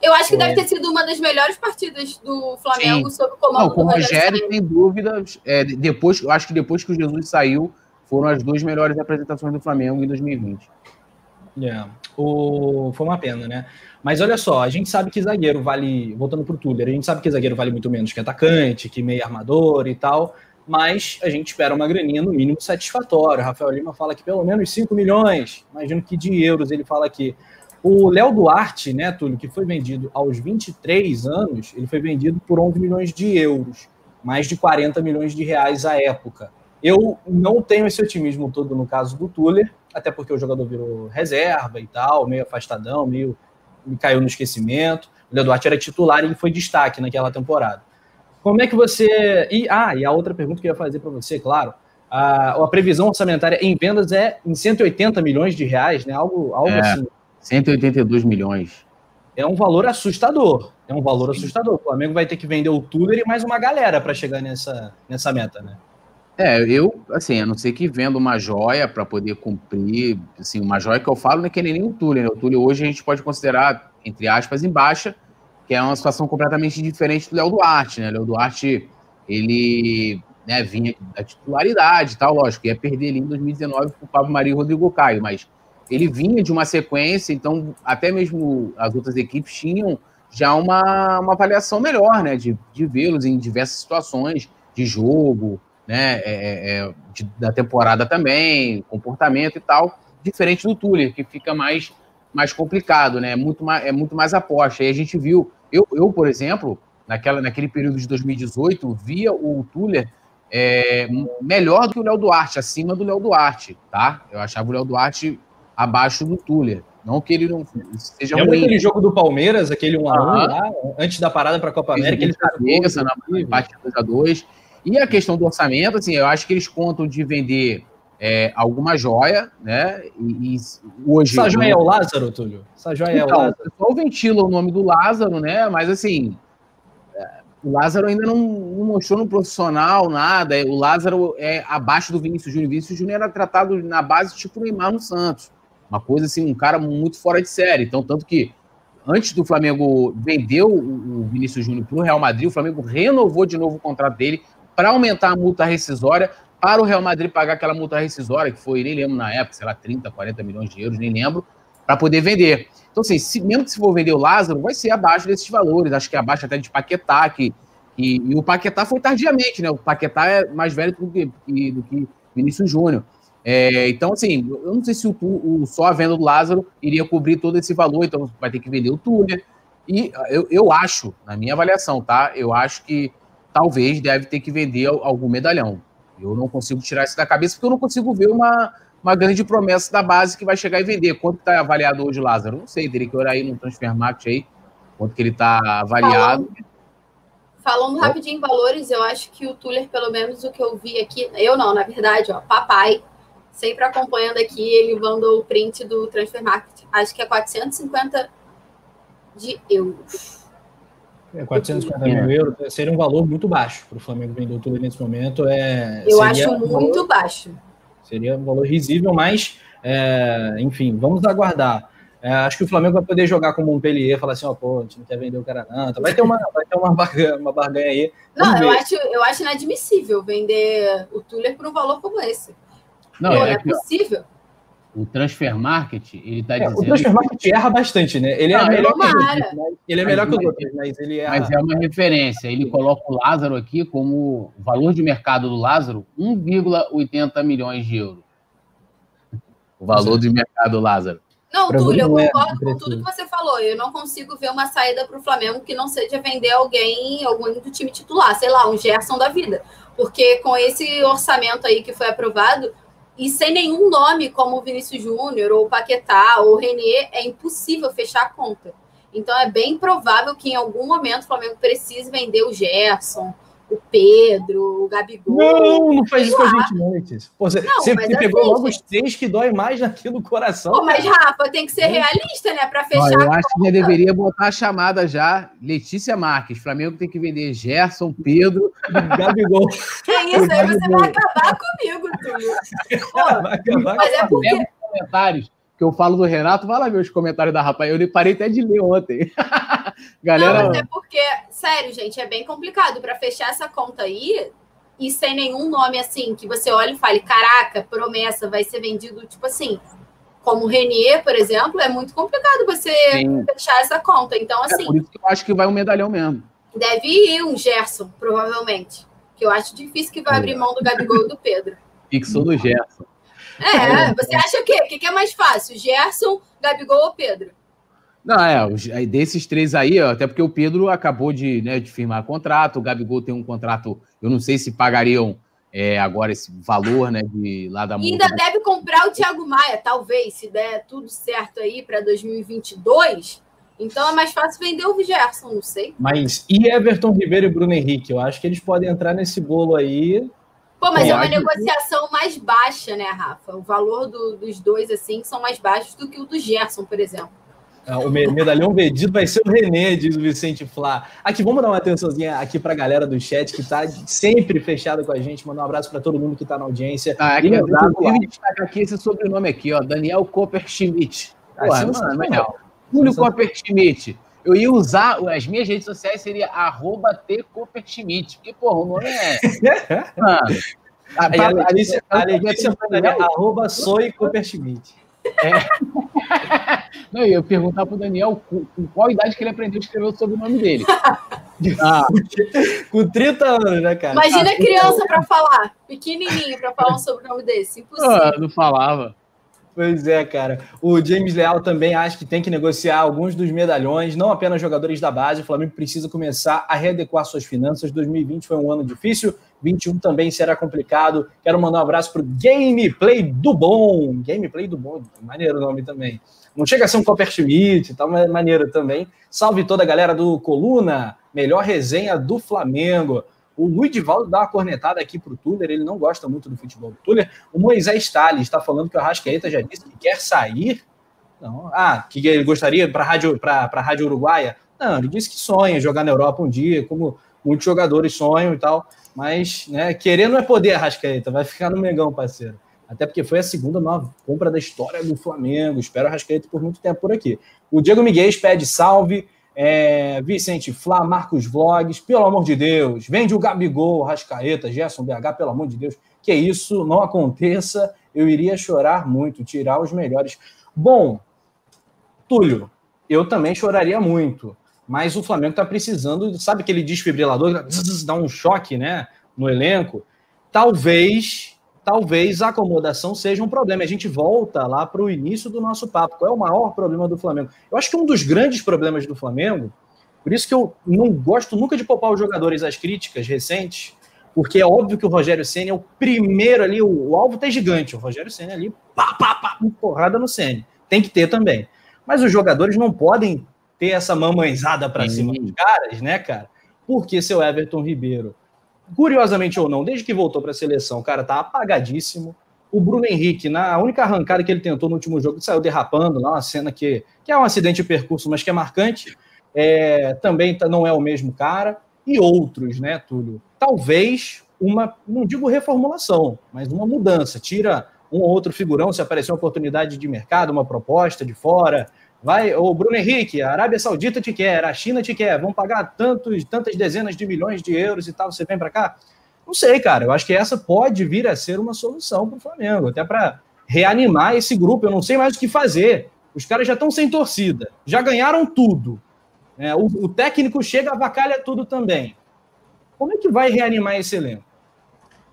Eu acho que deve ter sido uma das melhores partidas do Flamengo Sim. sob o comando Não, com o Rogério, sem dúvida. É, depois, eu acho que depois que o Jesus saiu, foram as duas melhores apresentações do Flamengo em 2020. É, o... Foi uma pena, né? Mas olha só, a gente sabe que zagueiro vale, voltando para o Tuller, a gente sabe que zagueiro vale muito menos que atacante, que meio armador e tal, mas a gente espera uma graninha no mínimo satisfatória. Rafael Lima fala que pelo menos 5 milhões, imagino que de euros ele fala aqui. O Léo Duarte, né, Túlio, que foi vendido aos 23 anos, ele foi vendido por 11 milhões de euros, mais de 40 milhões de reais à época. Eu não tenho esse otimismo todo no caso do Tuller, até porque o jogador virou reserva e tal, meio afastadão, meio me caiu no esquecimento. O Léo Duarte era titular e foi destaque naquela temporada. Como é que você. E, ah, e a outra pergunta que eu ia fazer para você, claro. a, a previsão orçamentária em vendas é em 180 milhões de reais, né? Algo, algo É. assim. 182 milhões. É um valor assustador. É um valor assustador. O Flamengo vai ter que vender o Tuller e mais uma galera para chegar nessa, nessa meta, né? É, eu, assim, a não ser que venda uma joia para poder cumprir, assim, uma joia que eu falo não é que nem o Túlio, né? O Túlio hoje a gente pode considerar, entre aspas, em baixa, que é uma situação completamente diferente do Léo Duarte, né? O Léo Duarte, ele né, vinha da titularidade e tal, lógico, ia perder ali em 2019 com o Pablo Maria e Rodrigo Caio, mas ele vinha de uma sequência, então até mesmo as outras equipes tinham já uma, uma avaliação melhor, né? De, de vê-los em diversas situações de jogo, né? é, é, de- da temporada também, comportamento e tal, diferente do Tuller, que fica mais, mais complicado, né? É muito mais, é muito mais aposta. E a gente viu, eu, eu por exemplo, naquela, naquele período de 2018, via o Tuller é, melhor do que o Léo Duarte, acima do Léo Duarte, tá? Eu achava o Léo Duarte abaixo do Tuller. Não que ele não seja Lembra ruim. aquele jogo do Palmeiras, aquele 1x1 Aham. lá, antes da parada para a Copa América? Ele cabeça na empate 2x2. E a questão do orçamento, assim, eu acho que eles contam de vender é, alguma joia, né? E, e hoje. Essa joia é o Lázaro, Túlio? Essa joia é o Então, Lázaro. o pessoal ventila o nome do Lázaro, né? Mas assim, é, o Lázaro ainda não, não mostrou no profissional nada. O Lázaro é abaixo do Vinícius Júnior. O Vinícius Júnior era tratado na base tipo o Neymar no Santos. Uma coisa assim, um cara muito fora de série. Então, tanto que antes do Flamengo vender o, o Vinícius Júnior para o Real Madrid, o Flamengo renovou de novo o contrato dele para aumentar a multa rescisória para o Real Madrid pagar aquela multa rescisória, que foi, nem lembro na época, sei lá, 30, 40 milhões de euros, nem lembro, para poder vender. Então, assim, se, mesmo que se for vender o Lázaro, vai ser abaixo desses valores, acho que é abaixo até de Paquetá, que, que, e o Paquetá foi tardiamente, né? O Paquetá é mais velho do que, do que Vinícius Júnior. É, então, assim, eu não sei se o, o- só a venda do Lázaro iria cobrir todo esse valor, então vai ter que vender o Túlio. E eu, eu acho, na minha avaliação, tá? Eu acho que talvez deve ter que vender al- algum medalhão. Eu não consigo tirar isso da cabeça, porque eu não consigo ver uma, uma grande promessa da base que vai chegar e vender. Quanto está avaliado hoje, Lázaro? Não sei, teria que olhar aí no Transfer Market aí, quanto que ele está avaliado. Falando rapidinho em valores, eu acho que o Tuller, pelo menos o que eu vi aqui, eu não, na verdade, ó, papai, sempre acompanhando aqui, ele mandou o print do Transfer Market. Acho que é 450 de euros. É, 450 mil euros seria um valor muito baixo para o Flamengo vender o Túlio nesse momento. É, Eu acho um valor- muito baixo. Seria um valor risível, mas, é, enfim, vamos aguardar. É, acho que o Flamengo vai poder jogar como um Montpellier, falar assim, ó, pô, a gente não quer vender o cara não. Então vai ter uma, vai ter uma, barganha, uma barganha aí. Não, eu acho, eu acho inadmissível vender o Tuller por um valor como esse. Não, Pô, não é é possível. O Transfer Market, ele está É, o dizendo... Transfer Market erra bastante, né? Ele é Não, melhor que mas- ele é melhor que os outros, mas ele erra. Mas é uma referência. Ele coloca o Lázaro aqui como o valor de mercado do Lázaro, 1,80 milhões de euros. O valor de mercado do Lázaro. Não, Pra Túlio, eu é concordo com tudo que você falou. Eu não consigo ver uma saída para o Flamengo que não seja vender alguém, algum do time titular, sei lá, um Gerson da vida. Porque com esse orçamento aí que foi aprovado, e sem nenhum nome como o Vinícius Júnior, ou Paquetá, ou Renier, é impossível fechar a conta. Então é bem provável que em algum momento o Flamengo precise vender o Gerson, o Pedro, o Gabigol. Não, não faz isso com a gente, Letícia. Pô, Você, Não, você pegou assim, logo os três que dói mais aqui no coração. Pô, mas Rafa, tem que ser realista, né? Para fechar eu a acho que já deveria botar a chamada já. Letícia Marques. Flamengo tem que vender Gerson, Pedro. Gabigol. Que isso aí você vai acabar comigo, Túlio. Vai acabar mas é porque. Comentários que eu falo do Renato. Vai lá ver os comentários da rapaz. Eu parei até de ler ontem. Galera, Não, mas é porque, sério, gente, é bem complicado para fechar essa conta aí e sem nenhum nome assim, que você olhe e fale, caraca, promessa, vai ser vendido, tipo assim, como o Renier, por exemplo, é muito complicado você tem- fechar essa conta. Então, é assim, por isso que eu acho que vai um medalhão mesmo. deve ir um Gerson, provavelmente. Que eu acho difícil que vai abrir mão do Gabigol e do Pedro. Fixou do Gerson. É, você acha o quê? O que é mais fácil? Gerson, Gabigol ou Pedro? Não, é, desses três aí, até porque o Pedro acabou de, né, de firmar contrato, o Gabigol tem um contrato, eu não sei se pagariam é, agora esse valor, né, de lá da E multa. ainda deve comprar o Thiago Maia, talvez, se der tudo certo aí para 2022. Então é mais fácil vender o Gerson, não sei. Mas e Everton Ribeiro e Bruno Henrique? Eu acho que eles podem entrar nesse bolo aí Pô, mas é uma negociação mais baixa, né, Rafa? O valor do, dos dois, assim, são mais baixos do que o do Gerson, por exemplo. Ah, o medalhão vendido vai ser o René, diz o Vicente Flá. Aqui, vamos dar uma atençãozinha aqui para a galera do chat que está sempre fechada com a gente. Mandar um abraço para todo mundo que está na audiência. Ah, aqui, e destacar aqui esse sobrenome aqui, ó, Daniel Cooper Schmidt. Ah, Pô, mano, é Júlio Cooper Schmidt. Eu ia usar, as minhas redes sociais seria arroba Schmidt, porque, porra, o nome é. Mano. A, a, a, Alicia, a Letícia arroba Soy Cooper Schmidt. É. Não, eu ia perguntar pro Daniel com, qual idade que ele aprendeu a escrever o sobrenome dele. Ah, com 30 anos, né, cara? Imagina ah, criança para falar, pequenininho, para falar um sobrenome desse. Impossível. Ah, não falava. Pois é, cara. O James Leal também acha que tem que negociar alguns dos medalhões, não apenas jogadores da base. O Flamengo precisa começar a readequar suas finanças. 2020 foi um ano difícil, 21 também será complicado. Quero mandar um abraço para o Gameplay do Bom. Gameplay do Bom, maneiro o nome também. Não chega a ser um Copper Schmidt, tá maneiro também. Salve toda a galera do Coluna, melhor resenha do Flamengo. O Luiz Divaldo dá uma cornetada aqui para o Tuller, ele não gosta muito do futebol do Tuller. O Moisés Stalin está falando que o Arrascaeta já disse que quer sair. Não. Ah, que ele gostaria para a Rádio, Rádio Uruguaia? Não, ele disse que sonha jogar na Europa um dia, como muitos jogadores sonham e tal. Mas, né, querer não é poder, Arrascaeta, vai ficar no Megão, parceiro. Até porque foi a segunda nova compra da história do Flamengo. Espero a Arrascaeta por muito tempo por aqui. O Diego Miguel pede salve. É, Vicente Flá, Marcos Vlogs, pelo amor de Deus, vende o Gabigol, Rascaeta, Gerson BH, pelo amor de Deus, que isso não aconteça, eu iria chorar muito, tirar os melhores. Bom, Túlio, eu também choraria muito, mas o Flamengo está precisando, sabe aquele desfibrilador, dá um choque né, no elenco? Talvez talvez a acomodação seja um problema. A gente volta lá para o início do nosso papo. Qual é o maior problema do Flamengo? Eu acho que um dos grandes problemas do Flamengo, por isso que eu não gosto nunca de poupar os jogadores às críticas recentes, porque é óbvio que o Rogério Senna é o primeiro ali, o, o alvo tá gigante. O Rogério Senna ali, pá, pá, pá, porrada no Senna. Tem que ter também. Mas os jogadores não podem ter essa mamãezada para cima dos caras, né, cara? Porque seu Everton Ribeiro curiosamente ou não, desde que voltou para a seleção, o cara tá apagadíssimo. O Bruno Henrique, na única arrancada que ele tentou no último jogo, saiu derrapando lá, uma cena que, que é um acidente de percurso, mas que é marcante. É, também tá, não é o mesmo cara. E outros, né, Túlio? Talvez uma, não digo reformulação, mas uma mudança. Tira um ou outro figurão se aparecer uma oportunidade de mercado, uma proposta de fora, Vai, o Bruno Henrique, a Arábia Saudita te quer, a China te quer, vão pagar tantos, tantas dezenas de milhões de euros e tal, você vem para cá? Não sei, cara. Eu acho que essa pode vir a ser uma solução para o Flamengo, até para reanimar esse grupo. Eu não sei mais o que fazer. Os caras já estão sem torcida, já ganharam tudo. É, o, o técnico chega, avacalha tudo também. Como é que vai reanimar esse elenco?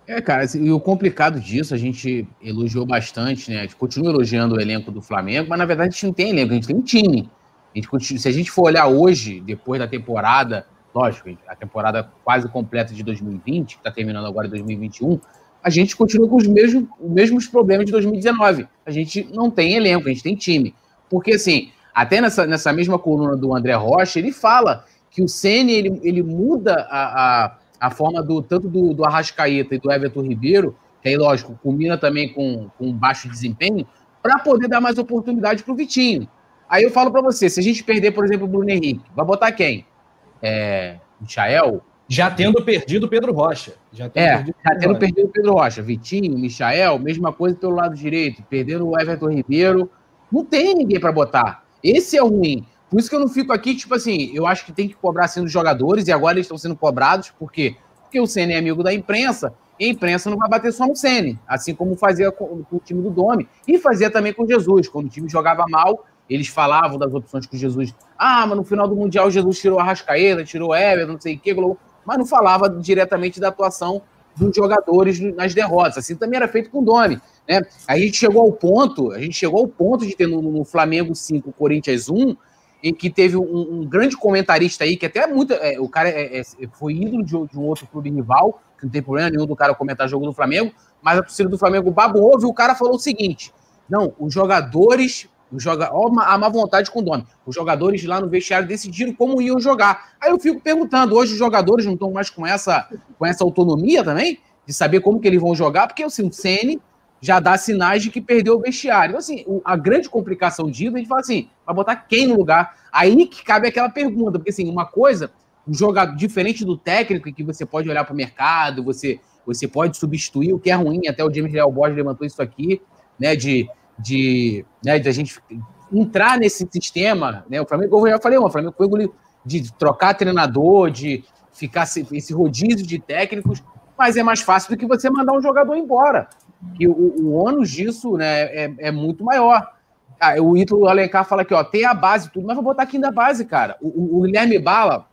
É, cara, assim, e o complicado disso, a gente elogiou bastante, né? A gente continua elogiando o elenco do Flamengo, mas na verdade a gente não tem elenco, a gente tem um time. A gente continua, se a gente for olhar hoje, depois da temporada, lógico, a temporada quase completa de 2020, que está terminando agora em 2021, a gente continua com os mesmos, os mesmos problemas de 2019. A gente não tem elenco, a gente tem time. Porque, assim, até nessa, nessa mesma coluna do André Rocha, ele fala que o Ceni ele, ele muda a, a a forma do tanto do, do Arrascaeta e do Everton Ribeiro, que aí, lógico, combina também com, com baixo desempenho, para poder dar mais oportunidade para o Vitinho. Aí eu falo para você, se a gente perder, por exemplo, o Bruno Henrique, vai botar quem? É, Michael? Já tendo perdido o Pedro Rocha. Já tendo, é, perdido, já tendo Rocha. perdido o Pedro Rocha. Vitinho, Michael, mesma coisa pelo lado direito. Perdendo o Everton Ribeiro. Não tem ninguém para botar. Esse é o ruim. Por isso que eu não fico aqui, tipo assim, eu acho que tem que cobrar sendo jogadores, e agora eles estão sendo cobrados, por quê? Porque o Ceni é amigo da imprensa, e a imprensa não vai bater só no Ceni, assim como fazia com, com, o time do Domi, e fazia também com Jesus, quando o time jogava mal, eles falavam das opções com Jesus. Ah, mas no final do Mundial Jesus tirou a Rascaeta, tirou Everton, não sei o quê, mas não falava diretamente da atuação dos jogadores nas derrotas. Assim também era feito com o Domi. Né? A gente chegou ao ponto, a gente chegou ao ponto de ter no, no Flamengo 5, Corinthians 1, em que teve um, um, grande comentarista aí, que até é muito. É, o cara é, é, foi ídolo de, de, um outro clube rival, que não tem problema nenhum do cara comentar jogo do Flamengo, mas a torcida do Flamengo babou e o cara falou o seguinte: não, os jogadores. Os joga... Ó, a má vontade com o nome. Os jogadores lá no vestiário decidiram como iam jogar. Aí eu fico perguntando: hoje os jogadores não estão mais com essa, com essa autonomia também? de saber como que eles vão jogar, porque assim, o Ceni já dá sinais de que perdeu o vestiário. Então, assim, a grande complicação disso, a gente fala assim, vai botar quem no lugar? Aí que cabe aquela pergunta, porque assim, uma coisa, um jogador diferente do técnico, que você pode olhar para o mercado, você, você pode substituir o que é ruim, até o James Leal Borges levantou isso aqui, né, de, de, né, de a gente entrar nesse sistema, né, o Flamengo, eu já falei, o Flamengo foi de trocar treinador, de ficar esse rodízio de técnicos, mas é mais fácil do que você mandar um jogador embora. E o, o ônus disso né, é, é muito maior. Ah, o Ítalo Alencar fala aqui, ó, tem a base tudo, mas vou botar aqui da base, cara. O, o, Guilherme Bala,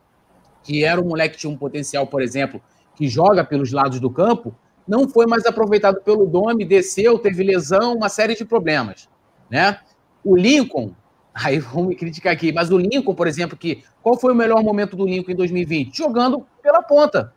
que era um moleque que tinha um potencial, por exemplo, que joga pelos lados do campo, não foi mais aproveitado pelo Domi, desceu, teve lesão, uma série de problemas, né? O Lincoln, aí vamos me criticar aqui, mas o Lincoln, por exemplo, que qual foi o melhor momento do Lincoln em 2020? Jogando pela ponta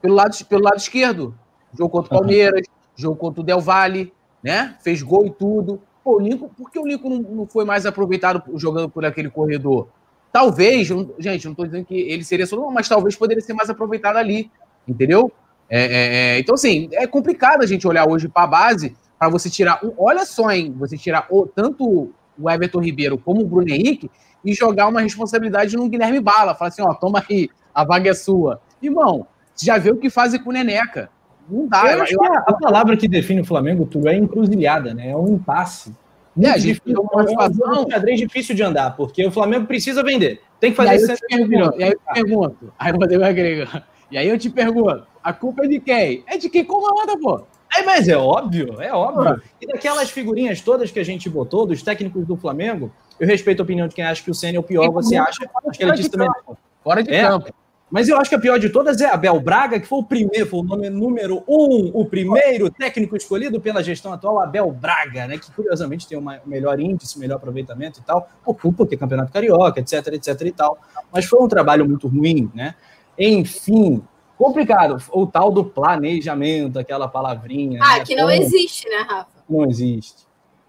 pelo lado, pelo lado esquerdo. Jogo contra o Palmeiras, uhum. Jogo contra o Del Valle, né? Fez gol e tudo. Pô, o Lincoln, por que o Lincoln não, não foi mais aproveitado jogando por aquele corredor? Talvez, gente, não estou dizendo que ele seria só, mas talvez poderia ser mais aproveitado ali, entendeu? É, é, é, então, assim, é complicado a gente olhar hoje para a base para você tirar. Um, olha só, hein? Você tirar o, tanto o Everton Ribeiro como o Bruno Henrique e jogar uma responsabilidade no Guilherme Bala. Falar assim, ó, toma aí, a vaga é sua. Irmão, já vê o que fazem com o Neneca. Não dá. Eu, eu, a, a, palavra que define o Flamengo, tudo é encruzilhada, né? É um impasse. É, a gente difícil, é um xadrez difícil de andar, porque o Flamengo precisa vender. Tem que fazer e aí eu te pergunto, E aí eu te pergunto, aí eu agrego. E aí eu te pergunto, a culpa é de quem? É de quem comanda, pô. É, mas é óbvio, é óbvio. E daquelas figurinhas todas que a gente botou, dos técnicos do Flamengo, eu respeito a opinião de quem acha que o Senna é o pior, você acha. Acho que ele disse também. Fora de é, campo. Mas eu acho que a pior de todas é Abel Braga, que foi o primeiro, foi o nome número um, o primeiro técnico escolhido pela gestão atual, Abel Braga, né? Que curiosamente tem um melhor índice, melhor aproveitamento e tal, porque campeonato carioca, etc, etc e tal. Mas foi um trabalho muito ruim, né? Enfim, complicado. O tal do planejamento, aquela palavrinha. Ah, né? que não Como... existe, né, Rafa? Não existe.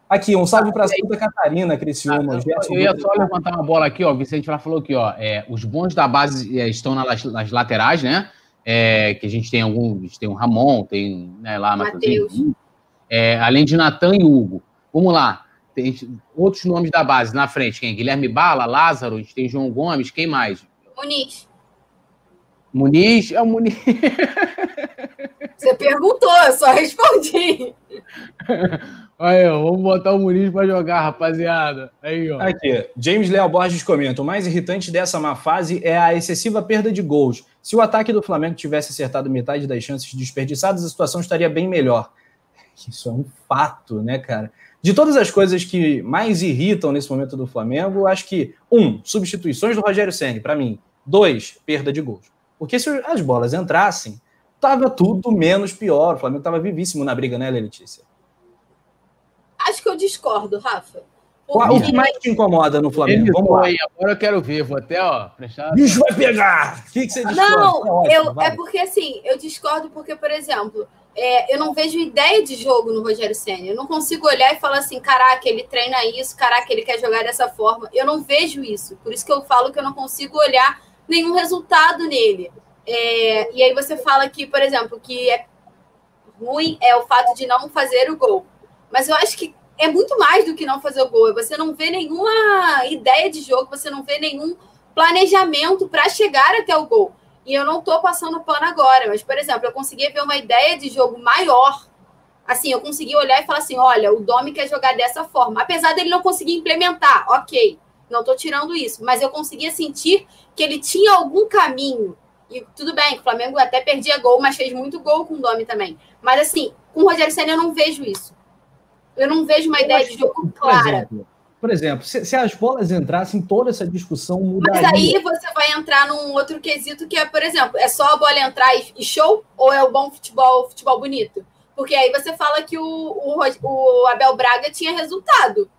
Aqui, um salve para Santa Catarina, Criciúma. Ah, eu ia só levantar uma bola aqui, ó. O Vicente já falou aqui, ó. É, os bons da base é, estão nas, nas laterais, né? É, que a gente tem algum. A gente tem o Ramon, tem né, lá Matheus. É, além de Natan e Hugo. Vamos lá. Tem outros nomes da base na frente. Quem? Guilherme Bala, Lázaro, a gente tem João Gomes, quem mais? Muniz. Muniz? É o Muniz. Você perguntou, eu só respondi. Aí, ó, vamos botar o Muniz para jogar, rapaziada. Aí, ó. Aqui, James Leal Borges comenta: o mais irritante dessa má fase é a excessiva perda de gols. Se o ataque do Flamengo tivesse acertado metade das chances desperdiçadas, a situação estaria bem melhor. Isso é um fato, né, cara? De todas as coisas que mais irritam nesse momento do Flamengo, acho que, um, substituições do Rogério Senni, para mim. Dois, perda de gols. Porque se as bolas entrassem, tava tudo menos pior. O Flamengo tava vivíssimo na briga, né, Letícia? Acho que eu discordo, Rafa. Porque... O que mais te incomoda no Flamengo? Vamos lá. Aí, agora eu quero ver, vou até, ó, prestar. Bicho vai pegar! O que, que você discorda? Não, é, eu, é porque assim, eu discordo porque, por exemplo, é, eu não vejo ideia de jogo no Rogério Senna. Eu não consigo olhar e falar assim, caraca, ele treina isso, caraca, ele quer jogar dessa forma. Eu não vejo isso. Por isso que eu falo que eu não consigo olhar nenhum resultado nele. É, e aí você fala que, por exemplo, que é ruim é o fato de não fazer o gol. Mas eu acho que é muito mais do que não fazer o gol. Você não vê nenhuma ideia de jogo, você não vê nenhum planejamento para chegar até o gol. E eu não estou passando pano agora, mas, por exemplo, eu consegui ver uma ideia de jogo maior. Assim, eu consegui olhar e falar assim: olha, o Domi quer jogar dessa forma. Apesar dele não conseguir implementar, ok, não estou tirando isso, mas eu conseguia sentir que ele tinha algum caminho. E tudo bem, o Flamengo até perdia gol, mas fez muito gol com o Domi também. Mas assim, com o Rogério Senna eu não vejo isso. Eu não vejo uma eu ideia de jogo clara. Por exemplo, por exemplo se, se, as bolas entrassem, toda essa discussão mudaria. Mas aí você vai entrar num outro quesito que é, por exemplo, é só a bola entrar e, show ou é o bom futebol, futebol bonito? Porque aí você fala que o, o, o Abel Braga tinha resultado.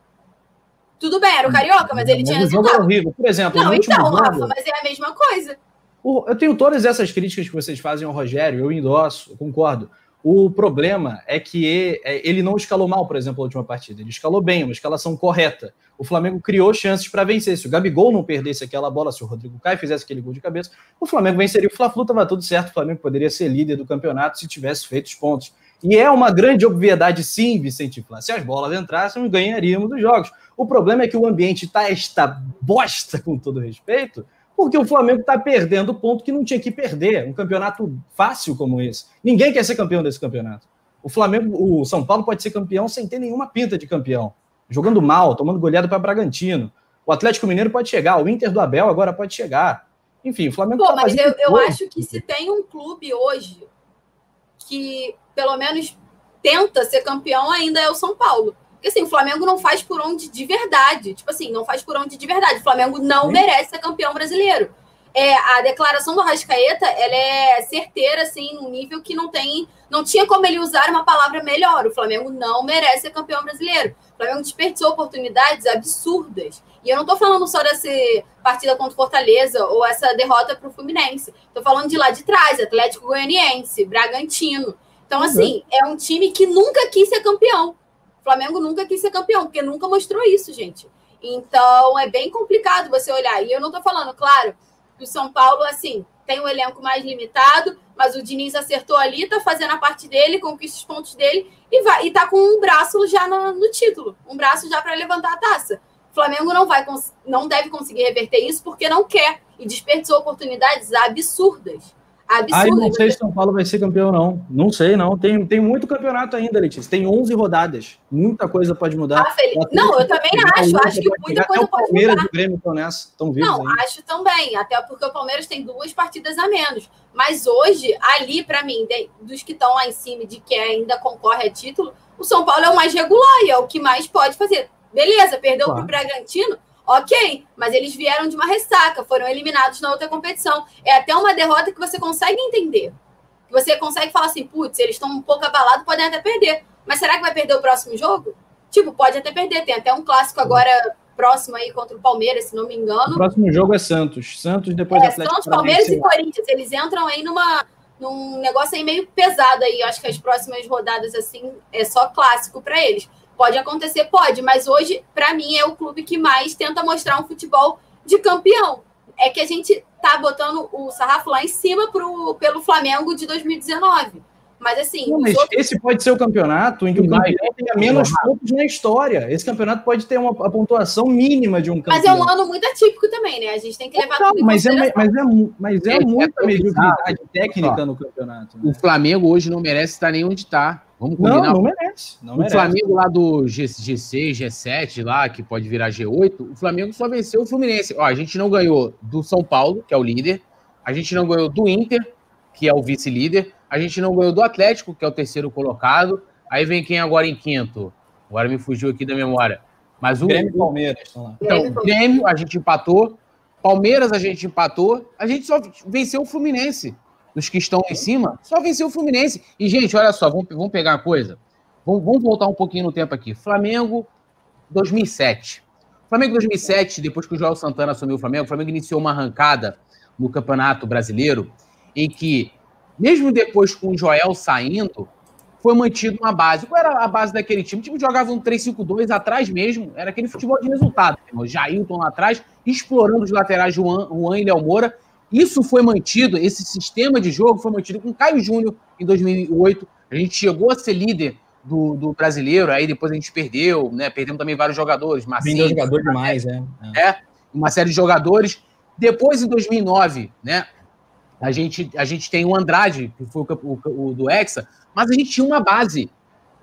Tudo bem, era o Carioca, mas ele tinha resultado. Horrível. Por exemplo, não, então, jogo, Rafa, mas é a mesma coisa. Eu tenho todas essas críticas que vocês fazem ao Rogério, eu endosso, eu concordo. O problema é que é, ele não escalou mal, por exemplo, a última partida. Ele escalou bem, uma escalação correta. O Flamengo criou chances para vencer. Se o Gabigol não perdesse aquela bola, se o Rodrigo Caio fizesse aquele gol de cabeça, o Flamengo venceria. O Fla-Flu estava tudo certo. O Flamengo poderia ser líder do campeonato se tivesse feito os pontos. E é uma grande obviedade, sim, Vicente Flá. Se as bolas entrassem, ganharíamos os jogos. O problema é que o ambiente está esta bosta, com todo respeito, porque o Flamengo está perdendo ponto que não tinha que perder. Um campeonato fácil como esse. Ninguém quer ser campeão desse campeonato. O Flamengo, o São Paulo pode ser campeão sem ter nenhuma pinta de campeão. Jogando mal, tomando goleada para Bragantino. O Atlético Mineiro pode chegar, o Inter do Abel agora pode chegar. Enfim, o Flamengo. Pô, tá mas eu, eu acho que se tem um clube hoje que pelo menos tenta ser campeão, ainda é o São Paulo. Porque assim, o Flamengo não faz por onde de verdade. Tipo assim, não faz por onde de verdade. O Flamengo não Sim. merece ser campeão brasileiro. É, a declaração do Rascaeta, ela é certeira, assim, num nível que não tem. Não tinha como ele usar uma palavra melhor. O Flamengo não merece ser campeão brasileiro. O Flamengo desperdiçou oportunidades absurdas. E eu não tô falando só dessa partida contra o Fortaleza ou essa derrota para o Fluminense. Tô falando de lá de trás, Atlético Goianiense, Bragantino. Então, assim, é um time que nunca quis ser campeão. Flamengo nunca quis ser campeão, porque nunca mostrou isso, gente. Então, é bem complicado você olhar. E eu não tô falando, claro, que o São Paulo, assim, tem um elenco mais limitado, mas o Diniz acertou ali, tá fazendo a parte dele, conquista os pontos dele e vai e tá com um braço já no, no título, um braço já para levantar a taça. O Flamengo não vai não deve conseguir reverter isso porque não quer e desperdiçou oportunidades absurdas. Absurdo. Ah, não sei se São Paulo vai ser campeão, não. Não sei, não. Tem, tem muito campeonato ainda, Letícia. Tem 11 rodadas. Muita coisa pode mudar. Ah. Não, eu também acho. Acho que muita coisa pode mudar. Palmeiras e o Grêmio estão nessa. Estão vivos Não, ainda. acho também. Até porque o Palmeiras tem duas partidas a menos. Mas hoje, ali, para mim, de, dos que estão lá em cima, de que ainda concorre a título, o São Paulo é o mais regular e é o que mais pode fazer. Beleza, perdeu claro. para o Bragantino, Ok, mas eles vieram de uma ressaca, foram eliminados na outra competição. É até uma derrota que você consegue entender. Você consegue falar assim, putz, eles estão um pouco abalados, podem até perder. Mas será que vai perder o próximo jogo? Tipo, pode até perder. Tem até um clássico agora próximo aí contra o Palmeiras, se não me engano. O próximo jogo é Santos. Santos depois é, Atlético Santos, Palmeiras e Corinthians. Eles entram aí numa num negócio aí meio pesado aí. Eu acho que as próximas rodadas assim é só clássico para eles. Pode acontecer, pode, mas hoje, para mim, é o clube que mais tenta mostrar um futebol de campeão. É que a gente tá botando o sarrafo lá em cima pro, pelo Flamengo de 2019. Mas assim. Não, mas outros... esse pode ser o campeonato em que o campeão tenha menos pontos na história. Esse campeonato pode ter uma a pontuação mínima de um campeão. Mas é um ano muito atípico também, né? A gente tem que levar tudo mas é, mas é, mas é, é muita mediocridade técnica no campeonato. Né? O Flamengo hoje não merece estar nem onde está. Vamos combinar. Não, não merece. Não o merece. Flamengo lá do G, G6, G7, lá, que pode virar G8, o Flamengo só venceu o Fluminense. Ó, a gente não ganhou do São Paulo, que é o líder. A gente não ganhou do Inter, que é o vice-líder. A gente não ganhou do Atlético, que é o terceiro colocado. Aí vem quem agora em quinto? Agora me fugiu aqui da memória. Mas o Grêmio e Palmeiras. Então, Grêmio, a gente empatou. Palmeiras, a gente empatou. A gente só venceu o Fluminense dos que estão em cima, só venceu o Fluminense. E, gente, olha só, vamos, vamos pegar uma coisa. Vamos, vamos voltar um pouquinho no tempo aqui. Flamengo 2007. Flamengo 2007, depois que o Joel Santana assumiu o Flamengo, o Flamengo iniciou uma arrancada no Campeonato Brasileiro em que, mesmo depois com o Joel saindo, foi mantido uma base. Qual era a base daquele time? O time jogava um 3-5-2 atrás mesmo, era aquele futebol de resultado. O Jailton lá atrás, explorando os laterais Juan, Juan e Léo Moura, isso foi mantido, esse sistema de jogo foi mantido com Caio Júnior em 2008. A gente chegou a ser líder do, do, brasileiro, aí depois a gente perdeu, né? Perdemos também vários jogadores. Vendeu jogador demais, é. é. Uma série de jogadores. Depois, em 2009, né? A gente, a gente tem o Andrade, que foi o, o, o do Hexa, mas a gente tinha uma base.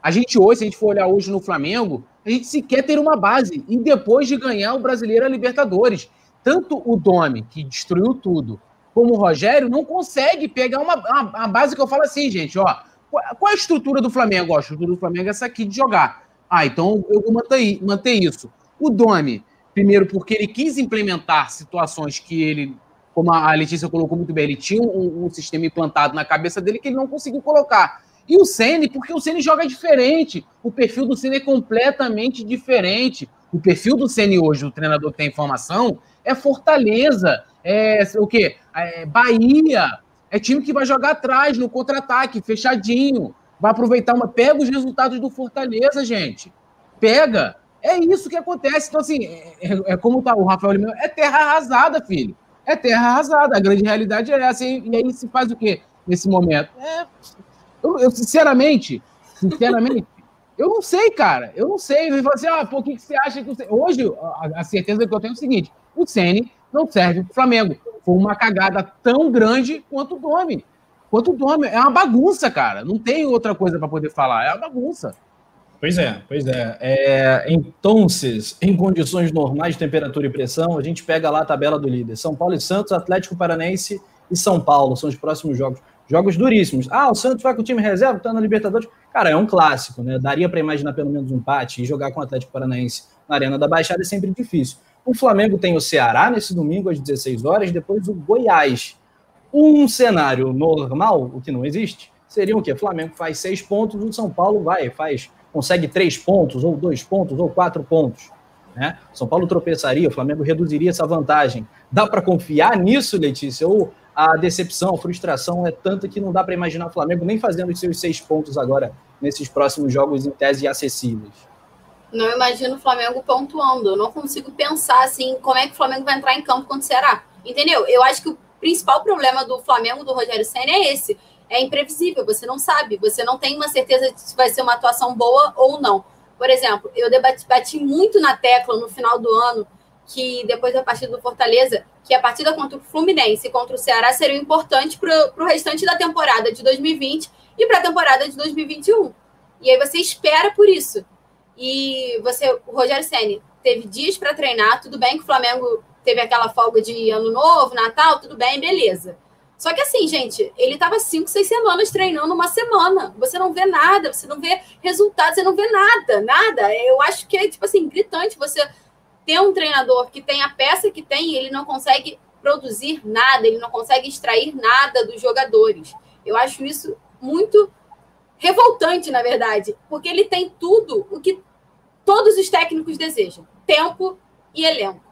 A gente hoje, se a gente for olhar hoje no Flamengo, a gente sequer ter uma base. E depois de ganhar o Brasileiro a Libertadores tanto o Domi, que destruiu tudo, como o Rogério, não consegue pegar uma, uma, uma base que eu falo assim, gente, ó. Qual é a estrutura do Flamengo? Ó, a estrutura do Flamengo é essa aqui de jogar. Ah, então eu vou manter, manter isso. O Domi, primeiro porque ele quis implementar situações que ele, como a Letícia colocou muito bem, ele tinha um, um sistema implantado na cabeça dele que ele não conseguiu colocar. E o Ceni, porque o Ceni joga diferente. O perfil do Ceni é completamente diferente. O perfil do Ceni hoje, o treinador que tem informação, é Fortaleza, é o quê? É Bahia. É time que vai jogar atrás, no contra-ataque, fechadinho. Vai aproveitar uma. Pega os resultados do Fortaleza, gente. Pega. É isso que acontece. Então, assim, é, é, é como tá o Rafael Lima. É terra arrasada, filho. É terra arrasada. A grande realidade é essa. E, aí se faz o quê nesse momento? É, eu, eu, sinceramente, sinceramente, eu não sei, cara. Eu não sei. Ele fala assim: ah, pô, o que, que você acha que você. Hoje, a, a, certeza que eu tenho é o seguinte: o Ceni não serve para o Flamengo. Foi uma cagada tão grande quanto o Domi. Quanto o Domi. É uma bagunça, cara. Não tem outra coisa para poder falar. É uma bagunça. Pois é, pois é. é. Então, em condições normais de temperatura e pressão, a gente pega lá a tabela do líder. São Paulo e Santos, Atlético Paranense e São Paulo são os próximos jogos. Jogos duríssimos. Ah, o Santos vai com o time reserva, tá na Libertadores. Cara, é um clássico, né? Daria para imaginar pelo menos um empate e jogar com o Atlético Paranaense na Arena da Baixada é sempre difícil. O Flamengo tem o Ceará nesse domingo às 16 horas, depois o Goiás. Um cenário normal, o que não existe, seria o quê? Flamengo faz seis pontos, o São Paulo vai, faz, consegue três pontos, ou dois pontos, ou quatro pontos. Né? São Paulo tropeçaria, o Flamengo reduziria essa vantagem. Dá para confiar nisso, Letícia? Ou a decepção, a frustração é tanta que não dá para imaginar o Flamengo nem fazendo os seus seis pontos agora nesses próximos jogos em tese acessíveis. Não imagino o Flamengo pontuando. Eu não consigo pensar assim como é que o Flamengo vai entrar em campo contra o Ceará. Entendeu? Eu acho que o principal problema do Flamengo do Rogério Senna é esse. É imprevisível, você não sabe, você não tem uma certeza de se vai ser uma atuação boa ou não. Por exemplo, eu debati, bati muito na tecla no final do ano que depois da partida do Fortaleza, que a partida contra o Fluminense e contra o Ceará seriam importantes para o restante da temporada de 2020 e para a temporada de 2021. E aí você espera por isso. E você, o Rogério Senni teve dias para treinar, tudo bem que o Flamengo teve aquela folga de ano novo, Natal, tudo bem, beleza. Só que assim, gente, ele estava cinco, seis semanas treinando uma semana. Você não vê nada, você não vê resultados, você não vê nada, nada. Eu acho que é, tipo assim, gritante você ter um treinador que tem a peça que tem ele não consegue produzir nada, ele não consegue extrair nada dos jogadores. Eu acho isso muito revoltante, na verdade, porque ele tem tudo o que todos os técnicos desejam: tempo e elenco.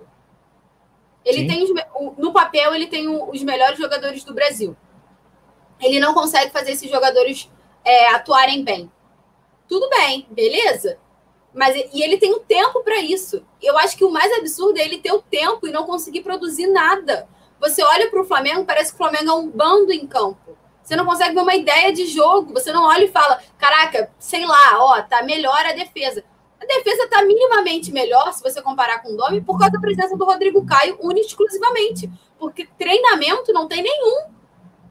Ele Sim. tem no papel ele tem os melhores jogadores do Brasil. Ele não consegue fazer esses jogadores é, atuarem bem. Tudo bem, beleza? Mas e ele tem o um tempo para isso. Eu acho que o mais absurdo é ele ter o tempo e não conseguir produzir nada. Você olha para o Flamengo, parece que o Flamengo é um bando em campo. Você não consegue ver uma ideia de jogo. Você não olha e fala: caraca, sei lá, ó, tá melhor a defesa. A defesa tá minimamente melhor se você comparar com o Domi por causa da presença do Rodrigo Caio único exclusivamente. Porque treinamento não tem nenhum.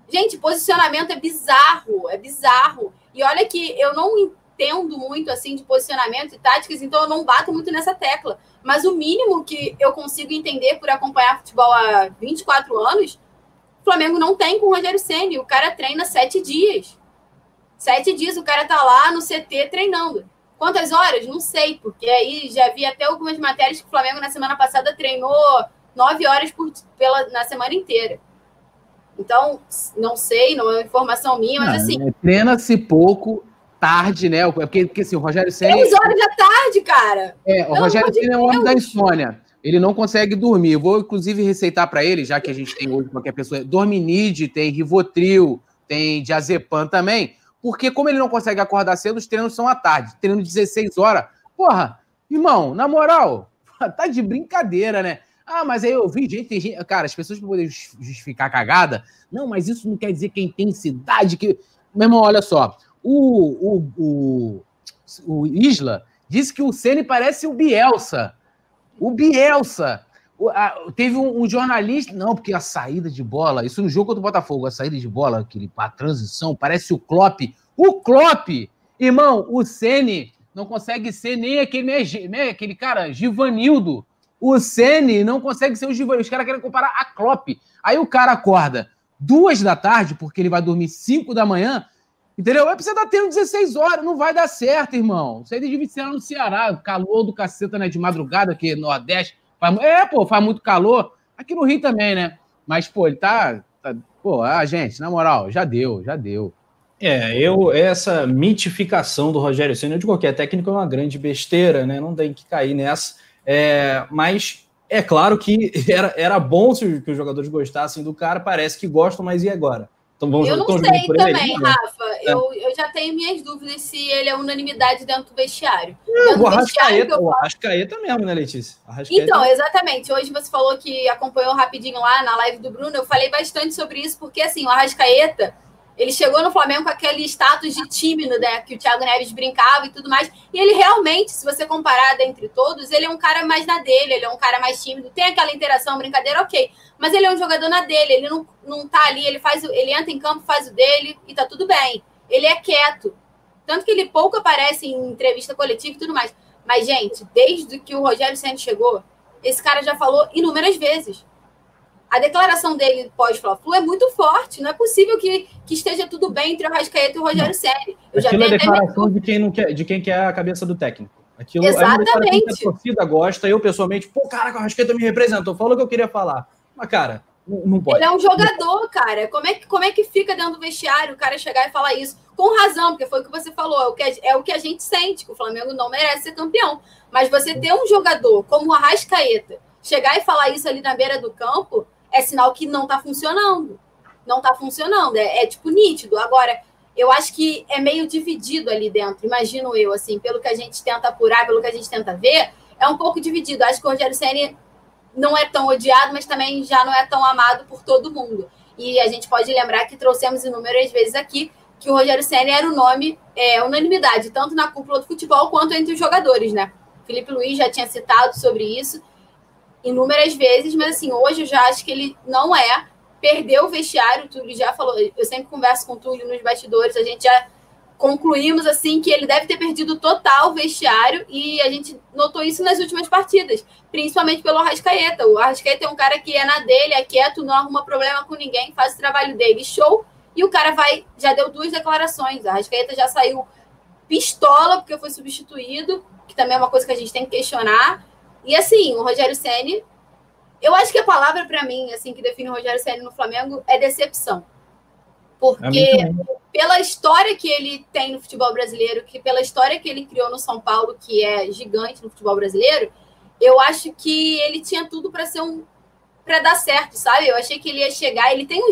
Gente, posicionamento é bizarro, é bizarro. E olha que eu não entendo muito assim de posicionamento e táticas, então eu não bato muito nessa tecla. Mas o mínimo que eu consigo entender por acompanhar futebol há 24 anos, o Flamengo não tem com o Rogério Senni. O cara treina sete dias. Sete dias o cara tá lá no CT treinando. Quantas horas? Não sei, porque aí já vi até algumas matérias que o Flamengo na semana passada treinou nove horas por, pela, na semana inteira. Então, não sei, não é informação minha, mas não, assim. É, Treina-se pouco tarde, né? Porque, porque assim, o Rogério Senna. Três horas da tarde, cara. É, o Rogério Senna é um homem da insônia. Ele não consegue dormir. vou, inclusive, receitar para ele, já que a gente tem hoje qualquer pessoa. Dorminide, tem Rivotril, tem Diazepam também. Porque, como ele não consegue acordar cedo, os treinos são à tarde. Treino 16 horas. Porra, irmão, na moral, tá de brincadeira, né? Ah, mas aí eu vi gente, gente. Cara, as pessoas podem justificar a cagada. Não, mas isso não quer dizer que a intensidade. que. Meu irmão, olha só. O, o, o, o Isla disse que o Ceni parece o Bielsa. O Bielsa. O, a, teve um, um, jornalista. Não, porque a saída de bola. Isso no jogo contra o Botafogo, a saída de bola, aquele, a transição, parece o Klopp. O Klopp! Irmão, o Ceni não consegue ser nem aquele, né, aquele cara, Givanildo. O Ceni não consegue ser o Givanildo. Os caras querem comparar a Klopp. Aí o cara acorda duas da tarde, porque ele vai dormir cinco da manhã, Entendeu? Pra você estar tendo 16 horas, não vai dar certo, irmão. Isso aí devia ser lá no Ceará, calor do caceta, né? De madrugada, que Nordeste. Faz, é, pô, faz muito calor. Aqui no Rio também, né? Mas, pô, ele tá. tá pô, ah, gente, na moral, já deu, já deu. É, eu, essa mitificação do Rogério Senna de qualquer técnico é uma grande besteira, né? Não tem que cair nessa. É, mas é claro que era, era bom se os jogadores gostassem do cara, parece que gostam, mas e agora? Então vamos, eu não sei também, ele, Rafa. eu, eu já tenho minhas dúvidas se ele é unanimidade dentro do vestiário. Dentro o Arrascaeta, o Arrascaeta mesmo, né, Letícia? Arrascaeta... Então, exatamente. Hoje você falou que acompanhou rapidinho lá na live do Bruno. Eu falei bastante sobre isso, porque assim, o Arrascaeta ele chegou no Flamengo com aquele status de tímido, né? Que o Thiago Neves brincava e tudo mais. E ele realmente, se você comparar dentre todos, ele é um cara mais na dele, ele é um cara mais tímido. Tem aquela interação, brincadeira, ok. Mas ele é um jogador na dele, ele não, não tá ali, ele faz ele entra em campo, faz o dele e tá tudo bem. Ele é quieto. Tanto que ele pouco aparece em entrevista coletiva e tudo mais. Mas, gente, desde que o Rogério Santos chegou, esse cara já falou inúmeras vezes a declaração dele pós-Fla-Flu é muito forte. Não é possível que, que esteja tudo bem entre o Rascaeta e o Rogério Ceni. Aquilo é declaração de quem, não quer, de quem quer a cabeça do técnico. Aquilo Exatamente. É a torcida gosta. Eu, pessoalmente, pô, cara, o Rascaeta me representou. Falou o que eu queria falar. Mas, cara, não, pode. Ele é um jogador, cara. Como é, que, como é que fica dentro do vestiário o cara chegar e falar isso? Com razão, porque foi o que você falou. É o que, é o que a gente sente, que o Flamengo não merece ser campeão. Mas você ter um jogador como o Arrascaeta chegar e falar isso ali na beira do campo é sinal que não está funcionando. Não está funcionando, é, é, tipo nítido. Agora, eu acho que é meio dividido ali dentro, imagino eu, assim, pelo que a gente tenta apurar, pelo que a gente tenta ver, é um pouco dividido. Acho que o Rogério Senna não é tão odiado, mas também já não é tão amado por todo mundo. E a gente pode lembrar que trouxemos inúmeras vezes aqui que o Rogério Senna era o nome, é, unanimidade, tanto na cúpula do futebol quanto entre os jogadores, né? Felipe Luiz já tinha citado sobre isso inúmeras vezes, mas assim, hoje eu já acho que ele não é. Perdeu o vestiário, o Túlio já falou, eu sempre converso com o Túlio nos bastidores, a gente já concluímos assim que ele deve ter perdido total o vestiário e a gente notou isso nas últimas partidas, principalmente pelo Arrascaeta. O Arrascaeta é um cara que é na dele, é quieto, não arruma problema com ninguém, faz o trabalho dele, show. E o cara vai, já deu duas declarações. A Arrascaeta já saiu pistola porque foi substituído, que também é uma coisa que a gente tem que questionar. E assim, o Rogério Ceni, eu acho que a palavra para mim, assim, que define o Rogério Ceni no Flamengo é decepção. Porque pela história que ele tem no futebol brasileiro, que pela história que ele criou no São Paulo, que é gigante no futebol brasileiro, eu acho que ele tinha tudo para ser um para dar certo, sabe? Eu achei que ele ia chegar, ele tem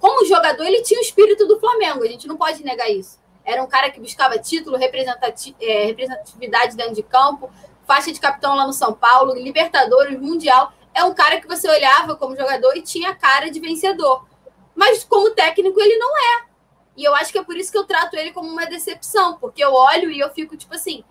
como jogador, ele tinha o espírito do Flamengo, a gente não pode negar isso. Era um cara que buscava título, é, representatividade dentro de campo, faixa de capitão lá no São Paulo, Libertadores, Mundial. É um cara que você olhava como jogador e tinha cara de vencedor. Mas como técnico ele não é. E eu acho que é por isso que eu trato ele como uma decepção, porque eu olho e eu fico tipo assim,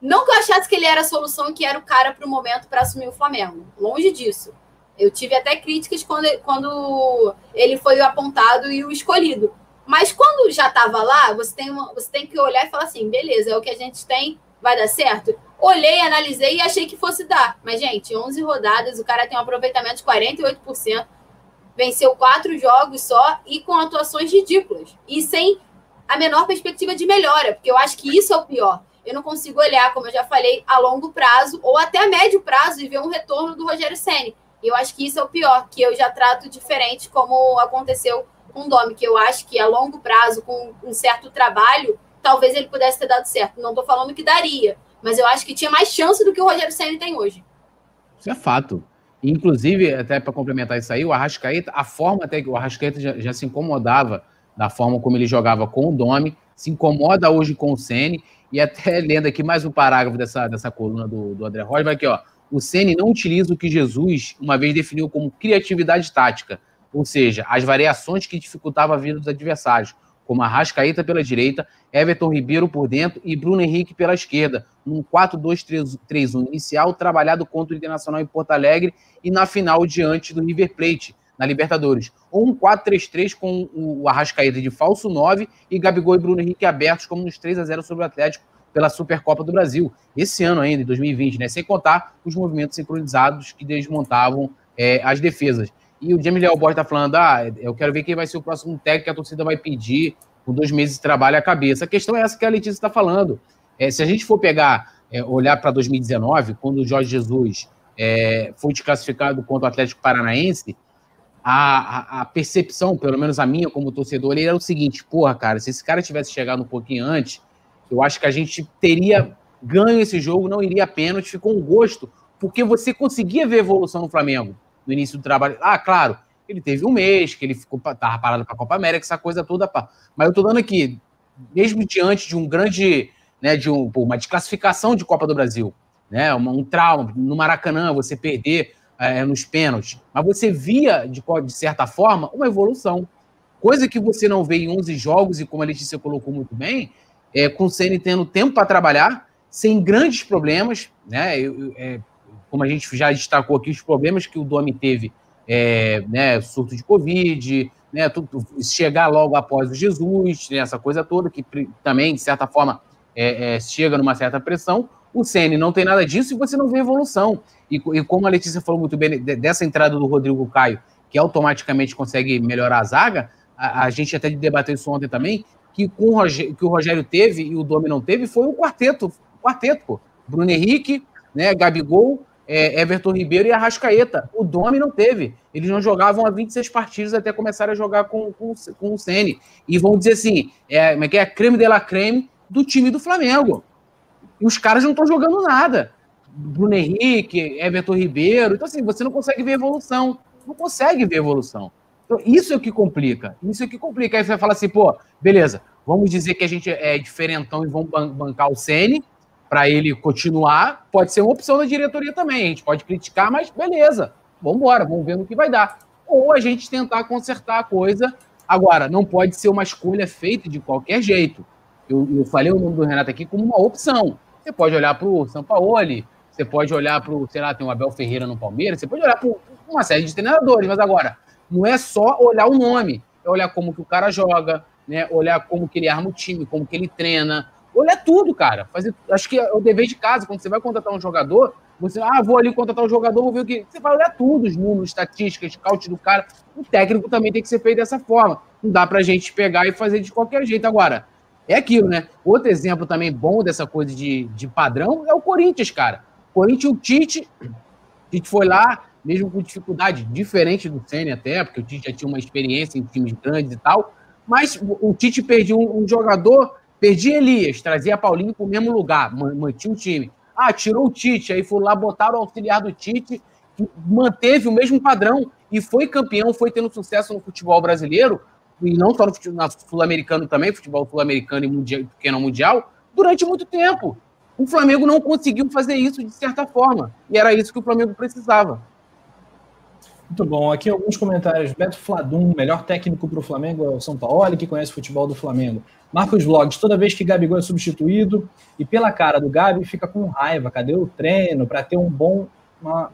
não que eu achasse que ele era a solução e que era o cara para o momento para assumir o Flamengo. Longe disso. Eu tive até críticas quando, quando ele foi o apontado e o escolhido. Mas quando já estava lá, você tem, uma, você tem que olhar e falar assim: beleza, é o que a gente tem, vai dar certo? Olhei, analisei e achei que fosse dar. Mas, gente, 11 rodadas, o cara tem um aproveitamento de 48%, venceu quatro jogos só e com atuações ridículas. E sem a menor perspectiva de melhora, porque eu acho que isso é o pior. Eu não consigo olhar, como eu já falei, a longo prazo ou até a médio prazo e ver um retorno do Rogério. E eu acho que isso é o pior, que eu já trato diferente, como aconteceu com o Domi, que eu acho que a longo prazo, com um certo trabalho, talvez ele pudesse ter dado certo. Não estou falando que daria, mas eu acho que tinha mais chance do que o Rogério Senna tem hoje. Isso é fato. Inclusive, até para complementar isso aí, o Arrascaeta, a forma até que o Arrascaeta já, já, se incomodava da forma como ele jogava com o Domi, se incomoda hoje com o Ceni e até lendo aqui mais um parágrafo dessa, dessa coluna do, do André Rocha, vai aqui, ó. O Ceni não utiliza o que Jesus uma vez definiu como criatividade tática, ou seja, as variações que dificultavam a vida dos adversários, como Arrascaeta pela direita, Everton Ribeiro por dentro e Bruno Henrique pela esquerda, num 4-2-3-1 inicial, trabalhado contra o Internacional em Porto Alegre e na final diante do River Plate, na Libertadores. Ou um 4-3-3 com o Arrascaeta de falso 9 e Gabigol e Bruno Henrique abertos, como nos 3 a 0 sobre o Atlético pela Supercopa do Brasil. Esse ano ainda, em 2020, né? Sem contar os movimentos sincronizados que desmontavam é, as defesas. E o Jamie Leal está falando: ah, eu quero ver quem vai ser o próximo técnico que a torcida vai pedir com dois meses de trabalho à cabeça. A questão é essa que a Letícia está falando. É, se a gente for pegar, é, olhar para 2019, quando o Jorge Jesus é, foi desclassificado contra o Atlético Paranaense, a, a, a, percepção, pelo menos a minha como torcedor, era o seguinte: porra, cara, se esse cara tivesse chegado um pouquinho antes, eu acho que a gente teria ganho esse jogo, não iria a pênalti, ficou um gosto, porque você conseguia ver evolução no Flamengo no início do trabalho. Ah, claro, ele teve um mês que ele ficou tava parado para a Copa América, essa coisa toda. Mas eu tô dando aqui mesmo diante de um grande, né, de um, uma desclassificação de Copa do Brasil, né, um, um trauma no Maracanã, você perder é, nos pênaltis, mas você via, de, de certa forma, uma evolução. Coisa que você não vê em 11 jogos, e como a Letícia colocou muito bem, é, com o Ceni tendo tempo para trabalhar, sem grandes problemas, né? Eu, é, como a gente já destacou aqui, os problemas que o Domi teve, é, né, surto de Covid, né, tudo, chegar logo após o Jesus, né, essa coisa toda, que também, de certa forma, é, é, chega numa certa pressão. O Ceni não tem nada disso e você não vê evolução. E, e, como a Letícia falou muito bem dessa entrada do Rodrigo Caio, que automaticamente consegue melhorar a zaga, a, a gente até debateu isso ontem também, que, com o Rogério, que o Rogério teve e o Domi não teve foi um quarteto, quarteto, pô. Bruno Henrique, né, Gabigol, é, Everton Ribeiro e Arrascaeta. O Domi não teve. Eles não jogavam há 26 partidas até começar a jogar com, com, com o Sene. E vão dizer assim: é, como é que é? Creme de la creme do time do Flamengo. E os caras não estão jogando nada. Bruno Henrique, Everton Ribeiro. Então, assim, você não consegue ver evolução. Não consegue ver evolução. Então, isso é o que complica. Isso é o que complica. Aí você vai falar assim, pô, beleza, vamos dizer que a gente é diferentão e vamos bancar o Sene para ele continuar, pode ser uma opção da diretoria também. A gente pode criticar, mas beleza, vamos embora, vamos ver no que vai dar. Ou a gente tentar consertar a coisa. Agora, não pode ser uma escolha feita de qualquer jeito. Eu, eu falei o nome do Renato aqui como uma opção. Você pode olhar para o Sampaoli, você pode olhar para o, sei lá, tem o Abel Ferreira no Palmeiras, você pode olhar para uma série de treinadores, mas agora, não é só olhar o nome, é olhar como que o cara joga, né? olhar como que ele arma o time, como que ele treina, Olha tudo, cara. Fazer, acho que é o dever de casa, quando você vai contratar um jogador, você, ah, vou ali contratar um jogador, vou ver o que. Você vai olhar tudo, os números, estatísticas, scout do cara. O técnico também tem que ser feito dessa forma. Não dá pra gente pegar e fazer de qualquer jeito. Agora, é aquilo, né? Outro exemplo também bom dessa coisa de, de padrão é o Corinthians, cara. O Corinthians, o Tite, o Tite foi lá, mesmo com dificuldade, diferente do Senna até, porque o Tite já tinha uma experiência em times grandes e tal, mas o Tite perdeu um, um jogador Perdi Elias, trazia Paulinho para o mesmo lugar, mantinha o time. Ah, tirou o Tite, aí foi lá, botaram o auxiliar do Tite, que manteve o mesmo padrão e foi campeão, foi tendo sucesso no futebol brasileiro, e não só no futebol sul-americano também, futebol sul-americano e mundial, pequeno mundial, durante muito tempo. O Flamengo não conseguiu fazer isso de certa forma, e era isso que o Flamengo precisava. Muito bom. Aqui alguns comentários. Beto Fladum, melhor técnico para o Flamengo é o São Paulo, que conhece o futebol do Flamengo. Marcos Vlogs, toda vez que Gabigol é substituído e pela cara do Gabi fica com raiva. Cadê o treino para ter um bom,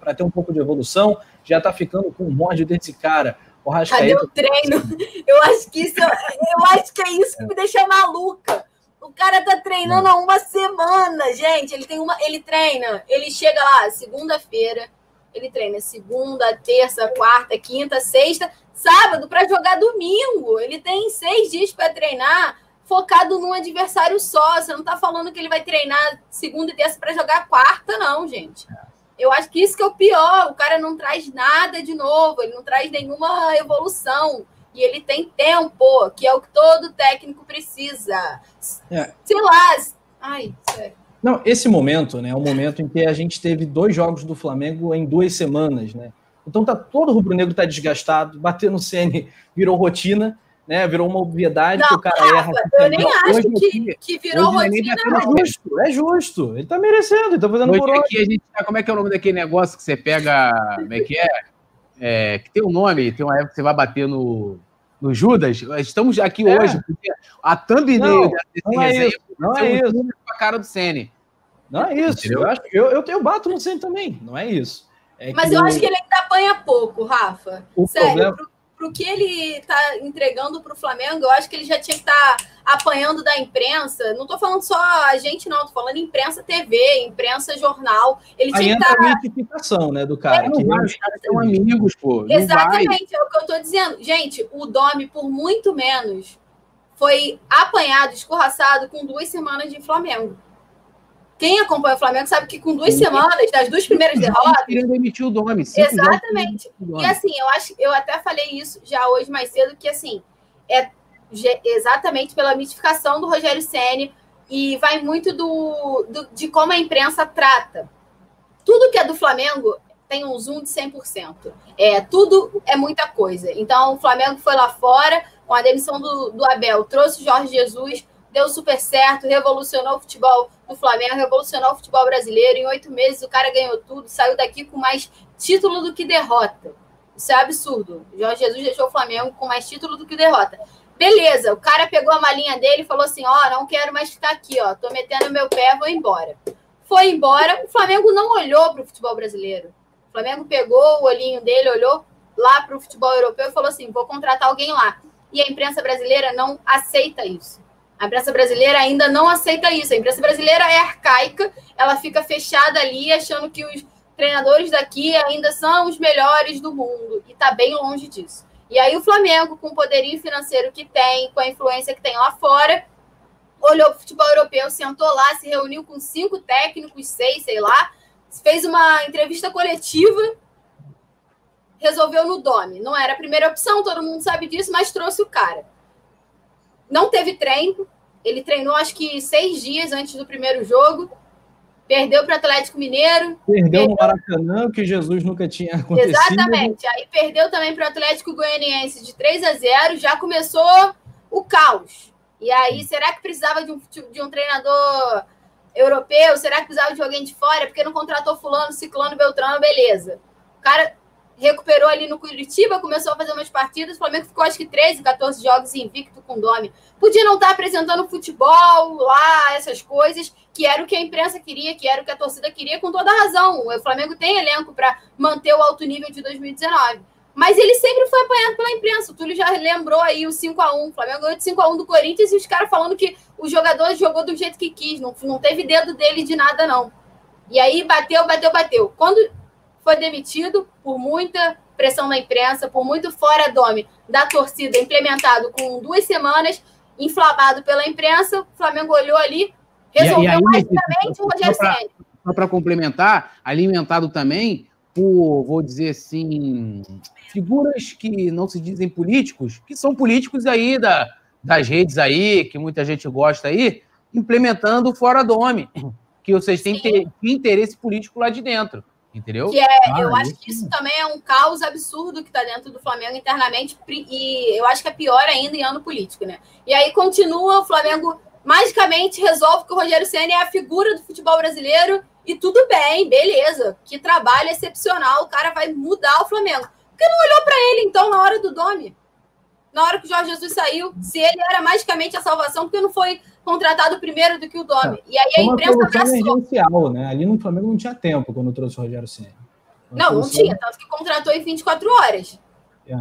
para ter um pouco de evolução? Já está ficando com um monte desse cara. O Cadê o treino? Eu acho que isso, eu acho que é isso que me deixa maluca. O cara tá treinando há uma semana, gente. Ele tem uma, ele treina, ele chega lá segunda-feira ele treina segunda, terça, quarta, quinta, sexta, sábado para jogar domingo. Ele tem seis dias para treinar focado num adversário só. Você não está falando que ele vai treinar segunda e terça para jogar quarta, não, gente. Eu acho que isso que é o pior. O cara não traz nada de novo, ele não traz nenhuma evolução. E ele tem tempo, que é o que todo técnico precisa. É. Sei lá. Ai, sério. Não, esse momento, né, é um momento em que a gente teve dois jogos do Flamengo em duas semanas, né? Então tá todo o rubro-negro tá desgastado, bater no CN virou rotina, né? Virou uma obviedade não, que o cara Rafa, erra. Eu nem acho que, que virou rotina. É justo, é justo. Ele tá merecendo, ele tá fazendo hoje por hoje. Aqui a gente, como é que é o nome daquele negócio que você pega, como é que é? é que tem um nome, tem uma época que você vai bater no, no Judas. Estamos aqui é. hoje, porque a thumbnail desse não é isso, não é isso. Com a cara do Sene. Não é isso. Eu, acho, eu, eu, eu bato no centro também. Não é isso. É Mas eu acho que ele ainda apanha pouco, Rafa. O Sério, problema... pro, pro que ele tá entregando pro Flamengo, eu acho que ele já tinha que estar tá apanhando da imprensa. Não tô falando só a gente, não. Tô falando imprensa TV, imprensa jornal. Ele Aí tinha que estar... Tá... a né, do cara. É, que vai, os caras são amigos, pô. Exatamente, é o que eu tô dizendo. Gente, o Domi, por muito menos, foi apanhado, escorraçado com duas semanas de Flamengo. Quem acompanha o Flamengo sabe que com duas semanas, das duas primeiras derrotas. Querendo demitir o Domi. Exatamente. E assim, eu acho, eu até falei isso já hoje mais cedo, que assim, é exatamente pela mitificação do Rogério Ceni e vai muito do, do, de como a imprensa trata. Tudo que é do Flamengo tem um zoom de 100%. É, tudo é muita coisa. Então, o Flamengo foi lá fora, com a demissão do, do Abel, trouxe o Jorge Jesus, deu super certo, revolucionou o futebol do Flamengo, revolucionou o futebol brasileiro. Em oito meses o cara ganhou tudo, saiu daqui com mais título do que derrota. Isso é absurdo. Jorge Jesus deixou o Flamengo com mais título do que derrota. Beleza, o cara pegou a malinha dele e falou assim: Ó, oh, não quero mais ficar aqui, ó, tô metendo meu pé, vou embora. Foi embora, o Flamengo não olhou para o futebol brasileiro. O Flamengo pegou o olhinho dele, olhou lá para o futebol europeu e falou assim: vou contratar alguém lá. E a imprensa brasileira não aceita isso. A imprensa brasileira ainda não aceita isso. A imprensa brasileira é arcaica, ela fica fechada ali, achando que os treinadores daqui ainda são os melhores do mundo. E está bem longe disso. E aí o Flamengo, com o poderio financeiro que tem, com a influência que tem lá fora, olhou para o futebol europeu, sentou lá, se reuniu com cinco técnicos, seis, sei lá, fez uma entrevista coletiva resolveu no Dome. Não era a primeira opção, todo mundo sabe disso, mas trouxe o cara. Não teve treino. Ele treinou acho que seis dias antes do primeiro jogo. Perdeu para o Atlético Mineiro. Perdeu, perdeu, no Maracanã, que Jesus nunca tinha acontecido. Exatamente. Aí perdeu também para o Atlético Goianiense de 3 a 0. Já começou o caos. E aí, será que precisava de um, de um treinador europeu? Será que precisava de alguém de fora? Porque não contratou fulano, ciclano, beltrano, beleza. O cara recuperou ali no Curitiba, começou a fazer umas partidas. O Flamengo ficou acho que 13, 14 jogos invicto com o Domi. Podia não estar apresentando futebol lá, essas coisas, que era o que a imprensa queria, que era o que a torcida queria, com toda razão. O Flamengo tem elenco para manter o alto nível de 2019. Mas ele sempre foi apanhado pela imprensa. O Túlio já lembrou aí o 5x1. O Flamengo ganhou de 5x1 do Corinthians e os caras falando que o jogador jogou do jeito que quis. Não, não teve dedo dele de nada, não. E aí bateu, bateu, bateu. Quando foi demitido por muita pressão da imprensa, por muito fora dome da torcida, implementado com duas semanas, inflamado pela imprensa. O Flamengo olhou ali, resolveu e, e magicamente o Rogério Senna. Só para complementar, alimentado também por, vou dizer assim, figuras que não se dizem políticos, que são políticos aí da, das redes aí, que muita gente gosta aí, implementando fora dome, que vocês têm ter, interesse político lá de dentro. Entendeu? Que é, ah, eu acho que isso também é um caos absurdo que está dentro do Flamengo internamente, e eu acho que é pior ainda em ano político, né? E aí continua, o Flamengo magicamente resolve que o Rogério Senna é a figura do futebol brasileiro, e tudo bem, beleza. Que trabalho excepcional, o cara vai mudar o Flamengo. Por que não olhou para ele, então, na hora do Dome? Na hora que o Jorge Jesus saiu, se ele era magicamente a salvação, porque não foi contratado primeiro do que o Domi. É. E aí a imprensa abraçou. né? Ali no Flamengo não tinha tempo quando trouxe o Rogério Senna. Não, não tinha, tanto que contratou em 24 horas. É.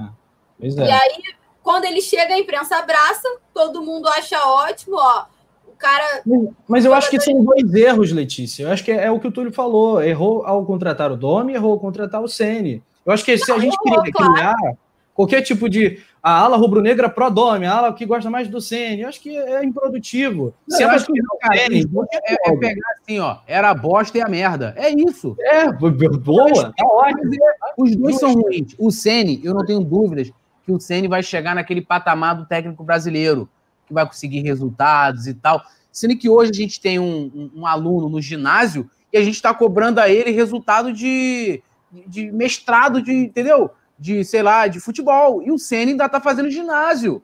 Pois é. E aí, quando ele chega, a imprensa abraça, todo mundo acha ótimo, ó. O cara. Mas eu acho que são dois erros, Letícia. Eu acho que é, é, o que o Túlio falou. Errou ao contratar o Domi, errou ao contratar o Sene. Eu acho que se não, a gente errou, queria criar claro. qualquer tipo de a ala rubro-negra pró-dome, a ala que gosta mais do Ceni. Eu acho que é improdutivo. Não, eu acho que não, cara, é, é, é, pegar assim, ó, era a bosta e a merda. É isso. É, boa, tá ótimo. Os dois são ruins. O Ceni, eu não tenho dúvidas que o Ceni vai chegar naquele patamar do técnico brasileiro, que vai conseguir resultados e tal. Sendo que hoje a gente tem um, um, um aluno no ginásio e a gente está cobrando a ele resultado de, de mestrado, de, entendeu? De, sei lá, de futebol. E o Senna ainda está fazendo ginásio.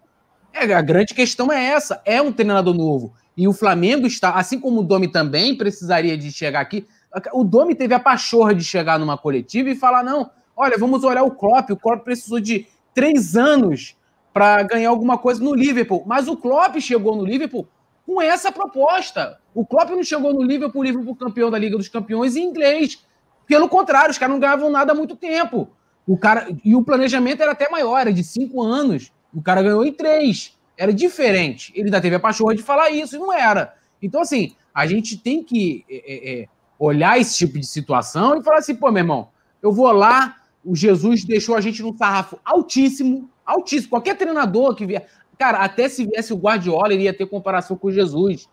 É, a grande questão é essa. É um treinador novo. E o Flamengo está, assim como o Domi também precisaria de chegar aqui. O Domi teve a pachorra de chegar numa coletiva e falar: não, olha, vamos olhar o Klopp. O Klopp precisou de três anos para ganhar alguma coisa no Liverpool. Mas o Klopp chegou no Liverpool com essa proposta. O Klopp não chegou no Liverpool, Liverpool campeão da Liga dos Campeões em inglês. Pelo contrário, os caras não ganhavam nada há muito tempo. O cara e o planejamento era até maior, era de cinco anos. O cara ganhou em três. Era diferente. Ele ainda teve a pachorra de falar isso e não era. Então, assim, a gente tem que é, é, é, olhar esse tipo de situação e falar assim, pô, meu irmão, eu vou lá, o Jesus deixou a gente num sarrafo altíssimo, altíssimo. Qualquer treinador que vier. Cara, até se viesse o Guardiola, ele ia ter comparação com o Jesus.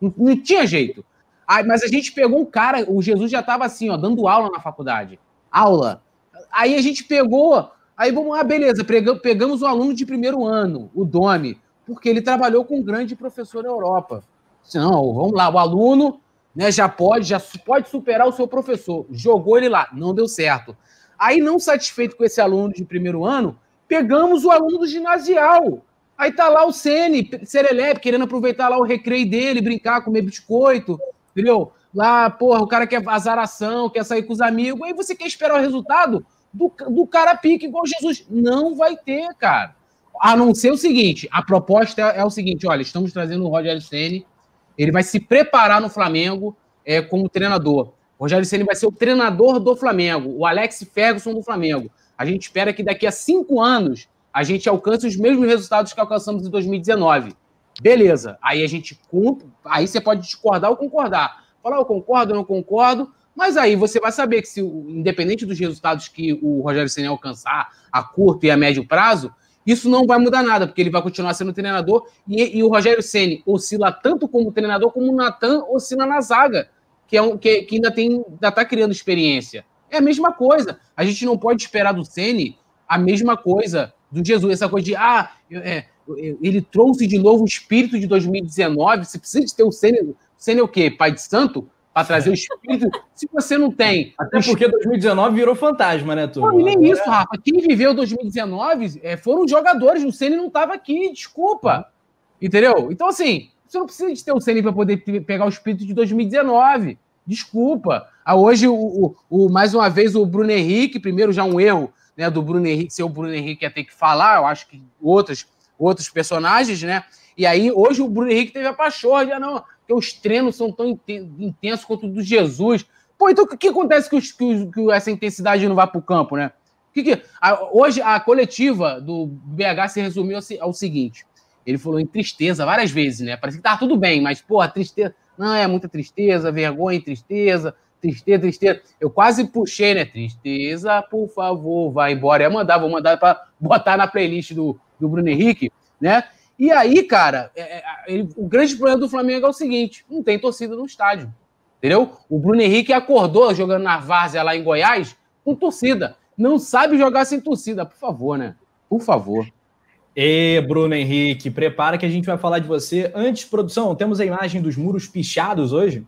Não, não tinha jeito. Aí, mas a gente pegou um cara, o Jesus já estava assim, ó, dando aula na faculdade. Aula. Aí a gente pegou, aí vamos lá, beleza, pegamos o aluno de primeiro ano, o Domi, porque ele trabalhou com um grande professor na Europa. Não, vamos lá, o aluno né, já pode, já pode superar o seu professor. Jogou ele lá, não deu certo. Aí, não satisfeito com esse aluno de primeiro ano, pegamos o aluno do ginasial. Aí tá lá o Sene, Serelepe, querendo aproveitar lá o recreio dele, brincar, comer biscoito, entendeu? Lá, porra, o cara quer azaração, quer sair com os amigos, aí você quer esperar o resultado do, do cara pique igual Jesus. Não vai ter, cara. A não ser o seguinte, a proposta é, é o seguinte, olha, estamos trazendo o Rogério Ceni, ele vai se preparar no Flamengo é, como treinador. O Rogério Ceni vai ser o treinador do Flamengo, o Alex Ferguson do Flamengo. A gente espera que daqui a cinco anos a gente alcance os mesmos resultados que alcançamos em 2019. Beleza. Aí a gente aí você pode discordar ou concordar. Falar, eu concordo, eu não concordo, mas aí você vai saber que, se, independente dos resultados que o Rogério Senna alcançar a curto e a médio prazo, isso não vai mudar nada, porque ele vai continuar sendo treinador e, e o Rogério Ceni oscila tanto como treinador como o Natan oscila na zaga, que, é um, que, que ainda tem ainda está criando experiência. É a mesma coisa. A gente não pode esperar do Ceni a mesma coisa do Jesus, essa coisa de ah, é, ele trouxe de novo o espírito de 2019. Você precisa de ter o Ceni, Ceni é o quê? Pai de santo? Para trazer o espírito. Se você não tem. Até porque 2019 virou fantasma, né, Túlio? Não, nem isso, Rafa. Quem viveu 2019 é, foram os jogadores. O Ceni não estava aqui, desculpa. Entendeu? Então, assim, você não precisa de ter o Ceni para poder pegar o espírito de 2019. Desculpa. Ah, hoje, o, o, o, mais uma vez, o Bruno Henrique, primeiro já um erro né, do Bruno Henrique, ser o Bruno Henrique ia ter que falar, eu acho que outros, outros personagens, né? E aí, hoje, o Bruno Henrique teve a pachorra, já não, porque os treinos são tão intensos quanto o do Jesus. Pô, então o que acontece que, os, que, que essa intensidade não vai para o campo, né? Que que, a, hoje a coletiva do BH se resumiu ao seguinte: ele falou em tristeza várias vezes, né? Parece que tá tudo bem, mas, porra, tristeza. Não, é muita tristeza, vergonha tristeza, tristeza, tristeza. Eu quase puxei, né? Tristeza, por favor, vai embora. Eu mandar, vou mandar para botar na playlist do, do Bruno Henrique, né? E aí, cara, é, é, ele, o grande problema do Flamengo é o seguinte: não tem torcida no estádio. Entendeu? O Bruno Henrique acordou jogando na várzea lá em Goiás com torcida. Não sabe jogar sem torcida, por favor, né? Por favor. E Bruno Henrique, prepara que a gente vai falar de você. Antes, produção, temos a imagem dos muros pichados hoje.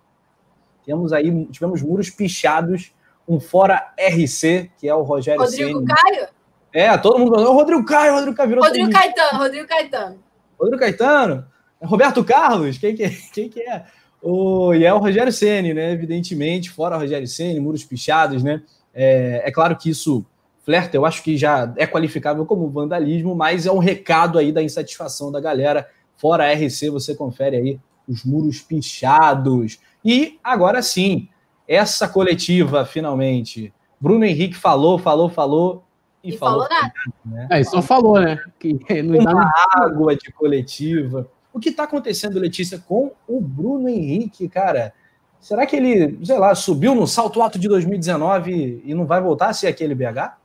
Temos aí, tivemos muros pichados, um fora RC, que é o Rogério Rodrigo Ceni. Caio? É, todo mundo Rodrigo Caio, Rodrigo Caio virou Rodrigo Caetano, Rodrigo Caetano. Rodrigo Caetano? Roberto Carlos? Quem que é? Quem que é? O, e é o Rogério Ceni, né? Evidentemente, fora o Rogério Ceni, muros pichados, né? É, é, claro que isso flerta, eu acho que já é qualificável como vandalismo, mas é um recado aí da insatisfação da galera. Fora a RC, você confere aí os muros pichados. E agora sim, essa coletiva, finalmente. Bruno Henrique falou, falou, falou e, e falou, falou nada. Né? É, só falou, né? Que não Uma água de coletiva. O que está acontecendo, Letícia, com o Bruno Henrique, cara? Será que ele, sei lá, subiu no salto alto de 2019 e não vai voltar a ser aquele BH?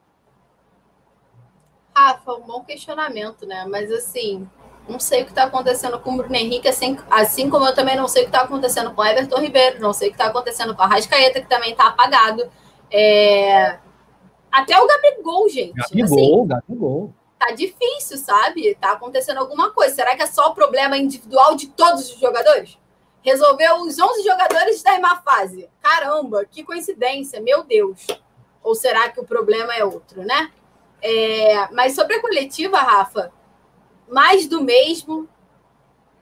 Rafa, um bom questionamento, né? Mas assim, não sei o que está acontecendo com o Bruno Henrique, assim, assim como eu também não sei o que está acontecendo com o Everton Ribeiro, não sei o que está acontecendo com a Rascaeta, que também está apagado. É... Até o Gabigol, gente. Gabigol, assim, Gabigol. Tá difícil, sabe? Tá acontecendo alguma coisa. Será que é só problema individual de todos os jogadores? Resolveu os 11 jogadores da má fase. Caramba, que coincidência, meu Deus. Ou será que o problema é outro, né? É... Mas sobre a coletiva, Rafa, mais do mesmo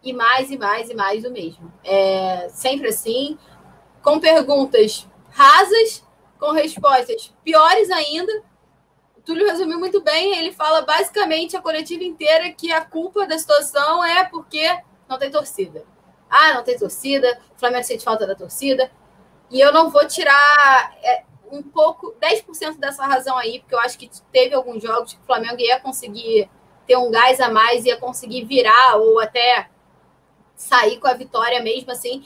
e mais e mais e mais do mesmo. É sempre assim, com perguntas rasas com respostas piores ainda. O Túlio resumiu muito bem. Ele fala basicamente a coletiva inteira que a culpa da situação é porque não tem torcida. Ah, não tem torcida, o Flamengo sente falta da torcida. E eu não vou tirar é, um pouco, 10% dessa razão aí, porque eu acho que teve alguns jogos que o Flamengo ia conseguir ter um gás a mais, ia conseguir virar ou até sair com a vitória mesmo assim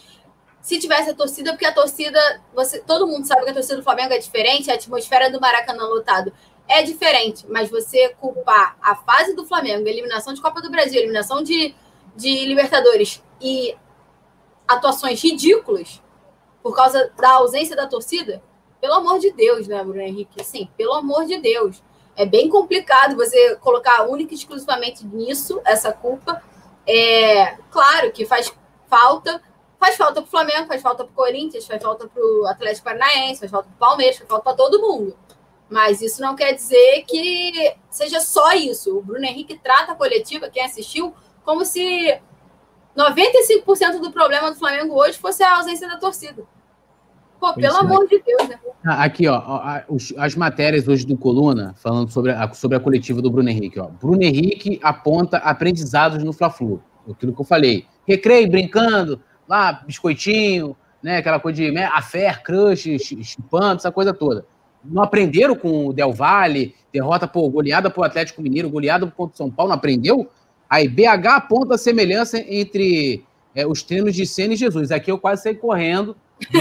se tivesse a torcida, porque a torcida, você, todo mundo sabe que a torcida do Flamengo é diferente, a atmosfera do Maracanã lotado é diferente, mas você culpar a fase do Flamengo, eliminação de Copa do Brasil, eliminação de, de Libertadores e atuações ridículas por causa da ausência da torcida, pelo amor de Deus, né, Bruno Henrique? Sim, pelo amor de Deus. É bem complicado você colocar única e exclusivamente nisso, essa culpa. É claro que faz falta Faz falta pro Flamengo, faz falta pro Corinthians, faz falta pro Atlético Paranaense, faz falta pro Palmeiras, faz falta para todo mundo. Mas isso não quer dizer que seja só isso. O Bruno Henrique trata a coletiva, quem assistiu, como se 95% do problema do Flamengo hoje fosse a ausência da torcida. Pô, pelo é. amor de Deus, né? Ah, aqui, ó, as matérias hoje do Coluna, falando sobre a, sobre a coletiva do Bruno Henrique. Ó. Bruno Henrique aponta aprendizados no Fla-Flu. Aquilo que eu falei. Recreio, brincando, lá, biscoitinho, né? Aquela coisa de né, affair, crush, chupando, essa coisa toda. Não aprenderam com o Del Valle, derrota, por goleada pro Atlético Mineiro, goleada contra o São Paulo, não aprendeu? Aí, BH aponta a semelhança entre é, os treinos de Senna e Jesus. Aqui eu quase saí correndo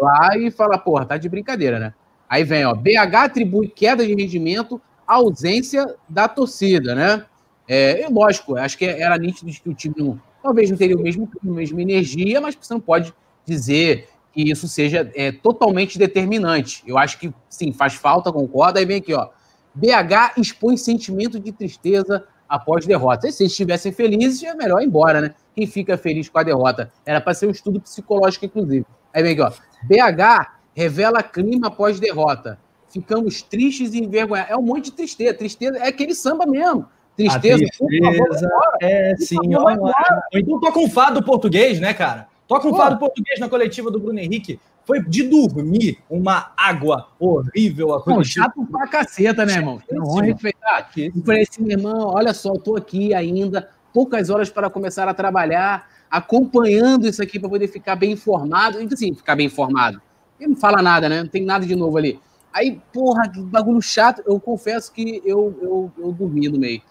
lá e fala, porra, tá de brincadeira, né? Aí vem, ó, BH atribui queda de rendimento à ausência da torcida, né? É, lógico, acho que era nítido que o time não, talvez não teria o mesmo, a mesma energia, mas você não pode dizer que isso seja é, totalmente determinante. Eu acho que, sim, faz falta, concorda. Aí vem aqui, ó. BH expõe sentimento de tristeza após derrota. E se eles estivessem felizes, é melhor ir embora, né? Quem fica feliz com a derrota? Era para ser um estudo psicológico, inclusive. Aí vem aqui, ó. BH revela clima após derrota. Ficamos tristes e envergonhados. É um monte de tristeza. Tristeza é aquele samba mesmo. Tristeza. tristeza é, sim. Então toca um fado português, né, cara? Toca um Pô. fado português na coletiva do Bruno Henrique. Foi de dormir uma água horrível a Não, chato pra caceta, né, irmão? Não vão respeitar. Eu falei assim, meu irmão, olha só, eu tô aqui ainda, poucas horas para começar a trabalhar, acompanhando isso aqui para poder ficar bem informado. Então, assim, ficar bem informado. Ele não fala nada, né? Não tem nada de novo ali. Aí, porra, que bagulho chato. Eu confesso que eu, eu, eu dormi no meio.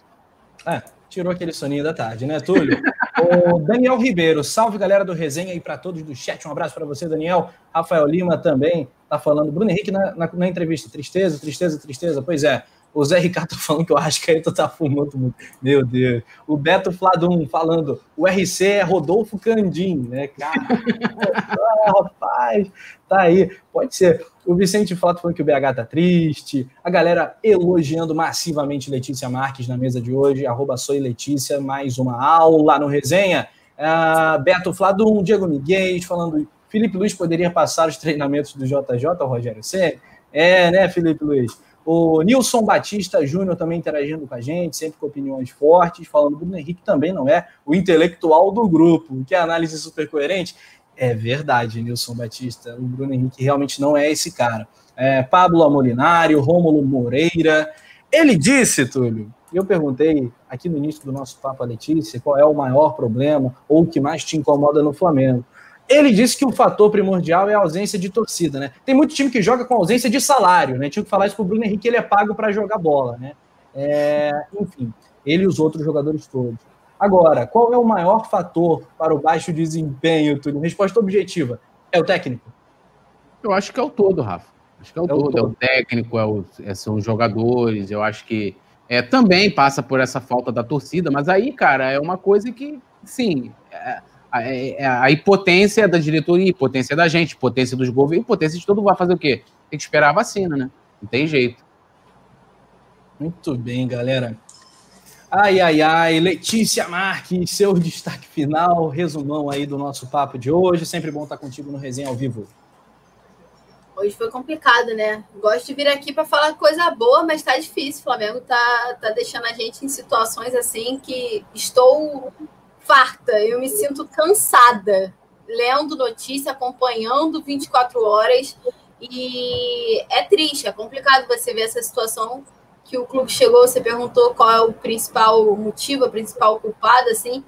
É, tirou aquele soninho da tarde, né, Túlio? o Daniel Ribeiro, salve galera do Resenha aí para todos do chat. Um abraço para você, Daniel. Rafael Lima também tá falando. Bruno Henrique na, na, na entrevista. Tristeza, tristeza, tristeza. Pois é. O Zé Ricardo falando que aí tu tá fumando muito. Meu Deus. O Beto Fladum falando, o RC é Rodolfo Candim, né? Cara, ah, rapaz, tá aí. Pode ser. O Vicente Flato falando que o BH tá triste. A galera elogiando massivamente Letícia Marques na mesa de hoje. Arroba Soy Letícia, mais uma aula no resenha. Uh, Beto Fladum, Diego Miguel falando Felipe Luiz poderia passar os treinamentos do JJ, o Rogério C. É, né, Felipe Luiz? O Nilson Batista Júnior também interagindo com a gente, sempre com opiniões fortes, falando que o Bruno Henrique também não é o intelectual do grupo. Que análise super coerente? É verdade, Nilson Batista. O Bruno Henrique realmente não é esse cara. É, Pablo Amolinário, Rômulo Moreira. Ele disse, Túlio, eu perguntei aqui no início do nosso Papo Letícia qual é o maior problema ou o que mais te incomoda no Flamengo. Ele disse que o fator primordial é a ausência de torcida, né? Tem muito time que joga com ausência de salário, né? Tinha que falar isso pro Bruno Henrique, ele é pago para jogar bola, né? É, enfim, ele e os outros jogadores todos. Agora, qual é o maior fator para o baixo desempenho, Túlio? Resposta objetiva: é o técnico? Eu acho que é o todo, Rafa. Acho que é o, é todo. todo. É o técnico, é o, é, são os jogadores. Eu acho que é, também passa por essa falta da torcida, mas aí, cara, é uma coisa que, sim, é, a, é, é a, impotência da diretoria, potência da gente, potência dos governos, potência de todo vai fazer o quê? Tem que esperar a vacina, né? Não tem jeito. Muito bem, galera. Ai, ai, ai, Letícia Marques, seu destaque final, resumão aí do nosso papo de hoje. Sempre bom estar contigo no Resenha ao Vivo. Hoje foi complicado, né? Gosto de vir aqui para falar coisa boa, mas tá difícil. O Flamengo tá, tá deixando a gente em situações assim que estou farta, eu me sinto cansada lendo notícia, acompanhando 24 horas. E é triste, é complicado você ver essa situação que o clube chegou, você perguntou qual é o principal motivo, a principal culpada, assim.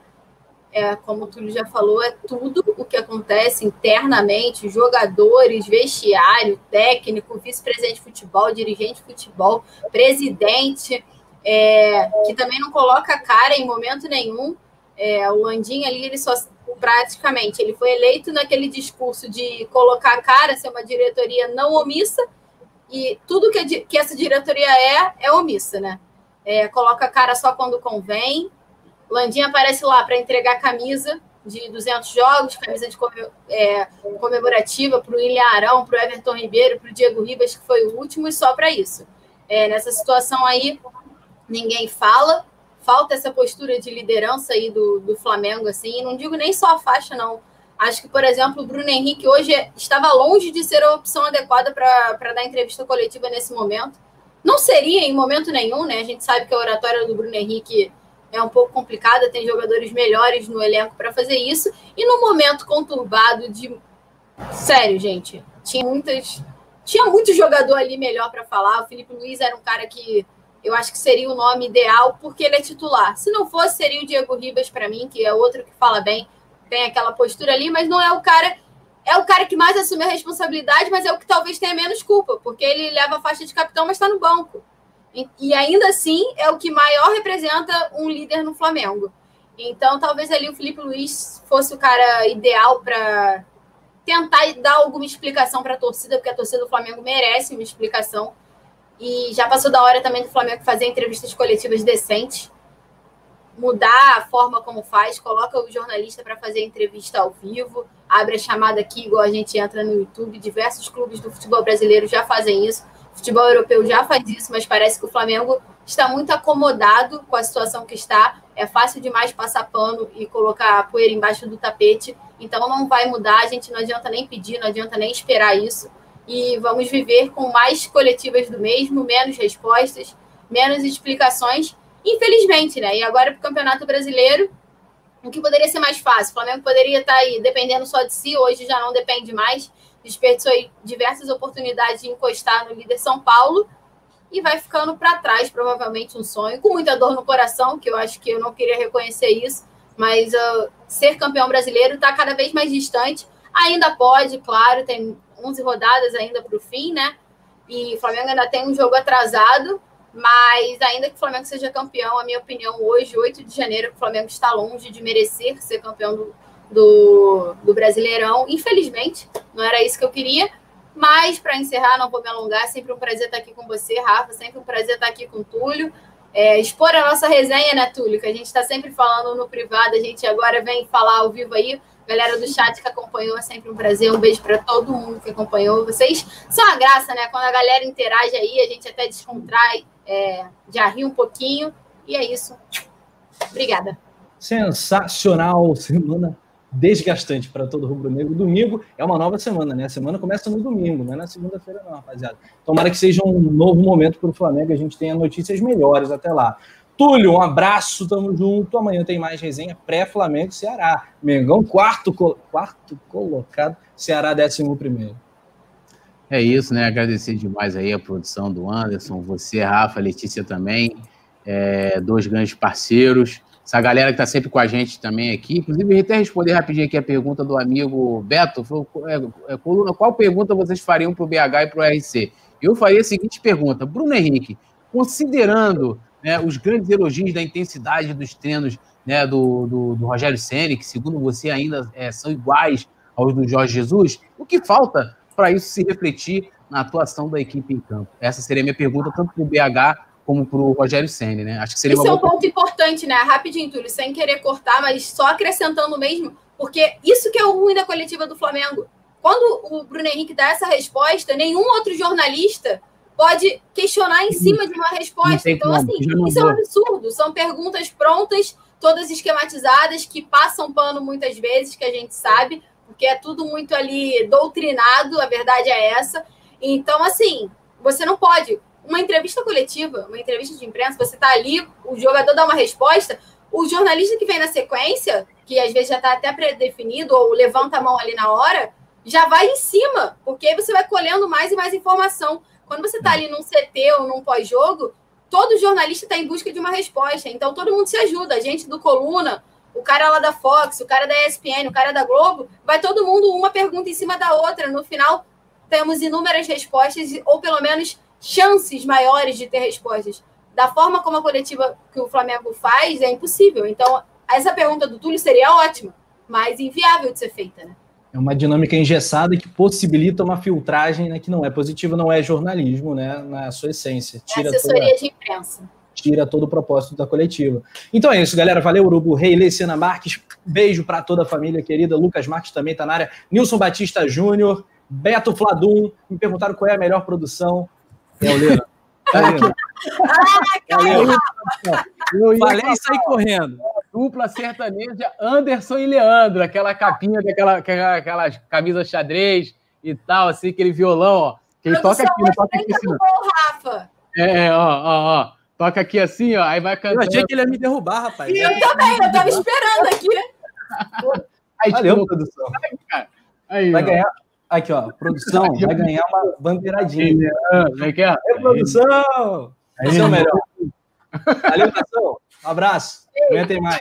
É, como o Túlio já falou, é tudo o que acontece internamente, jogadores, vestiário, técnico, vice-presidente de futebol, dirigente de futebol, presidente, é, que também não coloca cara em momento nenhum é, o Landim ali, ele só praticamente ele foi eleito naquele discurso de colocar a cara, ser uma diretoria não omissa, e tudo que, que essa diretoria é, é omissa, né? É, coloca a cara só quando convém. Landim aparece lá para entregar camisa de 200 jogos, camisa de é, comemorativa para o William Arão, para o Everton Ribeiro, para o Diego Ribas, que foi o último, e só para isso. É, nessa situação aí, ninguém fala falta essa postura de liderança aí do, do Flamengo, assim, não digo nem só a faixa, não. Acho que, por exemplo, o Bruno Henrique hoje estava longe de ser a opção adequada para dar entrevista coletiva nesse momento. Não seria em momento nenhum, né? A gente sabe que a oratória do Bruno Henrique é um pouco complicada, tem jogadores melhores no elenco para fazer isso. E no momento conturbado de. Sério, gente, tinha muitas. Tinha muito jogador ali melhor para falar. O Felipe Luiz era um cara que eu acho que seria o nome ideal, porque ele é titular. Se não fosse, seria o Diego Ribas para mim, que é outro que fala bem, tem aquela postura ali, mas não é o cara. É o cara que mais assume a responsabilidade, mas é o que talvez tenha menos culpa, porque ele leva a faixa de capitão, mas está no banco. E, e ainda assim é o que maior representa um líder no Flamengo. Então, talvez ali o Felipe Luiz fosse o cara ideal para tentar dar alguma explicação para a torcida, porque a torcida do Flamengo merece uma explicação. E já passou da hora também do Flamengo fazer entrevistas coletivas decentes mudar a forma como faz, coloca o jornalista para fazer entrevista ao vivo, abre a chamada aqui, igual a gente entra no YouTube. Diversos clubes do futebol brasileiro já fazem isso, o futebol europeu já faz isso, mas parece que o Flamengo está muito acomodado com a situação que está. É fácil demais passar pano e colocar a poeira embaixo do tapete, então não vai mudar. A gente não adianta nem pedir, não adianta nem esperar isso. E vamos viver com mais coletivas do mesmo, menos respostas, menos explicações Infelizmente, né? E agora para o Campeonato Brasileiro, o que poderia ser mais fácil? O Flamengo poderia estar tá aí dependendo só de si, hoje já não depende mais. Desperdiçou diversas oportunidades de encostar no líder São Paulo e vai ficando para trás, provavelmente um sonho, com muita dor no coração, que eu acho que eu não queria reconhecer isso, mas uh, ser campeão brasileiro está cada vez mais distante. Ainda pode, claro, tem 11 rodadas ainda para o fim, né? E o Flamengo ainda tem um jogo atrasado, mas ainda que o Flamengo seja campeão, a minha opinião, hoje, 8 de janeiro, o Flamengo está longe de merecer ser campeão do, do, do Brasileirão. Infelizmente, não era isso que eu queria. Mas, para encerrar, não vou me alongar. Sempre um prazer estar aqui com você, Rafa. Sempre um prazer estar aqui com o Túlio. É, expor a nossa resenha, né, Túlio? Que a gente está sempre falando no privado, a gente agora vem falar ao vivo aí. Galera do chat que acompanhou, é sempre um prazer. Um beijo para todo mundo que acompanhou. Vocês são a graça, né? Quando a galera interage aí, a gente até descontrai é, já ri um pouquinho. E é isso. Obrigada. Sensacional, semana desgastante para todo rubro-negro. Domingo é uma nova semana, né? A semana começa no domingo, não é na segunda-feira, não, rapaziada. Tomara que seja um novo momento para o Flamengo, a gente tenha notícias melhores até lá. Túlio, um abraço, tamo junto. Amanhã tem mais resenha pré-Flamengo Ceará. Mengão, quarto, quarto colocado, Ceará, décimo primeiro. É isso, né? Agradecer demais aí a produção do Anderson, você, Rafa, Letícia também, é, dois grandes parceiros. Essa galera que está sempre com a gente também aqui. Inclusive, até responder rapidinho aqui a pergunta do amigo Beto. É, é, coluna, qual pergunta vocês fariam para o BH e para o RC? Eu faria a seguinte pergunta. Bruno Henrique, considerando né, os grandes elogios da intensidade dos treinos né, do, do, do Rogério Senna, que segundo você ainda é, são iguais aos do Jorge Jesus, o que falta para isso se refletir na atuação da equipe em campo? Essa seria a minha pergunta, tanto para o BH como para o Rogério Senna, né? Acho que seria Isso é um ponto importante, né? Rapidinho, Túlio, sem querer cortar, mas só acrescentando mesmo, porque isso que é o ruim da coletiva do Flamengo. Quando o Bruno Henrique dá essa resposta, nenhum outro jornalista pode questionar em cima de uma resposta. Então, assim, isso é um absurdo. São perguntas prontas, todas esquematizadas, que passam pano muitas vezes, que a gente sabe porque é tudo muito ali doutrinado, a verdade é essa. Então, assim, você não pode. Uma entrevista coletiva, uma entrevista de imprensa, você está ali, o jogador dá uma resposta, o jornalista que vem na sequência, que às vezes já está até predefinido, ou levanta a mão ali na hora, já vai em cima, porque aí você vai colhendo mais e mais informação. Quando você está ali num CT ou num pós-jogo, todo jornalista está em busca de uma resposta. Então todo mundo se ajuda. A gente do Coluna, o cara lá da Fox, o cara da ESPN, o cara da Globo, vai todo mundo uma pergunta em cima da outra. No final, temos inúmeras respostas, ou pelo menos chances maiores de ter respostas. Da forma como a coletiva que o Flamengo faz, é impossível. Então, essa pergunta do Túlio seria ótima, mas inviável de ser feita, né? É uma dinâmica engessada que possibilita uma filtragem né, que não é positiva, não é jornalismo, né, na sua essência. Tira é assessoria toda... de imprensa tira todo o propósito da coletiva. Então é isso, galera. Valeu, Urubu Rei, Lecina Marques. Beijo para toda a família querida. Lucas Marques também está na área. Nilson Batista Júnior, Beto Fladum. Me perguntaram qual é a melhor produção. É o Lena. É o Lena. Eu falei e saí correndo. Dupla sertaneja Anderson e Leandro, aquela capinha daquela aquela, aquelas camisas xadrez e tal, assim, aquele violão, ó. Que ele toca aqui, ele toca aqui. Assim, Rafa. É, ó, ó, ó. Toca aqui assim, ó, aí vai cantando. Eu achei que ele ia me derrubar, rapaz. Eu também, eu tava esperando aqui. Aí, Valeu, tipo, produção. aí, Vai ó. ganhar. Aqui, ó. Produção, vai ganhar uma bandeiradinha. Como é que é? Aí, produção! Esse é o melhor. Valeu, nação. Abraço. Amanhã tem mais.